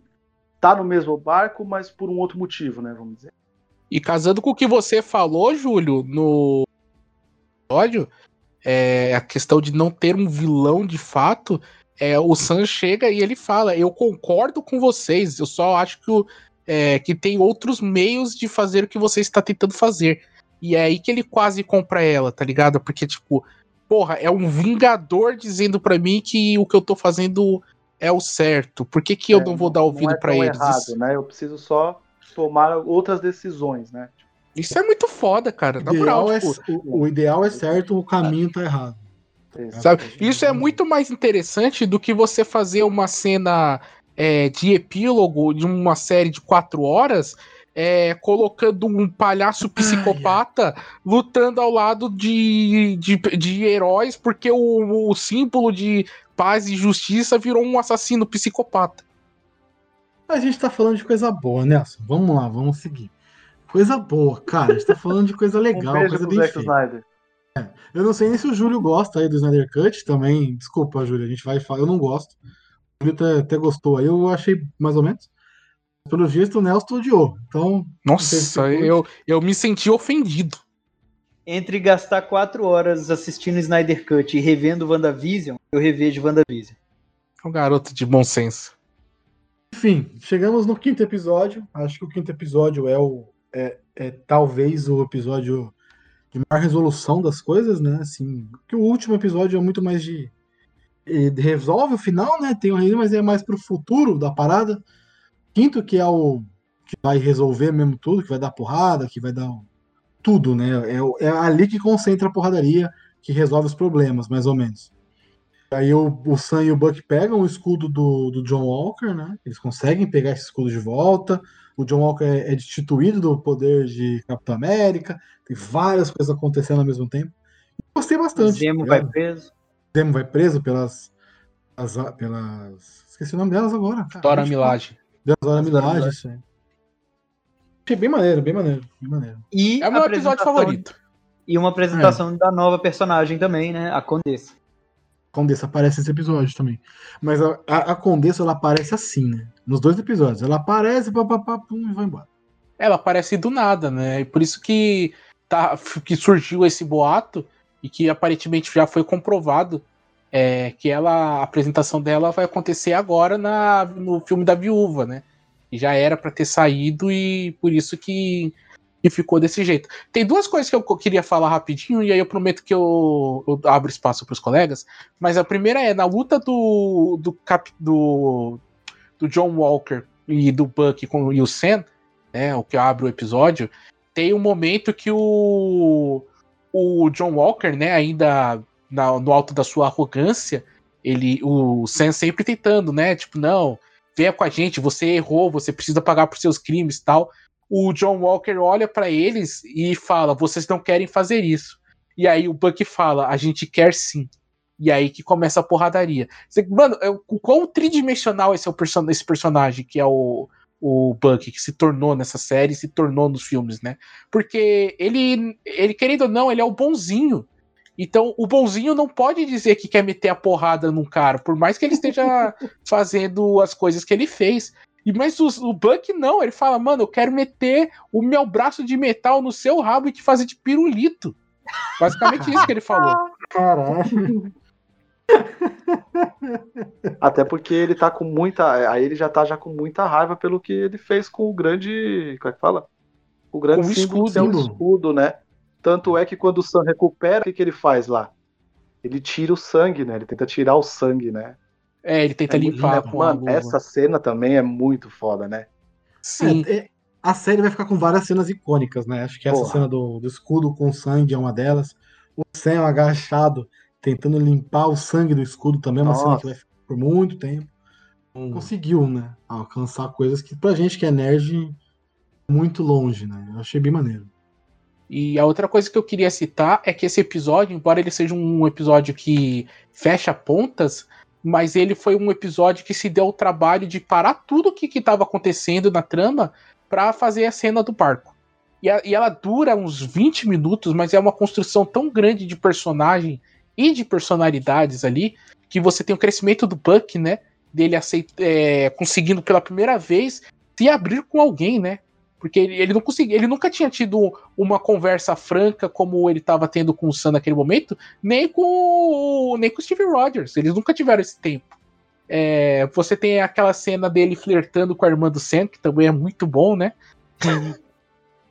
Tá no mesmo barco, mas por um outro motivo, né? Vamos dizer. E casando com o que você falou, Júlio, no episódio, é, a questão de não ter um vilão de fato, é, o Sam chega e ele fala: Eu concordo com vocês, eu só acho que, o- é, que tem outros meios de fazer o que você está tentando fazer. E é aí que ele quase compra ela, tá ligado? Porque, tipo, porra, é um vingador dizendo pra mim que o que eu tô fazendo é o certo. Por que, que eu É, não vou dar ouvido é pra tão eles? errado, Isso, né? Eu preciso só tomar outras decisões, né? isso é muito foda, cara. O Na moral, ideal, é, tipo, o, o ideal é certo, o caminho tá errado. Sabe? Isso é muito mais interessante do que você fazer uma cena é, de epílogo de uma série de quatro horas. É, colocando um palhaço psicopata lutando ao lado de, de, de heróis, porque o, o símbolo de paz e justiça virou um assassino psicopata. A gente tá falando de coisa boa, Nelson. Vamos lá, vamos seguir. Coisa boa, cara. A gente tá falando de coisa legal, um coisa bem feita. Snyder. Eu não sei nem se o Júlio gosta aí do Snyder Cut também. Desculpa, Júlio, a gente vai falar. Eu não gosto. O Júlio até, até gostou aí, eu achei mais ou menos. Pelo jeito, o Nelson odiou. Então, se Nossa, você eu, eu me senti ofendido. Entre gastar quatro horas assistindo Snyder Cut e revendo WandaVision, eu revejo WandaVision. É um garoto de bom senso. enfim, chegamos no quinto episódio. Acho que o quinto episódio é o. É, é talvez o episódio de maior resolução das coisas, né? Assim, que o último episódio é muito mais de. ele resolve o final, né? Tem o reino, mas é mais pro futuro da parada. Quinto, que é o que vai resolver mesmo tudo, que vai dar porrada, que vai dar o- tudo, né? É, o- é ali que concentra a porradaria, que resolve os problemas, mais ou menos. Aí o, o Sam e o Buck pegam o escudo do, do John Walker, né? Eles conseguem pegar esse escudo de volta. O John Walker é, é destituído do poder de Capitão América. Tem várias coisas acontecendo ao mesmo tempo. Gostei O bastante. Zemo tá vai preso. Zemo vai preso pelas, pelas, pelas- Esqueci o nome delas agora. cara. Dora Deixa isso aí. Achei bem maneiro, bem maneiro, bem maneiro. E É o meu a episódio favorito. E uma apresentação da nova personagem também, né? A Condessa. Condessa aparece nesse episódio também. Mas a, a, a Condessa, ela aparece assim, né? Nos dois episódios. Ela aparece, papapá, pum, e vai embora. Ela aparece do nada, né? E por isso que, tá, que surgiu esse boato e que aparentemente já foi comprovado é, que ela, a apresentação dela vai acontecer agora na, no filme da viúva, né? E já era pra ter saído e por isso que, que ficou desse jeito. Tem duas coisas que eu queria falar rapidinho e aí eu prometo que eu, eu abro espaço pros colegas. Mas a primeira é na luta do do, cap, do, do John Walker e do Buck com e o Sam né, o que abre o episódio, tem um momento que o, o John Walker, né, ainda na- no alto da sua arrogância, ele, o Sam sempre tentando, né, tipo, não, venha com a gente, você errou, você precisa pagar por seus crimes e tal. O John Walker olha pra eles e fala, vocês não querem fazer isso. E aí o Buck fala, a gente quer sim. E aí que começa a porradaria. Você- Mano, o quão tridimensional esse, é o person esse personagem, que é o, o Buck, que se tornou nessa série, se tornou nos filmes, né? Porque ele, ele, querendo ou não, ele é o bonzinho. Então, o bonzinho não pode dizer que quer meter a porrada num cara, por mais que ele esteja fazendo as coisas que ele fez. E mas o, o Buck não, ele fala, mano, eu quero meter o meu braço de metal no seu rabo e te fazer de pirulito. Basicamente isso que ele falou. Caralho. Até porque ele tá com muita. Aí ele já tá já com muita raiva pelo que ele fez com o grande. Como é que fala? O grande Com o é escudo. escudo, né? Tanto é que quando o Sam recupera, o que, que ele faz lá? Ele tira o sangue, né? Ele tenta tirar o sangue, né? É, ele tenta É muito limpar Mano, essa cena também é muito foda, né? Sim. É, é- a série vai ficar com várias cenas icônicas, né? Acho que essa Porra. cena do, do escudo com sangue é uma delas. O Sam agachado, tentando limpar o sangue do escudo também é uma cena Nossa. que vai ficar por muito tempo. Conseguiu, né? Alcançar coisas que pra gente que é nerd, muito longe, né? Eu achei bem maneiro. E a outra coisa que eu queria citar é que esse episódio, embora ele seja um episódio que fecha pontas, mas ele foi um episódio que se deu o trabalho de parar tudo o que estava acontecendo na trama para fazer a cena do barco. E, a- e ela dura uns 20 minutos, mas é uma construção tão grande de personagem e de personalidades ali, que você tem o crescimento do Buck, né? Dele aceit é, conseguindo pela primeira vez se abrir com alguém, né? Porque ele, ele não conseguia, ele nunca tinha tido uma conversa franca como ele estava tendo com o Sam naquele momento, nem com o- nem com o Steve Rogers. Eles nunca tiveram esse tempo. É, você tem aquela cena dele flertando com a irmã do Sam, que também é muito bom, né?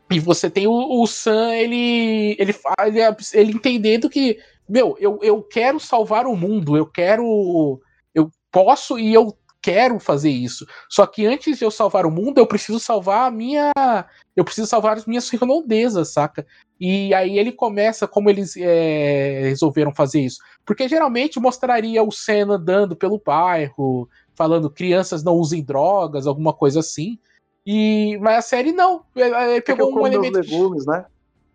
E você tem o, o Sam, ele, ele, ele, ele entendendo que, meu, eu, eu quero salvar o mundo, eu quero. Eu posso e eu quero fazer isso. Só que antes de eu salvar o mundo, eu preciso salvar a minha. Eu preciso salvar as minhas redondezas, saca? E aí ele começa como eles é, resolveram fazer isso. Porque geralmente mostraria o Sam andando pelo bairro, falando crianças não usem drogas, alguma coisa assim. E, mas a série não. Ele Porque pegou eu um como meus elemento. legumes, né?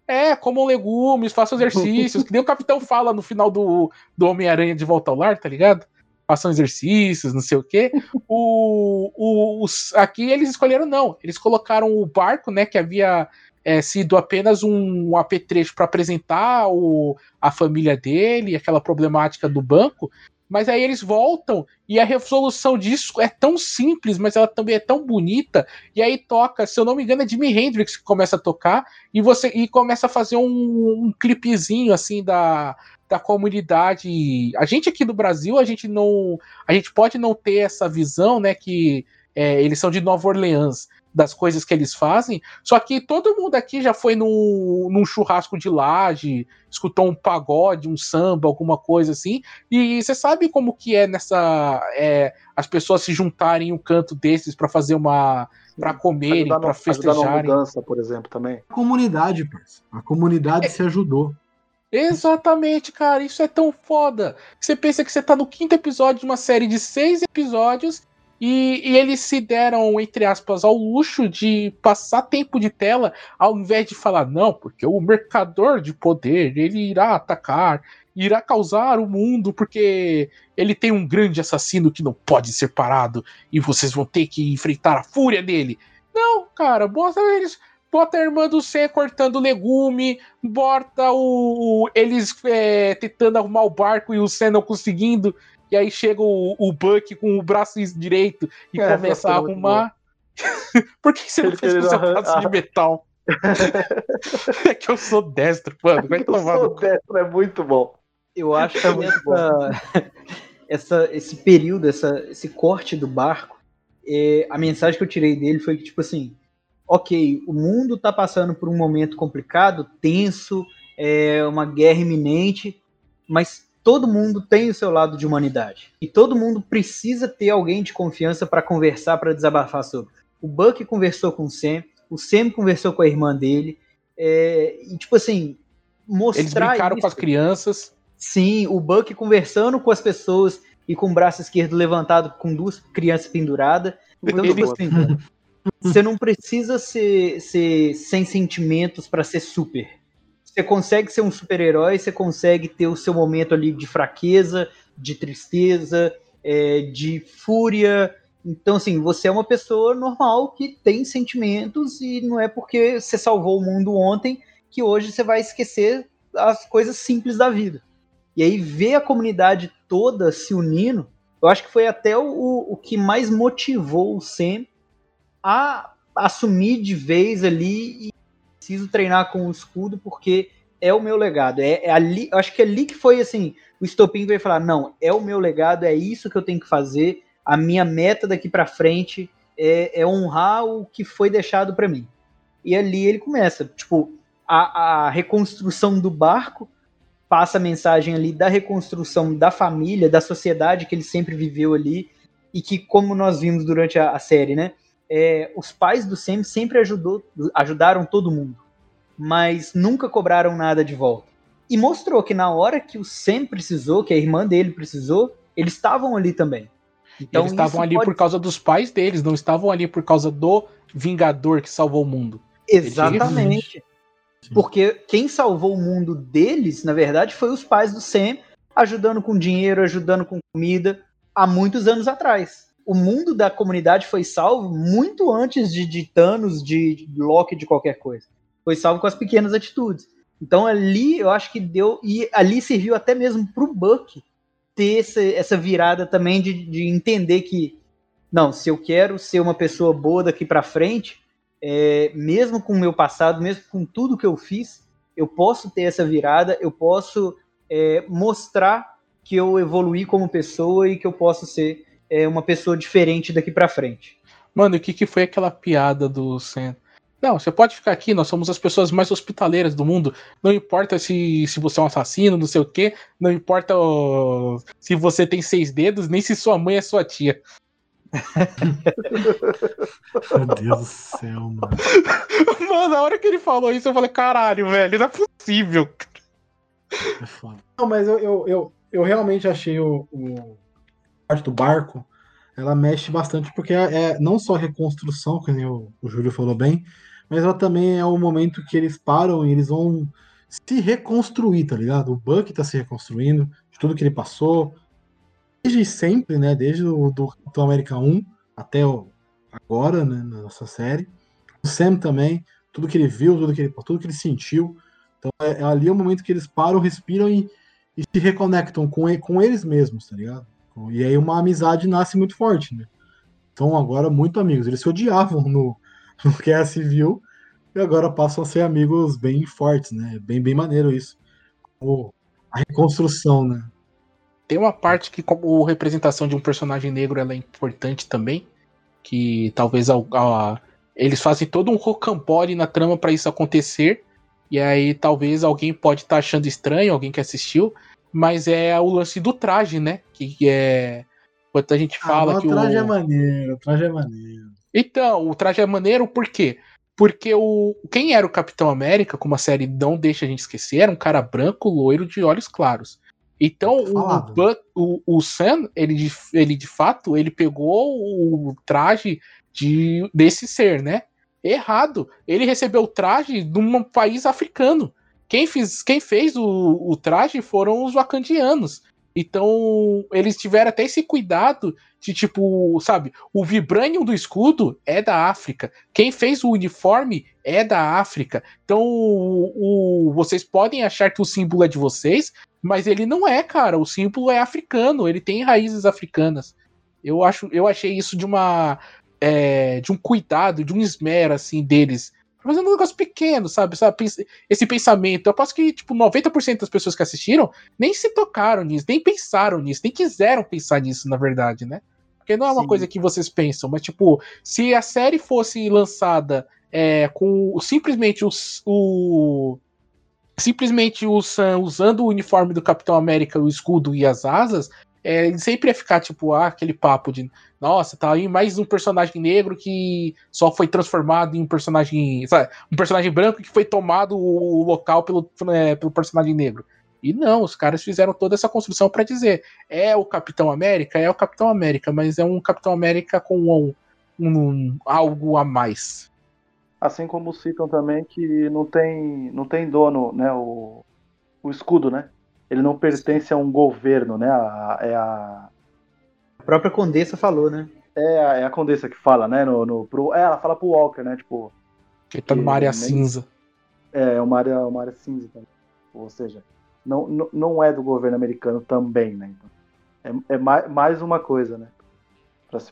É, comam legumes, façam exercícios, que nem o capitão fala no final do, do Homem-Aranha de Volta ao Lar, tá ligado? Façam exercícios, não sei o quê. O, o, os- aqui eles escolheram não. Eles colocaram o barco, né, que havia é, sido apenas um apetrecho para apresentar o, a família dele, aquela problemática do banco. Mas aí eles voltam e a resolução disso é tão simples, mas ela também é tão bonita. E aí toca, se eu não me engano, é Jimi Hendrix que começa a tocar e você e começa a fazer um, um clipezinho assim da, da comunidade. A gente aqui do Brasil, a gente não, a gente pode não ter essa visão, né, que é, eles são de Nova Orleans, das coisas que eles fazem. Só que todo mundo aqui já foi num, num churrasco de laje, escutou um pagode, um samba, alguma coisa assim. E você sabe como que é nessa é, as pessoas se juntarem em um canto desses para fazer uma para comerem, para festejarem. mudança, por exemplo, também. A comunidade, parça. A comunidade se ajudou. Exatamente, cara, isso é tão foda. Você pensa que você tá no quinto episódio de uma série de seis episódios e, e eles se deram, entre aspas, ao luxo de passar tempo de tela ao invés de falar, não, porque o mercador de poder ele irá atacar, irá causar o mundo, porque ele tem um grande assassino que não pode ser parado e vocês vão ter que enfrentar a fúria dele. Não, cara, bota eles. Bota a irmã do Sam cortando legume, bota o, eles é, tentando arrumar o barco e o Sam não conseguindo, e aí chega o, o Buck com o braço direito e É, começa a é arrumar. Por que você não Ele fez com seu braço de metal? é que eu sou destro, mano. Vai Eu tomar sou no cu. destro, é muito bom. Eu acho que É muito essa, essa- esse período, essa, esse corte do barco, é, a mensagem que eu tirei dele foi que, tipo assim, ok, o mundo tá passando por um momento complicado, tenso, é uma guerra iminente, mas todo mundo tem o seu lado de humanidade. E todo mundo precisa ter alguém de confiança para conversar, para desabafar sobre. O Buck conversou com o Sam, o Sam conversou com a irmã dele, é, e tipo assim, mostrar Eles brincaram com as isso. crianças. Sim, o Buck conversando com as pessoas e com o braço esquerdo levantado com duas crianças penduradas. Então, tipo assim, você não precisa ser, ser sem sentimentos para ser super. Você consegue ser um super-herói, você consegue ter o seu momento ali de fraqueza, de tristeza, é, de fúria. Então, assim, você é uma pessoa normal que tem sentimentos e não é porque você salvou o mundo ontem que hoje você vai esquecer as coisas simples da vida. E aí ver a comunidade toda se unindo, eu acho que foi até o, o que mais motivou o Sam a assumir de vez ali e preciso treinar com o escudo porque é o meu legado. É, é ali, acho que é ali que foi assim, o estopim veio falar, não, é o meu legado, é isso que eu tenho que fazer, a minha meta daqui para frente é, é honrar o que foi deixado para mim. E ali ele começa, tipo, a, a reconstrução do barco passa a mensagem ali da reconstrução da família, da sociedade que ele sempre viveu ali, e que, como nós vimos durante a, a série, né? É, os pais do Sam sempre ajudou, ajudaram todo mundo, mas nunca cobraram nada de volta. E mostrou que na hora que o Sam precisou, que a irmã dele precisou, eles estavam ali também. Então, eles estavam ali pode... por causa dos pais deles, não estavam ali por causa do Vingador que salvou o mundo. Exatamente. Porque quem salvou o mundo deles, na verdade, foi os pais do Sam, ajudando com dinheiro, ajudando com comida, há muitos anos atrás o mundo da comunidade foi salvo muito antes de, de Thanos, de Loki, de qualquer coisa. Foi salvo com as pequenas atitudes. Então ali eu acho que deu. E ali serviu até mesmo pro Buck ter essa, essa virada também de, de entender que, não, se eu quero ser uma pessoa boa daqui para frente, é, mesmo com o meu passado, mesmo com tudo que eu fiz, eu posso ter essa virada, eu posso é, mostrar que eu evoluí como pessoa e que eu posso ser é, uma pessoa diferente daqui para frente. Mano, o que, que foi aquela piada do Sam? Não, você pode ficar aqui, nós somos as pessoas mais hospitaleiras do mundo. Não importa se, se você é um assassino, não sei o quê. Não importa ó, se você tem seis dedos, nem se sua mãe é sua tia. Meu Deus do céu, mano. Mano, na hora que ele falou isso, eu falei, caralho, velho, não é possível. É foda. Não, mas eu, eu, eu, eu realmente achei o, o, parte do barco, ela mexe bastante porque é, é não só reconstrução, que o, o Júlio falou bem, mas ela também é o momento que eles param e eles vão se reconstruir, tá ligado? O Buck tá se reconstruindo, de tudo que ele passou, desde sempre, né? Desde o do América 1 até o, agora, né? Na nossa série. O Sam também, tudo que ele viu, tudo que ele, tudo que ele sentiu. Então é, é ali o momento que eles param, respiram e, e se reconectam com, com eles mesmos, tá ligado? E aí uma amizade nasce muito forte, né? Então agora muito amigos. Eles se odiavam no, no Guerra Civil e agora passam a ser amigos bem fortes, né? Bem, bem maneiro isso. O, a reconstrução, né? Tem uma parte que, como representação de um personagem negro, ela é importante também. Que talvez a, a, eles fazem todo um rocambole na trama para isso acontecer. E aí talvez alguém pode estar tá achando estranho, alguém que assistiu, mas é o lance do traje, né? Que é. Quando a gente ah, fala ah, que o. traje é maneiro, o traje é maneiro. Então, o traje é maneiro por quê? Porque o quem era o Capitão América, como a série não deixa a gente esquecer, era um cara branco, loiro, de olhos claros. Então, o, o, o Sam, ele de, ele de fato, ele pegou o traje de, desse ser, né? Errado. Ele recebeu o traje de um país africano. Quem, fiz, quem fez o, o traje foram os wakandianos. Então, eles tiveram até esse cuidado de, tipo, sabe, o vibranium do escudo é da África. Quem fez o uniforme é da África. Então, o, o, vocês podem achar que o símbolo é de vocês, mas ele não é, cara. O símbolo é africano, ele tem raízes africanas. Eu, acho, eu achei isso de uma. É, de um cuidado, de um esmero, assim, deles fazendo um negócio pequeno, sabe? sabe? Esse pensamento. Eu aposto que, tipo, 90% das pessoas que assistiram nem se tocaram nisso, nem pensaram nisso, nem quiseram pensar nisso, na verdade, né? Porque não é uma Sim. coisa que vocês pensam, mas, tipo, se a série fosse lançada é, com simplesmente os, o. Simplesmente o Sam usando o uniforme do Capitão América, o escudo e as asas, é, sempre ia ficar, tipo, ah, aquele papo de nossa, tá aí mais um personagem negro que só foi transformado em um personagem. Sabe, um personagem branco que foi tomado o local pelo, é, pelo personagem negro. E não, os caras fizeram toda essa construção para dizer: é o Capitão América? É o Capitão América, mas é um Capitão América com um, um, algo a mais. Assim como citam também que não tem, não tem dono, né? O, o escudo, né? Ele não pertence a um governo, né? A, é a, a própria Condessa falou, né? É, é a Condessa que fala, né? No, no, pro, é, ela fala pro Walker, né? Tipo. Que tá numa área cinza. É, uma área, uma área cinza também. Ou seja, não, não, não é do governo americano também, né? Então, é, é mais, mais uma coisa, né?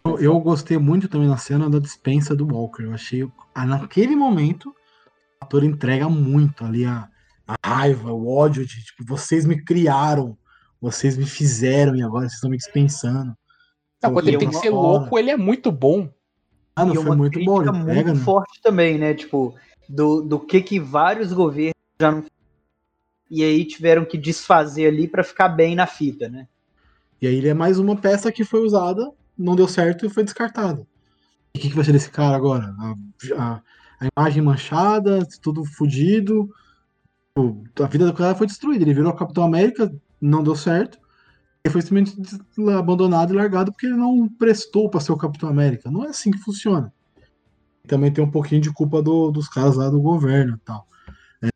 Eu, eu, gostei muito também na cena da dispensa do Walker. Eu achei. Naquele momento, o ator entrega muito ali a, a raiva, o ódio de tipo, vocês me criaram, vocês me fizeram e agora vocês estão me dispensando. Não, quando ele tem que ser louco, ele é muito bom. Ah, não, e foi muito bom. Ele muito pega, né? forte também, né? Tipo, do, do que que vários governos já não e aí tiveram que desfazer ali para ficar bem na fita, né? E aí ele é mais uma peça que foi usada, não deu certo e foi descartada. O que, que vai ser desse cara agora? A, a- a imagem manchada, tudo fudido. Pô, A vida do cara foi destruída. Ele virou Capitão América, não deu certo. Ele foi simplesmente abandonado e largado porque ele não prestou para ser o Capitão América. Não é assim que funciona. Também tem um pouquinho de culpa do- dos caras lá do governo e tal.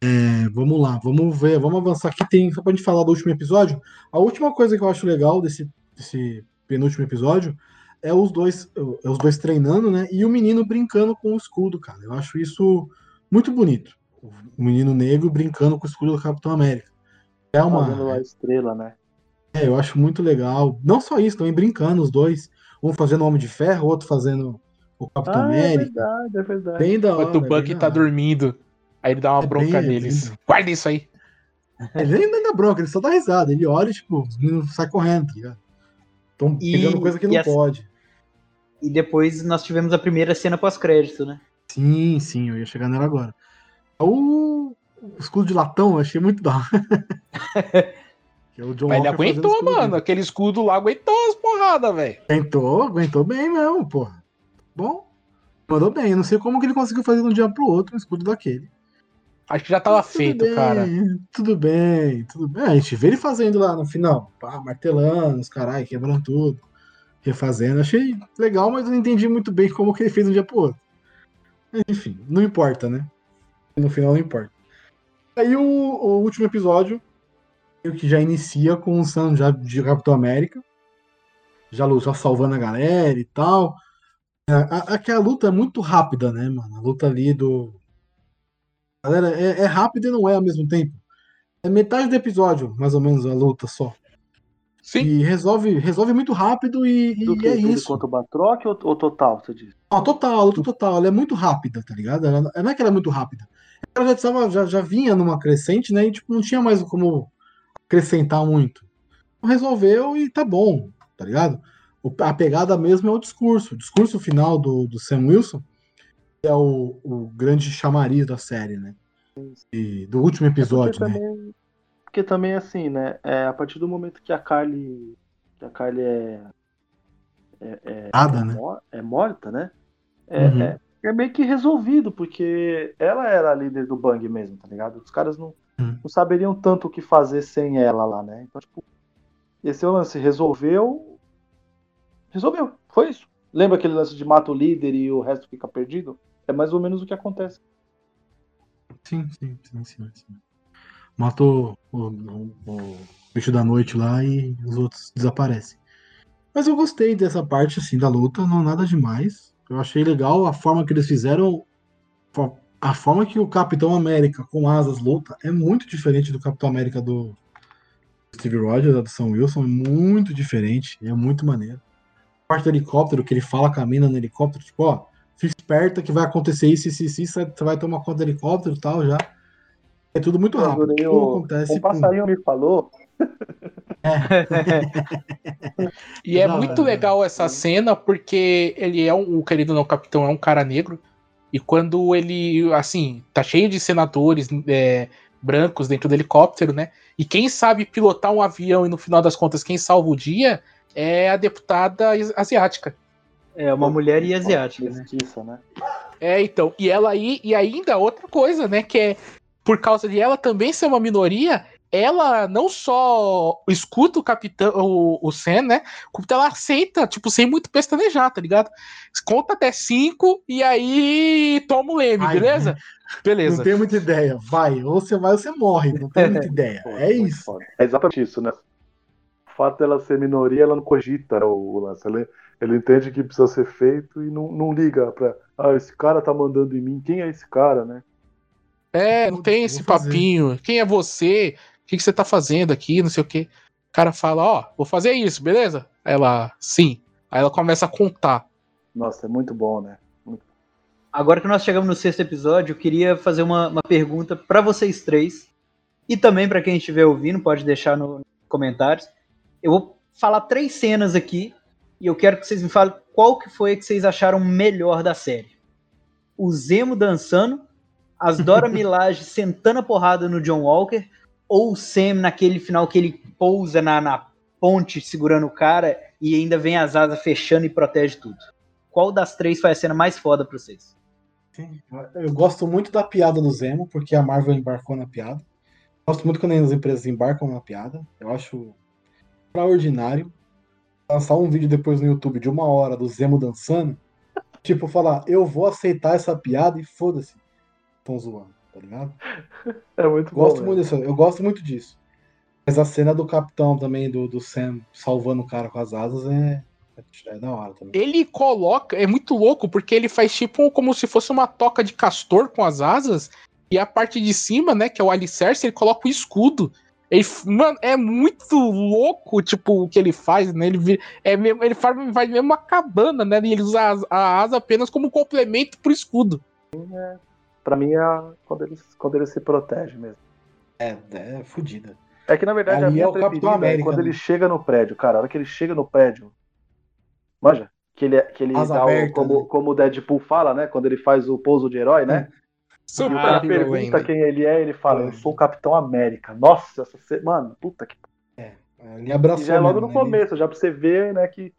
É, vamos lá, vamos ver, vamos avançar aqui. Tem, só pra gente falar do último episódio. A última coisa que eu acho legal desse, desse penúltimo episódio é os dois, é os dois treinando, né? E o menino brincando com o escudo, cara. Eu acho isso muito bonito. O menino negro brincando com o escudo do Capitão América. É Fazendo uma. a estrela, né? É, eu acho muito legal. Não só isso, também brincando os dois. Um fazendo o Homem de Ferro, o outro fazendo o Capitão Ah, é América. verdade, é verdade. Bem da hora. Enquanto o é Buck bem tá dormindo. Aí ele dá uma É bronca bem neles. lindo. Guarda isso aí. Ele nem dá bronca, ele só dá risada. Ele olha e, tipo, os meninos saem correndo, tá ligado? Estão E- pegando coisa que não essa- pode. E depois nós tivemos a primeira cena pós-crédito, né? Sim, sim, eu ia chegar nela agora. O, escudo de latão achei muito da é Mas ele aguentou, mano. Aquele escudo lá aguentou as porradas, velho. Aguentou, aguentou bem mesmo, porra. Bom, mandou bem. Eu não sei como que ele conseguiu fazer de um dia pro outro um escudo daquele. Acho que já tava Tudo feito, bem, cara. Tudo bem, tudo bem. A gente vê ele fazendo lá no final. Pá, martelando, os caralho, quebrando tudo. Refazendo. Achei legal, mas não entendi muito bem como que ele fez de um dia pro outro. Enfim, não importa, né? No final não importa. Aí o, o último episódio, que já inicia com o Sam já de Capitão América. Já, já salvando a galera e tal. A, a, aquela luta é muito rápida, né, mano? A luta ali do, Galera, é, é rápido e não é ao mesmo tempo. É metade do episódio, mais ou menos, a luta só. Sim. E resolve, resolve muito rápido e, e que? é isso. contra o Batroc ou, ou total, você diz? Ó, total, a luta total. Ela é muito rápida, tá ligado? Ela, não é que ela é muito rápida. Já, tava, já, já vinha numa crescente, né? E tipo, não tinha mais como acrescentar muito. Resolveu e tá bom, tá ligado? A pegada mesmo é o discurso. O discurso final do, do Sam Wilson é o, o grande chamariz da série, né? E do último episódio, porque né? também, porque também assim, né? É, a partir do momento que a Carly, que a Carly é, é, é, Nada, é né? é morta, né? É, Uhum. É, meio que resolvido, porque ela era a líder do Bang mesmo, tá ligado? Os caras não, Uhum. não saberiam tanto o que fazer sem ela lá, né? Então, tipo, esse é o lance. Resolveu. Resolveu. Foi isso. Lembra aquele lance de mata o líder e o resto fica perdido? É mais ou menos o que acontece. Sim, sim, sim, sim. sim. Matou o, o- o bicho da noite lá e os outros desaparecem. Mas eu gostei dessa parte assim da luta, não nada demais. Eu achei legal a forma que eles fizeram. A forma que o Capitão América com asas luta é muito diferente do Capitão América do Steve Rogers, da do Sam Wilson, é muito diferente, é muito maneiro. A parte do helicóptero, que ele fala, camina no helicóptero, tipo, ó, fica esperta que vai acontecer isso, isso, isso, isso, você vai tomar conta do helicóptero e tal, já. É tudo muito rápido. o- acontece. Um pum. passarinho me falou. E é Da muito hora. legal essa cena porque ele é um, o querido não capitão, é um cara negro. E quando ele, assim, tá cheio de senadores é, brancos dentro do helicóptero, né? E quem sabe pilotar um avião e no final das contas quem salva o dia é a deputada asiática. É uma mulher e asiática, né? Mestiça, né? É, então. E ela aí, e ainda outra coisa, né? Que é por causa de ela também ser uma minoria, ela não só escuta o capitão, o, o Sam, né? Como ela aceita, tipo, sem muito pestanejar, tá ligado? Conta até cinco e aí toma o leme, Ai, beleza? né? Beleza. Não tenho muita ideia. Vai, ou você vai ou você morre. Não tenho muita ideia. É isso. É exatamente isso, né? O fato dela ser minoria, ela não cogita o, o lance. Ela, ela entende que precisa ser feito e não, não liga pra. Ah, esse cara tá mandando em mim. Quem é esse cara, né? É, não tem esse papinho. Quem é você? O que, que você tá fazendo aqui? Não sei o quê. O cara fala, ó, vou fazer isso, beleza? Aí ela, sim. Aí ela começa a contar. Nossa, é muito bom, né? Agora que nós chegamos no sexto episódio, eu queria fazer uma, uma pergunta para vocês três e também para quem estiver ouvindo, pode deixar no- nos comentários. Eu vou falar três cenas aqui e eu quero que vocês me falem qual que foi a que vocês acharam melhor da série. O Zemo dançando, as Dora Milaje sentando a porrada no John Walker ou o Sam naquele final que ele pousa na, na ponte segurando o cara e ainda vem as asas fechando e protege tudo. qual das três foi a cena mais foda pra vocês? Eu gosto muito da piada do Zemo, porque a Marvel embarcou na piada. Gosto muito quando as empresas embarcam na piada. Eu acho extraordinário. Lançar um vídeo depois no YouTube de uma hora do Zemo dançando. Tipo, falar, eu vou aceitar essa piada e foda-se. Estão zoando, tá ligado? É muito Gosto bom. muito disso, eu gosto muito disso. Mas a cena do capitão também, do, do Sam salvando o cara com as asas, é, é da hora também. Ele coloca, é muito louco, porque ele faz tipo como se fosse uma toca de castor com as asas, e a parte de cima, né, que é o alicerce, ele coloca o escudo. Ele, mano, é muito louco, tipo, o que ele faz, né? Ele, é mesmo, ele faz, faz mesmo uma cabana, né? E ele usa a, a asa apenas como complemento pro escudo. Pra mim é quando ele, quando ele se protege mesmo. É, é fodida. É que na verdade Ali a minha é o Capitão preferida é América, quando né? ele chega no prédio, cara. A hora que ele chega no prédio. Manja? Que ele, é- que ele Asa dá o, aberta, como, né? como o Deadpool fala, né? Quando ele faz o pouso de herói, né? E o cara Super pergunta ainda. quem ele é, ele fala, É. eu sou o Capitão América. Nossa, essa mano, puta que. Ele abraçou E já é logo mesmo, no né? Começo, já pra você ver, né, que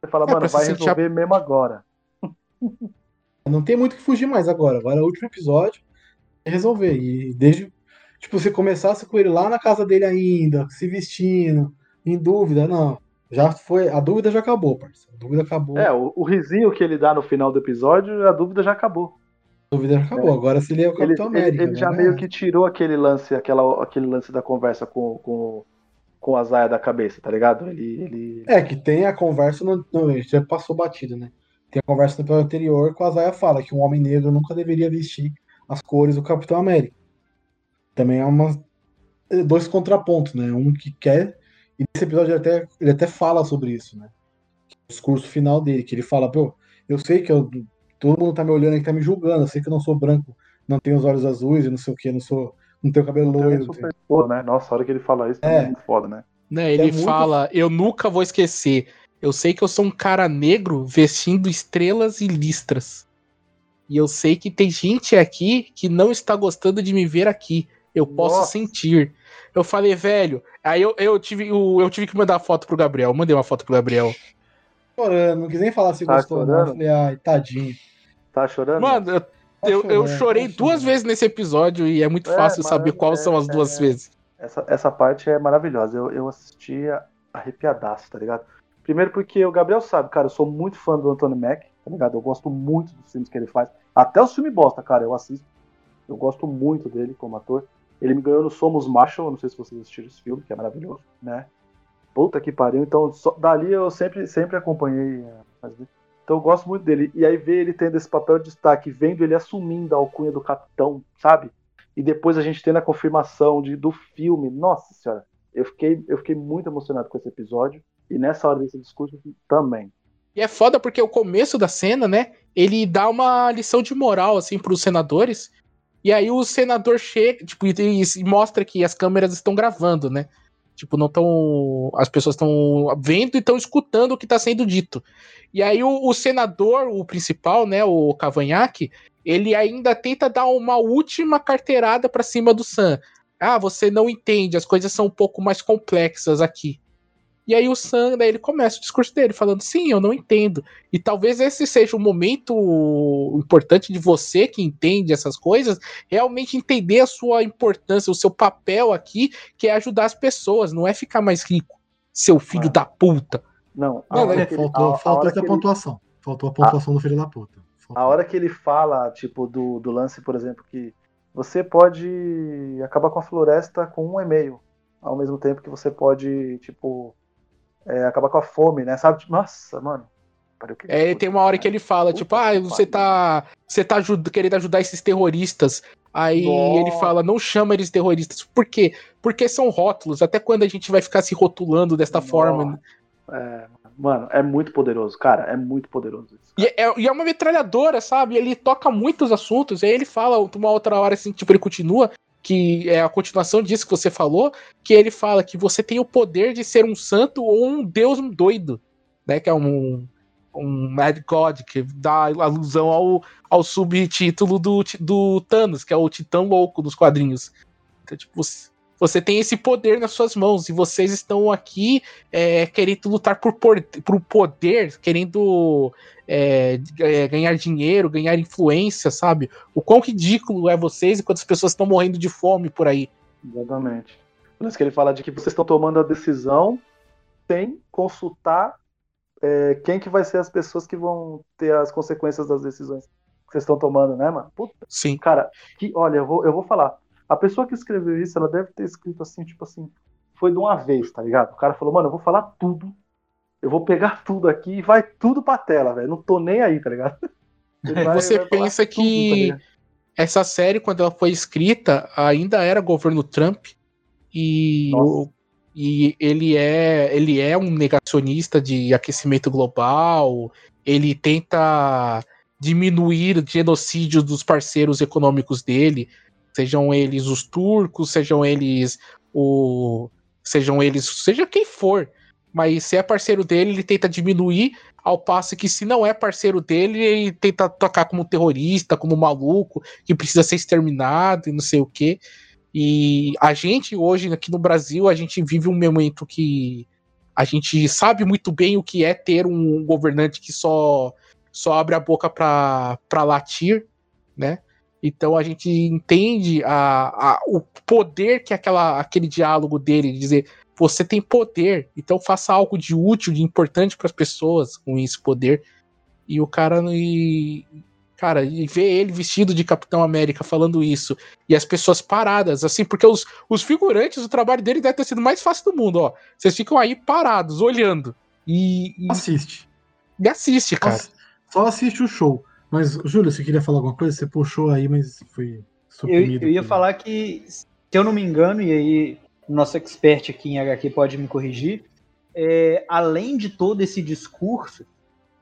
você fala, É, mano, vai resolver mesmo agora. Não tem muito o que fugir mais agora. Agora é o último episódio é resolver. E desde. Tipo, se começasse com ele lá na casa dele ainda, se vestindo, em dúvida, não. Já foi. A dúvida já acabou, parceiro. A dúvida acabou. É, o, o risinho que ele dá no final do episódio, a dúvida já acabou. A dúvida já acabou. Agora se ele é o Ele, Capitão ele- América. ele já agora meio é. que tirou aquele lance, aquela, aquele lance da conversa com, com, com a Zaya da cabeça, tá ligado? Ele, ele... É, que tem a conversa, no, no- já passou batido, né? Tem a conversa no episódio anterior com a Zaya fala que um homem negro nunca deveria vestir as cores do Capitão América. Também é uma. é Dois contrapontos, né? Um que quer. E nesse episódio ele até, ele até fala sobre isso, né? O discurso final dele, que ele fala, pô, eu sei que eu, todo mundo tá me olhando aqui, tá me julgando, eu sei que eu não sou branco, não tenho os olhos azuis, e não sei o que, não sou. Não tenho cabelo é loiro. super foda, né? Nossa, a hora que ele fala isso É. é muito foda, né? Né, ele É muito- fala, eu nunca vou esquecer. Eu sei que eu sou um cara negro vestindo estrelas e listras. E eu sei que tem gente aqui que não está gostando de me ver aqui. Eu posso Nossa. sentir. Eu falei, velho. Aí eu, eu, tive, o- eu tive que mandar foto pro Gabriel. Eu mandei uma foto pro Gabriel. Chorando, não quis nem falar se Tá gostou, não. Eu chorando? falei, ai, tadinho. Tá chorando? Mano, eu, Tá eu, eu chorando, chorei tá duas vezes nesse episódio e é muito É, fácil saber é- quais são as duas é- vezes. Essa, essa parte é maravilhosa. Eu, eu assistia arrepiadaço, tá ligado? Primeiro porque o Gabriel sabe, cara, eu sou muito fã do Anthony Mack, tá ligado? Eu gosto muito dos filmes que ele faz. Até os filmes bosta, cara, eu assisto. Eu gosto muito dele como ator. Ele me ganhou no Somos Marshall, não sei se vocês assistiram esse filme, que é maravilhoso, né? Puta que pariu. Então, só- dali eu sempre, sempre acompanhei. é, faz- Então eu gosto muito dele. E aí ver ele tendo esse papel de destaque, vendo ele assumindo a alcunha do capitão, sabe? E depois a gente tendo a confirmação de, do filme. Nossa senhora, eu fiquei, eu fiquei muito emocionado com esse episódio. E nessa hora desse discurso também. E é foda porque o começo da cena, né? Ele dá uma lição de moral, assim, pros senadores. E aí o senador chega, tipo, e, e mostra que as câmeras estão gravando, né? Tipo, não estão. As pessoas estão vendo e estão escutando o que está sendo dito. E aí o, o senador, o principal, né? O Cavanhaque, ele ainda tenta dar uma última carteirada pra cima do Sam. Ah, você não entende, as coisas são um pouco mais complexas aqui. E aí o Sam, daí ele começa o discurso dele, falando, sim, eu não entendo. E talvez esse seja o momento importante de você que entende essas coisas, realmente entender a sua importância, o seu papel aqui, que é ajudar as pessoas, não é ficar mais rico, seu filho É. da puta. Não, a Não, hora é, que ele- faltou, a- a faltou hora essa que ele- pontuação. Faltou a pontuação do filho da puta. Faltou. A hora que ele fala, tipo, do, do lance, por exemplo, que você pode acabar com a floresta com um e-mail, ao mesmo tempo que você pode, tipo, é, acabar com a fome, né? Sabe? Tipo, Nossa, mano. Que É, tem uma hora que ele fala, Puta tipo, ah, você tá, você tá ajud- querendo ajudar esses terroristas. Aí Nossa. ele fala, não chama eles terroristas. Por quê? Porque são rótulos. Até quando a gente vai ficar se rotulando desta Nossa. forma? É, mano, é muito poderoso, cara. É muito poderoso isso. E é, e é uma metralhadora, sabe? Ele toca muitos assuntos. Aí ele fala, uma outra hora, assim, tipo, ele continua, que é a continuação disso que você falou, que ele fala que você tem o poder de ser um santo ou um deus doido, né? Que é um, um Mad God, que dá alusão ao, ao subtítulo do, do Thanos, que é o Titã Louco dos quadrinhos. Então, tipo, você- Você tem esse poder nas suas mãos e vocês estão aqui é, querendo lutar por, por, por poder, querendo é, é, ganhar dinheiro, ganhar influência, sabe? O quão ridículo é vocês enquanto as pessoas estão morrendo de fome por aí. Exatamente. Por isso que ele fala de que vocês estão tomando a decisão sem consultar é, quem que vai ser as pessoas que vão ter as consequências das decisões que vocês estão tomando, né, mano? Puta, Sim. cara, que, olha, eu vou, eu vou falar. A pessoa que escreveu isso, ela deve ter escrito assim, tipo assim, foi de uma vez, tá ligado? O cara falou, mano, eu vou falar tudo. Eu vou pegar tudo aqui e vai tudo pra tela, velho. Não tô nem aí, tá ligado? Vai- Você pensa tudo, que- tá ligado? Essa série, quando ela foi escrita, ainda era governo Trump e, o- e ele, é, ele é um negacionista de aquecimento global, ele tenta diminuir o genocídio dos parceiros econômicos dele, sejam eles os turcos, sejam eles o. Sejam eles. Seja quem for. Mas se é parceiro dele, ele tenta diminuir, ao passo que se não é parceiro dele, ele tenta tocar como terrorista, como maluco, que precisa ser exterminado e não sei o quê. E a gente hoje aqui no Brasil, a gente vive um momento que a gente sabe muito bem o que é ter um governante que só só abre a boca para latir, né? Então a gente entende a, a, o poder que aquela, aquele diálogo dele de dizer você tem poder, então faça algo de útil, de importante para as pessoas com esse poder. E o cara e, cara, e ver ele vestido de Capitão América falando isso e as pessoas paradas assim, porque os, os figurantes, o trabalho dele deve ter sido mais fácil do mundo, ó. Vocês ficam aí parados, olhando e, e, Assiste. e assiste, cara. Só- Só assiste o show. Mas, Júlio, você queria falar alguma coisa? Você puxou aí, mas foi Eu, suprimido. eu ia por- falar que, se eu não me engano, e aí o nosso expert aqui em HQ pode me corrigir, é, além de todo esse discurso,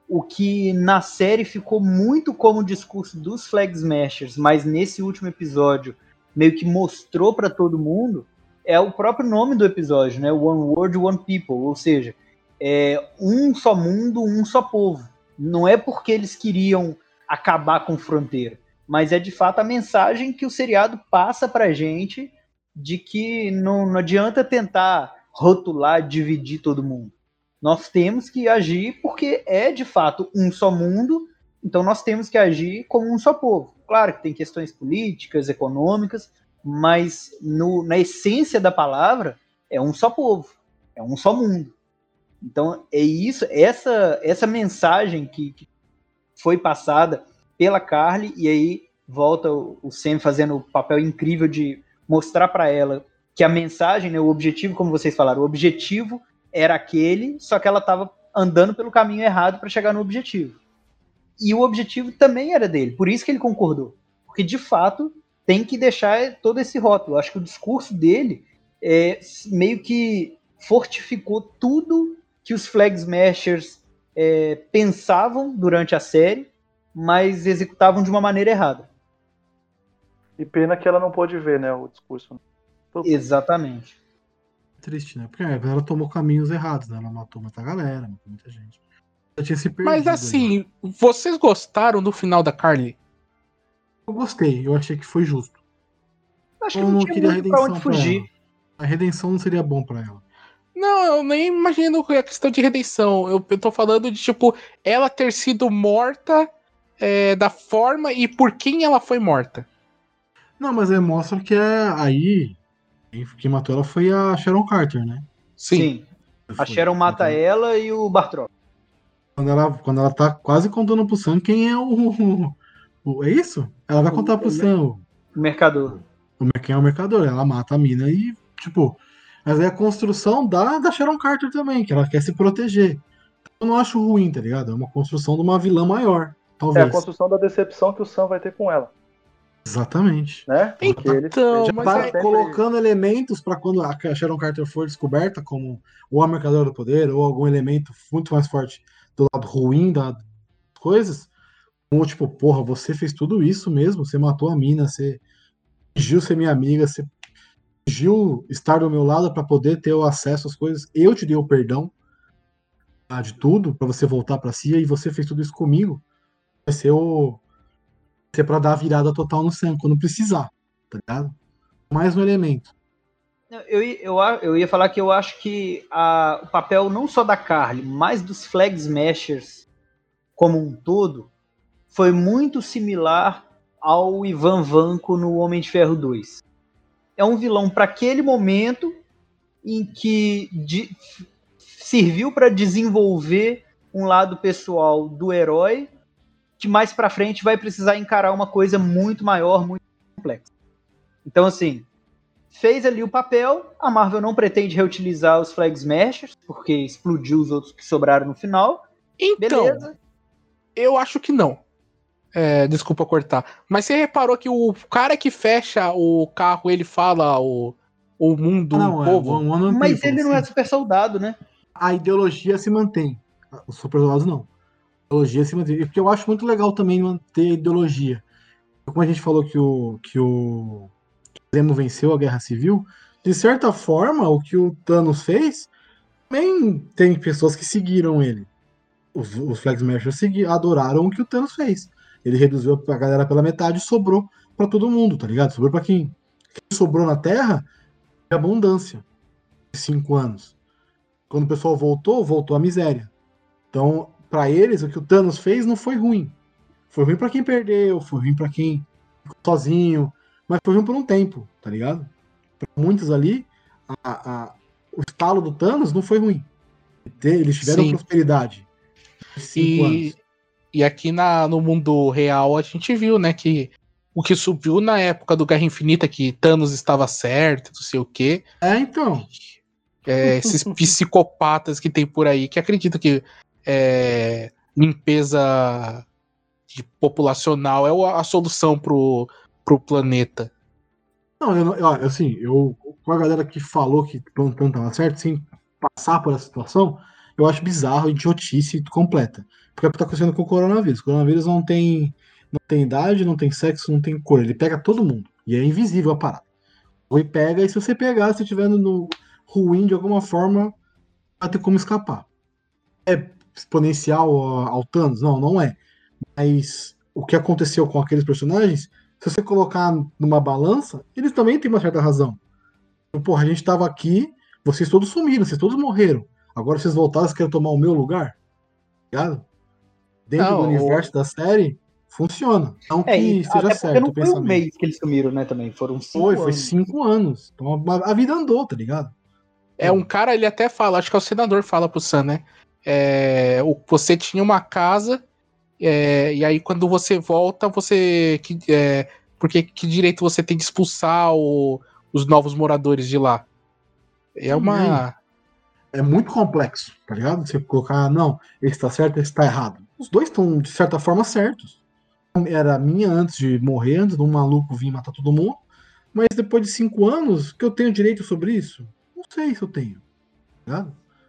o que na série ficou muito como o discurso dos Flag Smashers, mas nesse último episódio meio que mostrou para todo mundo, é o próprio nome do episódio, né? One World, One People, ou seja, é um só mundo, um só povo. Não é porque eles queriam acabar com fronteira, mas é de fato a mensagem que o seriado passa pra gente de que não, não adianta tentar rotular, dividir todo mundo. Nós temos que agir porque é de fato um só mundo, então nós temos que agir como um só povo. Claro que tem questões políticas, econômicas, mas no- na essência da palavra é um só povo, é um só mundo. Então é isso, essa essa mensagem que, que foi passada pela Carly e aí volta o, Sam fazendo o papel incrível de mostrar para ela que a mensagem, né, o objetivo, como vocês falaram, o objetivo era aquele, só que ela estava andando pelo caminho errado para chegar no objetivo. E o objetivo também era dele, por isso que ele concordou. Porque de fato tem que deixar todo esse rótulo. Acho que o discurso dele é, meio que fortificou tudo que os Flag Smashers é, pensavam durante a série, mas executavam de uma maneira errada. E pena que ela não pôde ver, né, o discurso. Exatamente. Triste, né? Porque é, ela tomou caminhos errados, né? Ela matou muita galera, matou muita gente. Ela tinha se perdido. Mas assim, vocês gostaram do final da Carly? Eu gostei, eu achei que foi justo. Acho que Eu não, não tinha queria muito pra redenção onde pra fugir. ela. A redenção não seria bom pra ela. Não, eu nem imagino a questão de redenção. Eu, eu tô falando de, tipo, ela ter sido morta é, da forma e por quem ela foi morta. Não, mas aí mostra que é aí. Quem, matou ela foi a Sharon Carter, né? Sim. Sim. A. Sharon mata Então, ela e o Bartrop. Quando ela, quando ela tá quase contando pro Sam quem é o. o- é isso? Ela vai contar pro O- Sam o, O mercador. o- quem é o mercador. Ela mata a mina e, tipo. Mas é a construção da, da Sharon Carter também, que ela quer se proteger. Eu não acho ruim, tá ligado? É uma construção de uma vilã maior. É Talvez. a construção da decepção que o Sam vai ter com ela, Exatamente. né? Ele, Então, ele mas tá sempre- colocando elementos para quando a Sharon Carter for descoberta como ou a Mercadora do Poder ou algum elemento muito mais forte do lado ruim das coisas, como tipo, porra, você fez tudo isso mesmo, você matou a mina, você fingiu ser minha amiga, você fingiu estar do meu lado para poder ter o acesso às coisas, eu te dei o perdão tá, de tudo para você voltar para si e você fez tudo isso comigo. Vai ser o vai ser para dar a virada total no Sam quando precisar, tá ligado? Mais um elemento. Eu, eu, eu ia falar que eu acho que a- o papel não só da Carly, mas dos Flag Smashers como um todo, foi muito similar ao Ivan Vanko no Homem de Ferro 2. É um vilão para aquele momento em que de- serviu para desenvolver um lado pessoal do herói que mais para frente vai precisar encarar uma coisa muito maior, muito complexa. Então assim, fez ali o papel. A Marvel não pretende reutilizar os Flag Smashers, porque explodiu os outros que sobraram no final. Então, Beleza. eu acho que não. É, desculpa cortar. Mas você reparou que o cara que fecha o carro, ele fala o, o mundo, Não, o é, povo. One- One Mas People, ele não é sim. super soldado, né? A ideologia se mantém. Os super soldados não. A ideologia se mantém. E Porque eu acho muito legal também manter a ideologia. Como a gente falou que o que o Zemo venceu a Guerra Civil, de certa forma, o que o Thanos fez, também tem pessoas que seguiram ele. Os, os Flag Smashers adoraram o que o Thanos fez. Ele reduziu a galera pela metade e sobrou pra todo mundo, tá ligado? Sobrou pra quem? Quem sobrou na Terra é abundância. Cinco anos. Quando o pessoal voltou, voltou a miséria. Então, pra eles, o que o Thanos fez não foi ruim. Foi ruim pra quem perdeu, foi ruim pra quem ficou sozinho, mas foi ruim por um tempo, tá ligado? Pra muitos ali, a- a- o estalo do Thanos não foi ruim. Eles tiveram Sim. prosperidade. Cinco E, anos. E aqui na, no mundo real a gente viu, né, que o que subiu na época do Guerra Infinita, que Thanos estava certo, não sei o quê. É, então. É, esses psicopatas que tem por aí que acreditam que é, limpeza de populacional é a solução pro, pro planeta. Não, eu, eu, assim, eu, com a galera que falou que o plantão tava certo, sem passar por essa situação, eu acho bizarro, idiotice completa. Porque é o que tá acontecendo com o coronavírus. O coronavírus não tem, não tem idade, não tem sexo, não tem cor. Ele pega todo mundo. E é invisível a parada. Ou pega, e se você pegar, se estiver no ruim de alguma forma, vai ter como escapar. É exponencial ao, Thanos? Não, não é. Mas o que aconteceu com aqueles personagens se você colocar numa balança, eles também têm uma certa razão. Então, Porra, a gente tava aqui, vocês todos sumiram, vocês todos morreram. Agora vocês voltaram, vocês querem tomar o meu lugar? Ligado? Dentro Não, do universo da série, funciona. Não que É, e seja certo não o foi um pensamento. mês que eles sumiram, né, também. Foram cinco Foi, foi anos. cinco anos. Então a, a vida andou, tá ligado? É um cara, ele até fala, acho que é o senador fala pro Sam, né? É, o, você tinha uma casa, é, e aí quando você volta, você. Que, é, porque que direito você tem de expulsar o- os novos moradores de lá? É uma. É muito complexo, tá ligado? Você colocar, não, esse tá certo, esse tá errado. Os dois estão, de certa forma, certos. Era minha antes de morrer, antes de um maluco vir matar todo mundo. Mas depois de cinco anos, que eu tenho direito sobre isso? Não sei se eu tenho. tá?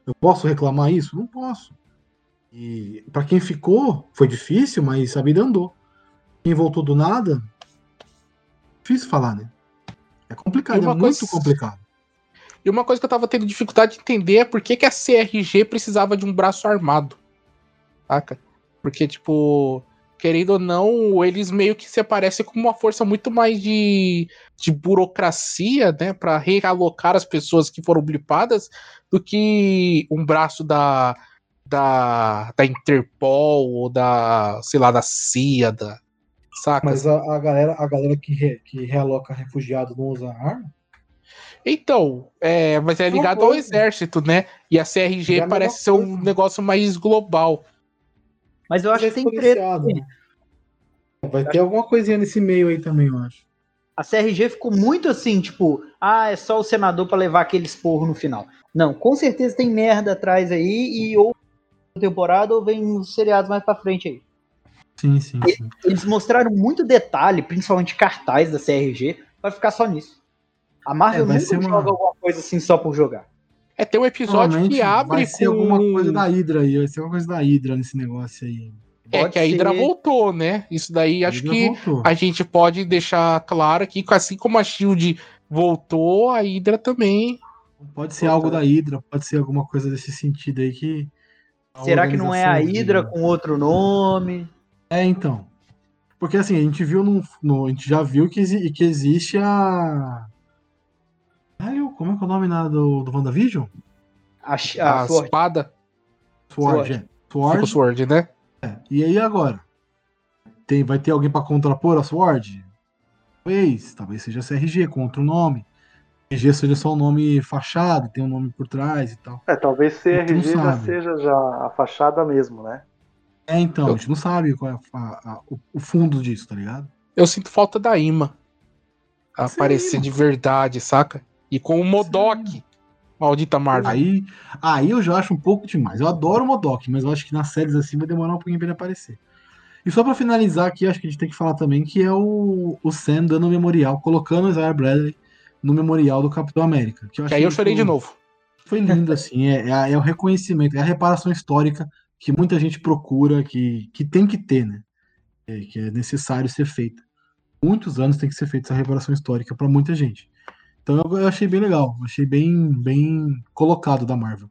Eu posso reclamar isso? Não posso. E pra quem ficou, foi difícil, mas a vida andou. Quem voltou do nada, difícil falar, né? É complicado, é muito coisa- complicado. E uma coisa que eu tava tendo dificuldade de entender é por que, que a CRG precisava de um braço armado. Saca? Porque, tipo, querendo ou não, eles meio que se aparecem como uma força muito mais de, de burocracia, né? Pra realocar as pessoas que foram blipadas do que um braço da, da, da Interpol ou da, sei lá, da CIA, da, saca? Mas a, a galera, a galera que, re- que realoca refugiados não usa arma? Então, é, mas é ligado ao exército, né? E a CRG Já é parece ser um negócio mais global. Mas eu acho é que tem treta. né? Vai ter alguma coisinha nesse meio aí também, eu acho. A CRG ficou muito assim, tipo, ah, é só o senador pra levar aquele esporro no final. Não, com certeza tem merda atrás aí e ou temporada ou vem uns seriados mais pra frente aí. Sim, sim, sim. Eles mostraram muito detalhe, principalmente cartaz da CRG, vai ficar só nisso. A Marvel É, nunca uma- joga alguma coisa assim só por jogar. É, tem um episódio que abre vai ser com... alguma coisa da Hydra aí, vai ser alguma coisa da Hydra nesse negócio aí. É, Pode que a Hydra ser. voltou, né? Isso daí A acho que voltou. a gente pode deixar claro aqui que assim como a SHIELD voltou, a Hydra também... Pode ser algo da Hydra, pode ser alguma coisa desse sentido aí que. Será que não é a Hydra com outro nome? É, então. Porque assim, a gente viu no. no- a gente já viu que, que existe a. Como é que é o nome na, do, do WandaVision? A, A, a Sword. espada. Sword. Sword. é. Sword. Sword, né? é. E aí agora? Tem, vai ter alguém pra contrapor a Sword? Talvez. Talvez seja CRG contra o nome. CRG seja só o nome fachado, tem um nome por trás e tal. É, talvez CRG já seja já a fachada mesmo, né? É, então, a gente não sabe qual é a- a- o, o fundo disso, tá ligado? Eu sinto falta da Ima. Sim, Aparecer mano. de verdade, saca? E com o Modok. Maldita Marvel. Aí, aí eu já acho um pouco demais. Eu adoro o Modok, mas eu acho que nas séries assim vai demorar um pouquinho pra ele aparecer. E só pra finalizar aqui, acho que a gente tem que falar também que é o, o Sam dando o memorial, colocando o Isaiah Bradley no memorial do Capitão América. Que, eu Que aí eu achei chorei de novo. Foi lindo, assim. É, é, é o reconhecimento, é a reparação histórica que muita gente procura, que, que tem que ter, né? É, que é necessário ser feita. Muitos anos tem que ser feita essa reparação histórica pra muita gente. Então eu, achei bem legal, achei bem, bem colocado da Marvel.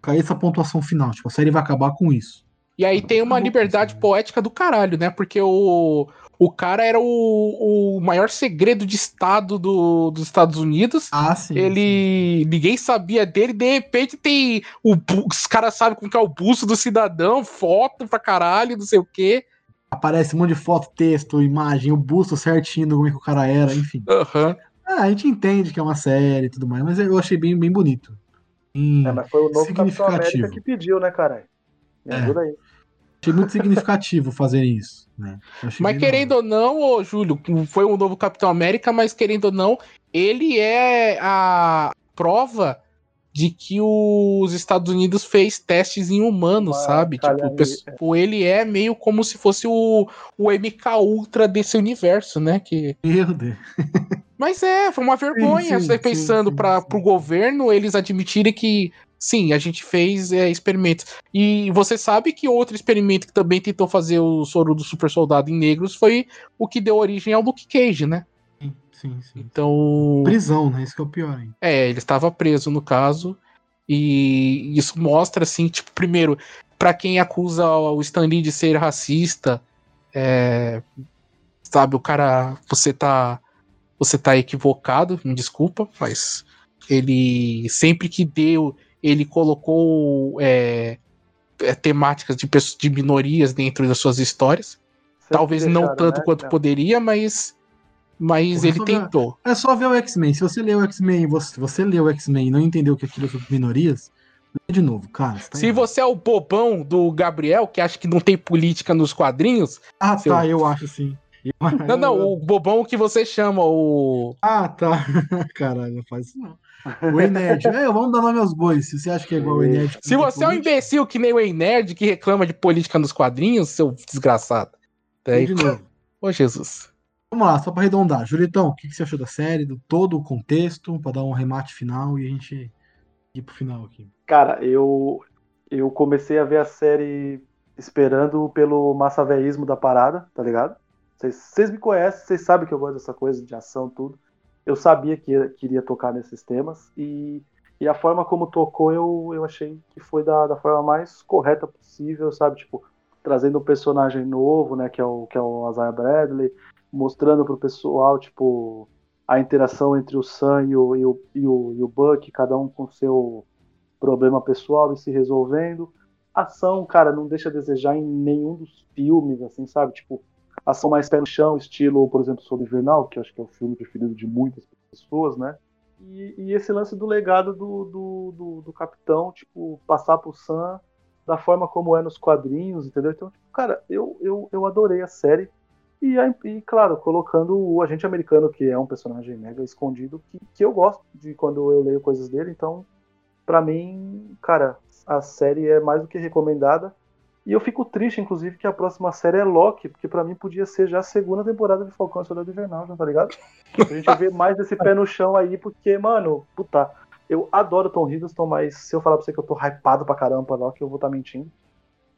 Caiu essa pontuação final, tipo, a série vai acabar com isso. E aí tem uma liberdade poética do caralho, né? Porque o, o cara era o, o maior segredo de Estado do, dos Estados Unidos. Ah, sim. sim. ele. Ninguém sabia dele, de repente tem. O, os caras sabem como que é o busto do cidadão, foto pra caralho, não sei o quê. Aparece um monte de foto, texto, imagem, o busto certinho do como é que o cara era, enfim. Aham. Ah, a gente entende que é uma série e tudo mais, mas eu achei bem, bem bonito. Bem- É, mas foi o novo Capitão. América que pediu, né, caralho? Me É. ajuda aí. Achei muito significativo fazerem isso. Né? Mas querendo ou não, ô Júlio, foi um novo Capitão América, mas querendo ou não, ele é a prova de que os Estados Unidos fez testes em humanos, Uma sabe? Tipo, o ele é meio como se fosse o, o MK Ultra desse universo, né? Que... Meu Deus. Mas é, foi uma vergonha, sim, você sim, pensando sim, para pro governo eles admitirem que sim, a gente fez é, experimentos. E você sabe que outro experimento que também tentou fazer o soro do super soldado em negros foi o que deu origem ao Luke Cage, né? Sim, sim. Então, Prisão, né? Isso que é o pior, hein? é, ele estava preso no caso. E isso mostra assim, tipo, primeiro, para quem acusa o Stan Lee de ser racista, é, sabe, o cara, você tá você tá equivocado, me desculpa, mas ele sempre que deu, ele colocou é, é, temáticas de, pessoas, de minorias dentro das suas histórias. Sempre Talvez não deixaram, tanto né? quanto É. poderia, mas mas Porra, ele ver- tentou. É só ver o X-Men. Se você leu o X-Men, você, você leu o X-Men e não entendeu que aquilo é sobre minorias, lê de novo, cara. tá Se errado. você é o bobão do Gabriel, que acha que não tem política nos quadrinhos. Ah, seu- tá, eu acho sim. Eu- Não, não, o bobão que você chama, o. Ah, tá. Caralho, não faz isso não. O Enerd. É, vamos dar nome aos bois. Se você acha que é igual o Enerd. Se você é um imbecil que nem o Ei Nerd que reclama de política nos quadrinhos, seu desgraçado. Daí, de novo. ô Jesus. Vamos lá, só pra arredondar. Julitão, o que que você achou da série, do todo o contexto, pra dar um remate final e a gente ir pro final aqui. Cara, eu, eu comecei a ver a série esperando pelo massaveísmo da parada, tá ligado? Vocês, me conhecem, vocês sabem que eu gosto dessa coisa de ação tudo. Eu sabia que ia- queria tocar nesses temas e, e a forma como tocou eu, eu achei que foi da, da forma mais correta possível, sabe? Tipo, trazendo um personagem novo, né, que é o, que é o Isaiah Bradley, mostrando pro pessoal, tipo, a interação entre o Sam e o, e o, e o, e o Buck, cada um com seu problema pessoal e se resolvendo. Ação, cara, não deixa a desejar em nenhum dos filmes, assim, sabe? Tipo, ação mais pé no chão, estilo, por exemplo, Soul Invernal, que acho que é o filme preferido de muitas pessoas, né? E, e esse lance do legado do, do, do, do capitão, tipo, passar pro Sam da forma como é nos quadrinhos, entendeu? Então, tipo, cara, eu, eu, eu adorei a série. E, e, claro, colocando o agente americano, que é um personagem mega escondido, que, que eu gosto de quando eu leio coisas dele. Então, pra mim, cara, a série é mais do que recomendada. E eu fico triste, inclusive, que a próxima série é Loki, porque pra mim podia ser já a segunda temporada de Falcão e Soldado Invernal, já tá ligado? Pra gente ver mais esse pé no chão aí, porque, mano, puta, eu adoro Tom Hiddleston, mas se eu falar pra você que eu tô hypado pra caramba pra Loki, eu vou estar tá mentindo.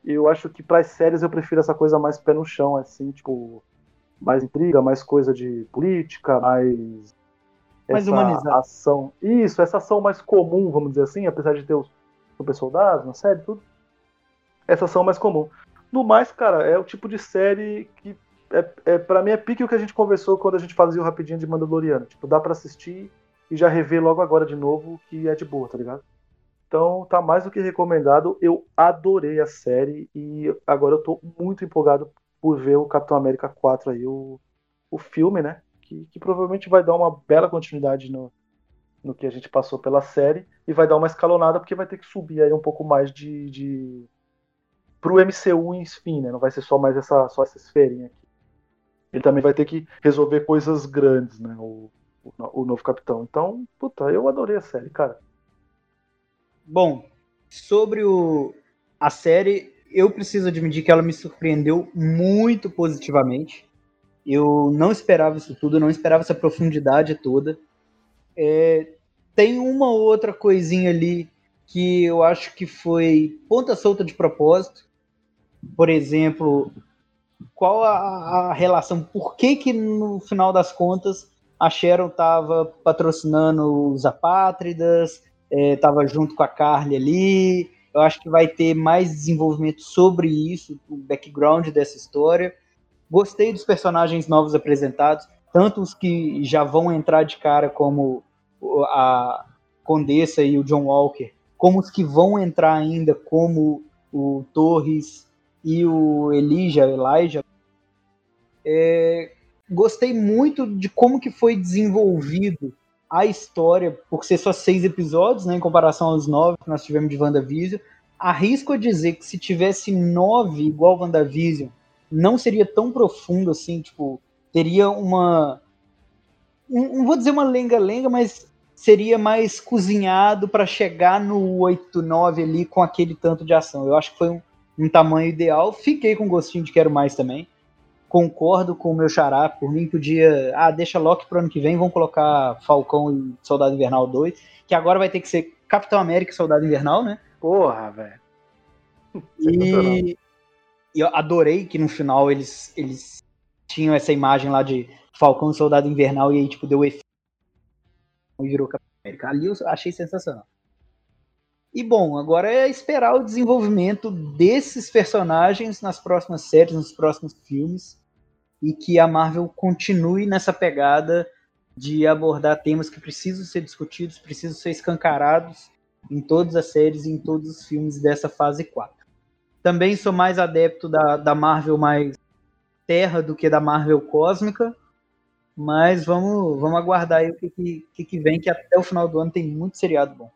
Eu acho que pras séries eu prefiro essa coisa mais pé no chão, assim, tipo, mais intriga, mais coisa de política, mais. Mais humanizada. ação. Isso, essa ação mais comum, vamos dizer assim, apesar de ter os super soldados na série e tudo. Essa ação mais comum. No mais, cara, é o tipo de série que. É, é, pra mim é pique o que a gente conversou quando a gente fazia o rapidinho de Mandaloriano. Tipo, dá pra assistir e já rever logo agora de novo que é de boa, tá ligado? Então tá mais do que recomendado. Eu adorei a série e agora eu tô muito empolgado por ver o Capitão América 4 aí, o, o filme, né? Que, que provavelmente vai dar uma bela continuidade no, no que a gente passou pela série e vai dar uma escalonada porque vai ter que subir aí um pouco mais de, de... pro MCU enfim, né? Não vai ser só mais essa só essa esferinha aqui. Ele também vai ter que resolver coisas grandes, né? O, o, o novo capitão. Então, puta, eu adorei a série, cara. Bom, sobre o, a série, eu preciso admitir que ela me surpreendeu muito positivamente. Eu não esperava isso tudo, não esperava essa profundidade toda. É, tem uma outra coisinha ali que eu acho que foi ponta solta de propósito. Por exemplo, qual a, a relação? Por que que no final das contas a Sharon estava patrocinando os apátridas, estava é, junto com a Carly ali. Eu acho que vai ter mais desenvolvimento sobre isso, o background dessa história. Gostei dos personagens novos apresentados, tanto os que já vão entrar de cara como a Condessa e o John Walker, como os que vão entrar ainda como o Torres e o Elijah, Elijah. É, gostei muito de como que foi desenvolvido a história, por ser só seis episódios, né, em comparação aos nove que nós tivemos de WandaVision. Arrisco a dizer que se tivesse nove igual WandaVision, não seria tão profundo assim, tipo, teria uma. Não vou dizer uma lenga-lenga, mas seria mais cozinhado para chegar no 8, 9 ali com aquele tanto de ação. Eu acho que foi um, um tamanho ideal. Fiquei com gostinho de quero mais também concordo com o meu xará, por mim podia, ah, deixa Loki pro ano que vem, vamos colocar Falcão e Soldado Invernal 2, que agora vai ter que ser Capitão América e Soldado Invernal, né? Porra, velho. E, e eu adorei que no final eles, eles tinham essa imagem lá de Falcão e Soldado Invernal e aí, tipo, deu efeito e virou Capitão América. Ali eu achei sensacional. E bom, agora é esperar o desenvolvimento desses personagens nas próximas séries, nos próximos filmes e que a Marvel continue nessa pegada de abordar temas que precisam ser discutidos, precisam ser escancarados em todas as séries e em todos os filmes dessa fase 4. Também sou mais adepto da, da Marvel mais terra do que da Marvel cósmica, mas vamos, vamos aguardar aí o que, que, que vem, que até o final do ano tem muito seriado bom.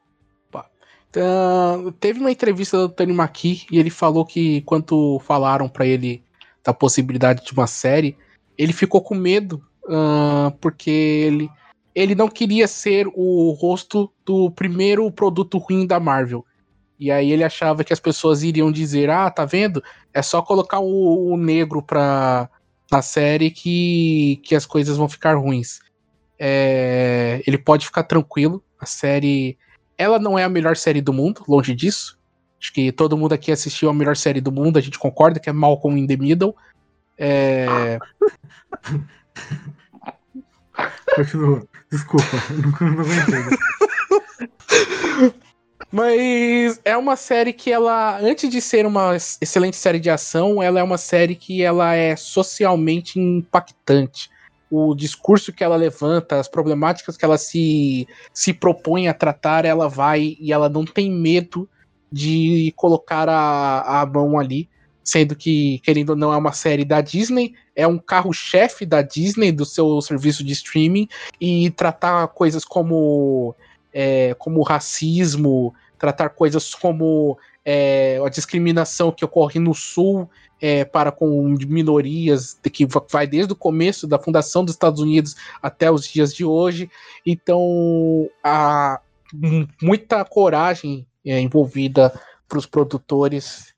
Uh, teve uma entrevista do Tony McKee e ele falou que quando falaram para ele da possibilidade de uma série, ele ficou com medo uh, porque ele, ele não queria ser o rosto do primeiro produto ruim da Marvel. E aí ele achava que as pessoas iriam dizer: Ah, tá vendo? É só colocar o, o negro pra, na série que, que as coisas vão ficar ruins. É, ele pode ficar tranquilo. A série. Ela não é a melhor série do mundo, longe disso. Acho que todo mundo aqui assistiu a melhor série do mundo, a gente concorda que é Malcolm in the Middle. É... Continua. Desculpa, não, não aguentei. Mas é uma série que ela, antes de ser uma excelente série de ação, ela é uma série que ela é socialmente impactante. O discurso que ela levanta, as problemáticas que ela se, se propõe a tratar, ela vai e ela não tem medo de colocar a, a mão ali, sendo que, querendo ou não, é uma série da Disney, é um carro-chefe da Disney, do seu serviço de streaming, e tratar coisas como, é, como racismo, tratar coisas como é, a discriminação que ocorre no Sul é, para com minorias, que vai desde o começo da fundação dos Estados Unidos até os dias de hoje. Então, há muita coragem é, envolvida para os produtores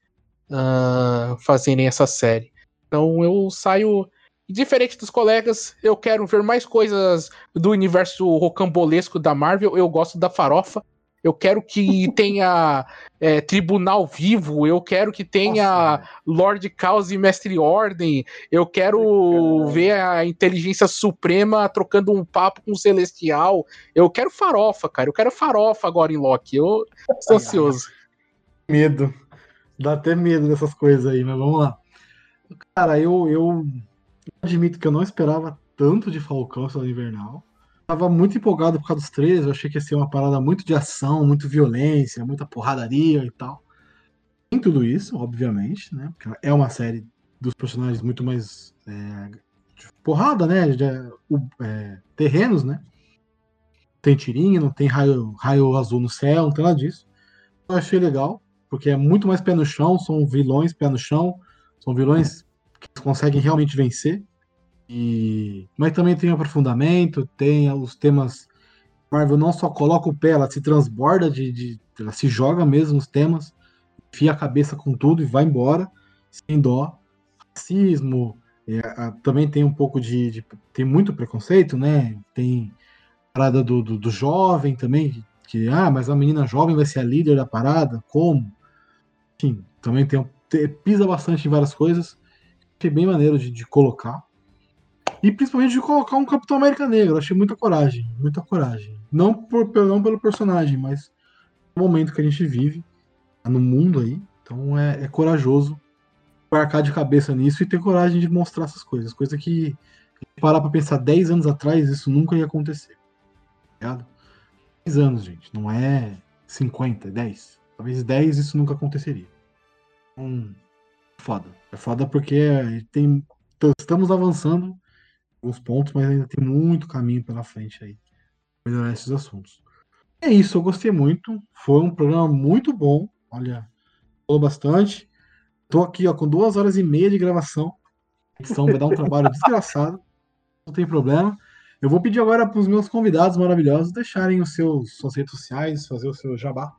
uh, fazerem essa série. Então eu saio. Diferente dos colegas, eu quero ver mais coisas do universo rocambolesco da Marvel. Eu gosto da farofa. Eu quero que tenha é, Tribunal Vivo, eu quero que tenha Nossa, Lord Caos e Mestre Ordem, eu quero ver a Inteligência Suprema trocando um papo com o Celestial. Eu quero farofa, cara. Eu quero farofa agora em Loki. Eu estou ansioso. Medo. Dá até medo dessas coisas aí, mas vamos lá. Cara, eu, eu admito que eu não esperava tanto de Falcão essa Invernal. Tava muito empolgado por causa dos trailers, eu achei que ia ser uma parada muito de ação, muito violência, muita porradaria e tal. Tem tudo isso, obviamente, né? Porque é uma série dos personagens muito mais é, porrada, né? De, é, terrenos, né? Tem tirinha, não tem raio, raio azul no céu, não tem nada disso. Eu achei legal, porque é muito mais pé no chão, são vilões pé no chão, são vilões que conseguem realmente vencer. E... Mas também tem aprofundamento, tem os temas. Marvel não só coloca o pé, ela se transborda de, de. Ela se joga mesmo nos temas, enfia a cabeça com tudo e vai embora, sem dó. Racismo, é, a, também tem um pouco de, de, Tem muito preconceito, né? Tem a parada do, do, do jovem também, que, ah, mas a menina jovem vai ser a líder da parada, como? Enfim, também tem, tem pisa bastante em várias coisas. Achei bem maneiro de, de colocar. E principalmente de colocar um Capitão América Negro. Achei muita coragem, muita coragem. Não, por, não pelo personagem, mas o momento que a gente vive tá no mundo aí. Então é, é corajoso marcar de cabeça nisso e ter coragem de mostrar essas coisas. Coisa que, parar pra pensar 10 anos atrás, isso nunca ia acontecer. Tá 10 anos, gente. Não é 50, 10. Talvez 10 isso nunca aconteceria. Então, é foda. É foda porque tem, estamos avançando alguns pontos, mas ainda tem muito caminho pela frente aí para melhorar esses assuntos. É isso, eu gostei muito. Foi um programa muito bom. Olha, falou bastante. Tô aqui ó, com duas horas e meia de gravação. A edição vai dar um trabalho desgraçado. Não tem problema. Eu vou pedir agora para os meus convidados maravilhosos deixarem os seus suas redes sociais, fazer o seu jabá.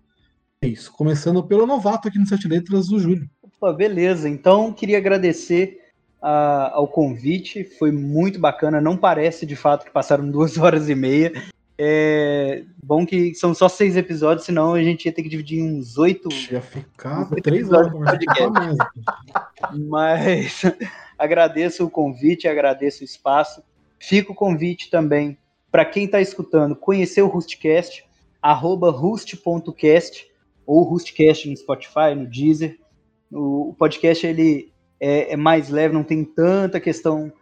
É isso. Começando pelo novato aqui no Sete Letras, o Júlio. Opa, beleza. Então, queria agradecer a, ao convite, foi muito bacana. Não parece de fato que passaram duas horas e meia. É bom que são só seis episódios, senão a gente ia ter que dividir uns oito. Ia ficar três horas podcast. Mas agradeço o convite, agradeço o espaço. Fica o convite também para quem está escutando conhecer o Rustcast, arroba rust.cast ou Rustcast no Spotify, no Deezer. O, podcast ele é, é mais leve, não tem tanta questão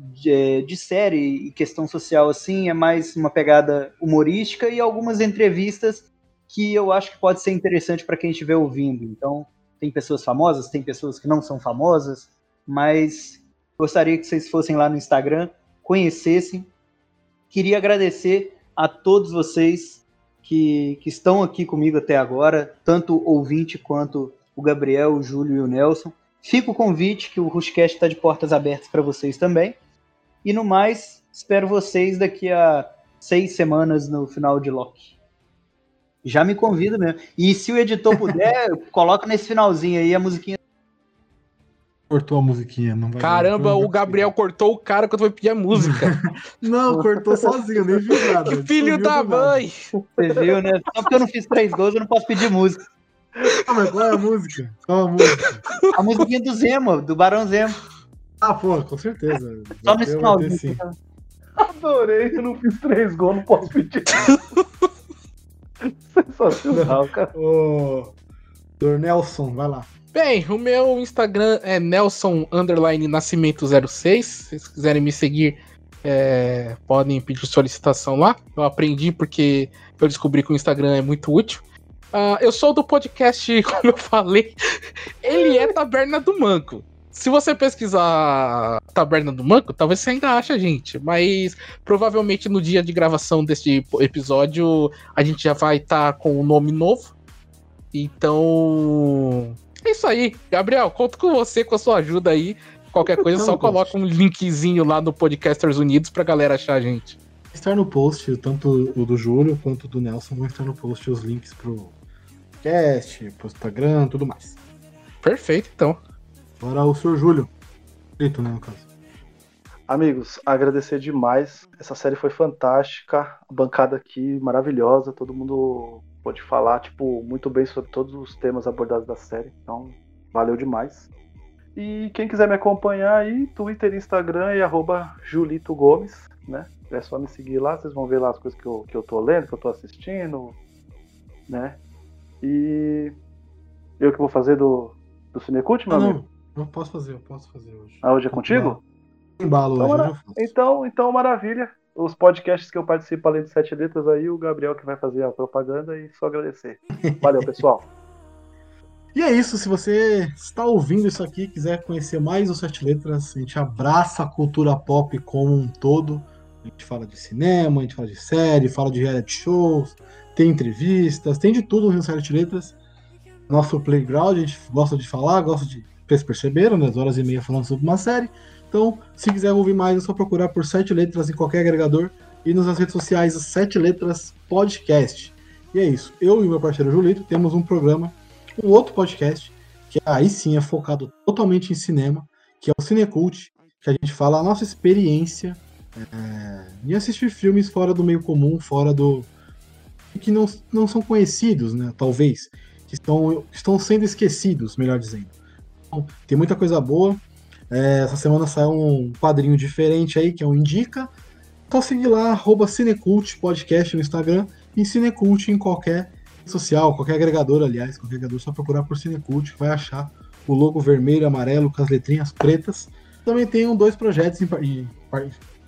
de, é, de, série e questão social assim, é mais uma pegada humorística e algumas entrevistas que eu acho que pode ser interessante para quem estiver ouvindo. Então, tem pessoas famosas, tem pessoas que não são famosas, mas gostaria que vocês fossem lá no Instagram, conhecessem. Queria agradecer a todos vocês que, que estão aqui comigo até agora, tanto o ouvinte quanto o Gabriel, o Júlio e o Nelson. Fica o convite que o Rushcast está de portas abertas para vocês também. E no mais, espero vocês daqui a seis semanas no final de Loki. Já me convido mesmo. E se o editor puder, coloca nesse finalzinho aí a musiquinha. Cortou a musiquinha, não vai Caramba, o Gabriel cortou o cara quando foi pedir a música. não, cortou sozinho, nem viu nada. Filho da mãe! Você viu, né? Só porque eu não fiz três gols, eu não posso pedir música. Ah, mas qual é a música? Qual é a música? A musiquinha do Zemo, do Barão Zemo. Ah, pô, com certeza. Só nesse finalzinho. Adorei, eu não fiz três gols, não posso pedir. Sensacional, cara. Ô, Dor Nelson, vai lá. Bem, o meu Instagram é Nelson Nascimento 06. Se vocês quiserem me seguir, é, podem pedir solicitação lá. Eu aprendi porque eu descobri que o Instagram é muito útil. Uh, eu sou do podcast, como eu falei, ele é Taberna do Manco. Se você pesquisar Taberna do Manco, talvez você ainda ache a gente, mas provavelmente no dia de gravação deste episódio a gente já vai estar tá com um nome novo. Então, é isso aí. Gabriel, conto com você, com a sua ajuda aí. Qualquer coisa, só coloca um linkzinho lá no Podcasters Unidos pra galera achar a gente. Estar no post, tanto o do Júlio quanto o do Nelson vão estar no post os links pro podcast, pro Instagram, tudo mais. Perfeito, então. Agora o senhor Júlio. Feito, né, no caso. Amigos, agradecer demais. Essa série foi fantástica. A bancada aqui maravilhosa. Todo mundo pode falar, tipo, muito bem sobre todos os temas abordados da série. Então, valeu demais. E quem quiser me acompanhar aí, Twitter, Instagram e arroba Julito Gomes, né? É só me seguir lá, vocês vão ver lá as coisas que eu, que eu tô lendo, que eu tô assistindo, né? E eu que vou fazer do, do Cinecult, meu não, amigo? Não, posso fazer, eu posso fazer hoje. Ah, hoje é contigo? Embalo então, hoje, mara... então, então, maravilha. os podcasts que eu participo além de sete letras aí, o Gabriel que vai fazer a propaganda e só agradecer. Valeu, pessoal. E é isso, se você está ouvindo isso aqui quiser conhecer mais os Sete Letras, a gente abraça a cultura pop como um todo. A gente fala de cinema, a gente fala de série, fala de reality shows, tem entrevistas, tem de tudo no Sete Letras. Nosso playground, a gente gosta de falar, gosta de. Vocês perceberam, né? Horas e meia falando sobre uma série. Então, se quiser ouvir mais, é só procurar por Sete Letras em qualquer agregador e nas redes sociais Sete Letras Podcast. E é isso. Eu e meu parceiro Julito temos um programa um outro podcast, que aí sim é focado totalmente em cinema, que é o Cinecult, que a gente fala a nossa experiência é, em assistir filmes fora do meio comum, fora do. Que não, não são conhecidos, né? Talvez. Que estão, estão sendo esquecidos, melhor dizendo. Então, tem muita coisa boa. É, essa semana saiu um quadrinho diferente aí, que é o Indica. Então seguir lá, arroba Cinecult Podcast no Instagram e Cinecult em qualquer social, qualquer agregador, aliás, qualquer agregador, só procurar por Cinecult, vai achar o logo vermelho amarelo com as letrinhas pretas. Também tenho dois projetos em, em,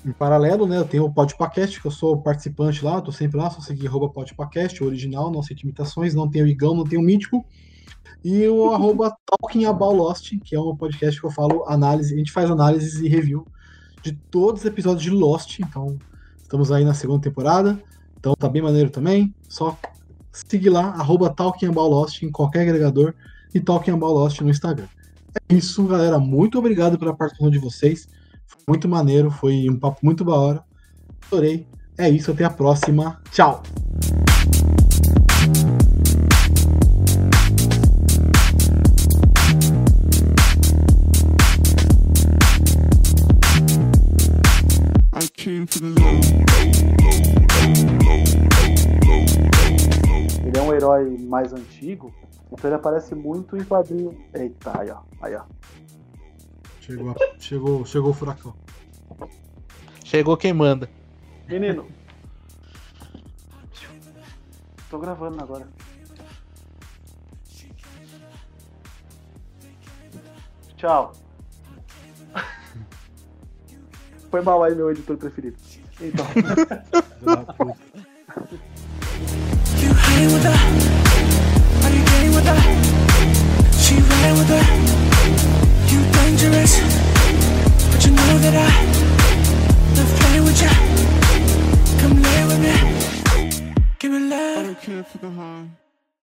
em paralelo, né? Eu tenho o Podpacast, que eu sou participante lá, tô sempre lá, só seguir arroba Podpacast, original, não aceito imitações, não tenho Igão, não tenho Mítico. E o arroba Talking About Lost, que é um podcast que eu falo análise, a gente faz análises e review de todos os episódios de Lost, então estamos aí na segunda temporada, então tá bem maneiro também, só seguir lá, arroba Talking About Lost em qualquer agregador e Talking About Lost no Instagram. É isso, galera. Muito obrigado pela participação de vocês. Foi muito maneiro, foi um papo muito da hora. Adorei. É isso, até a próxima. Tchau! Ele é um herói mais antigo, então ele aparece muito em quadrinho. Eita, aí ó. Aí ó. Chegou, chegou, chegou o furacão. Chegou quem manda. Menino. Tô gravando agora. Tchau. Foi mal aí meu editor preferido. Então. dangerous But you know that I love playing with you Come lay with me. Give me love. I don't care for the harm.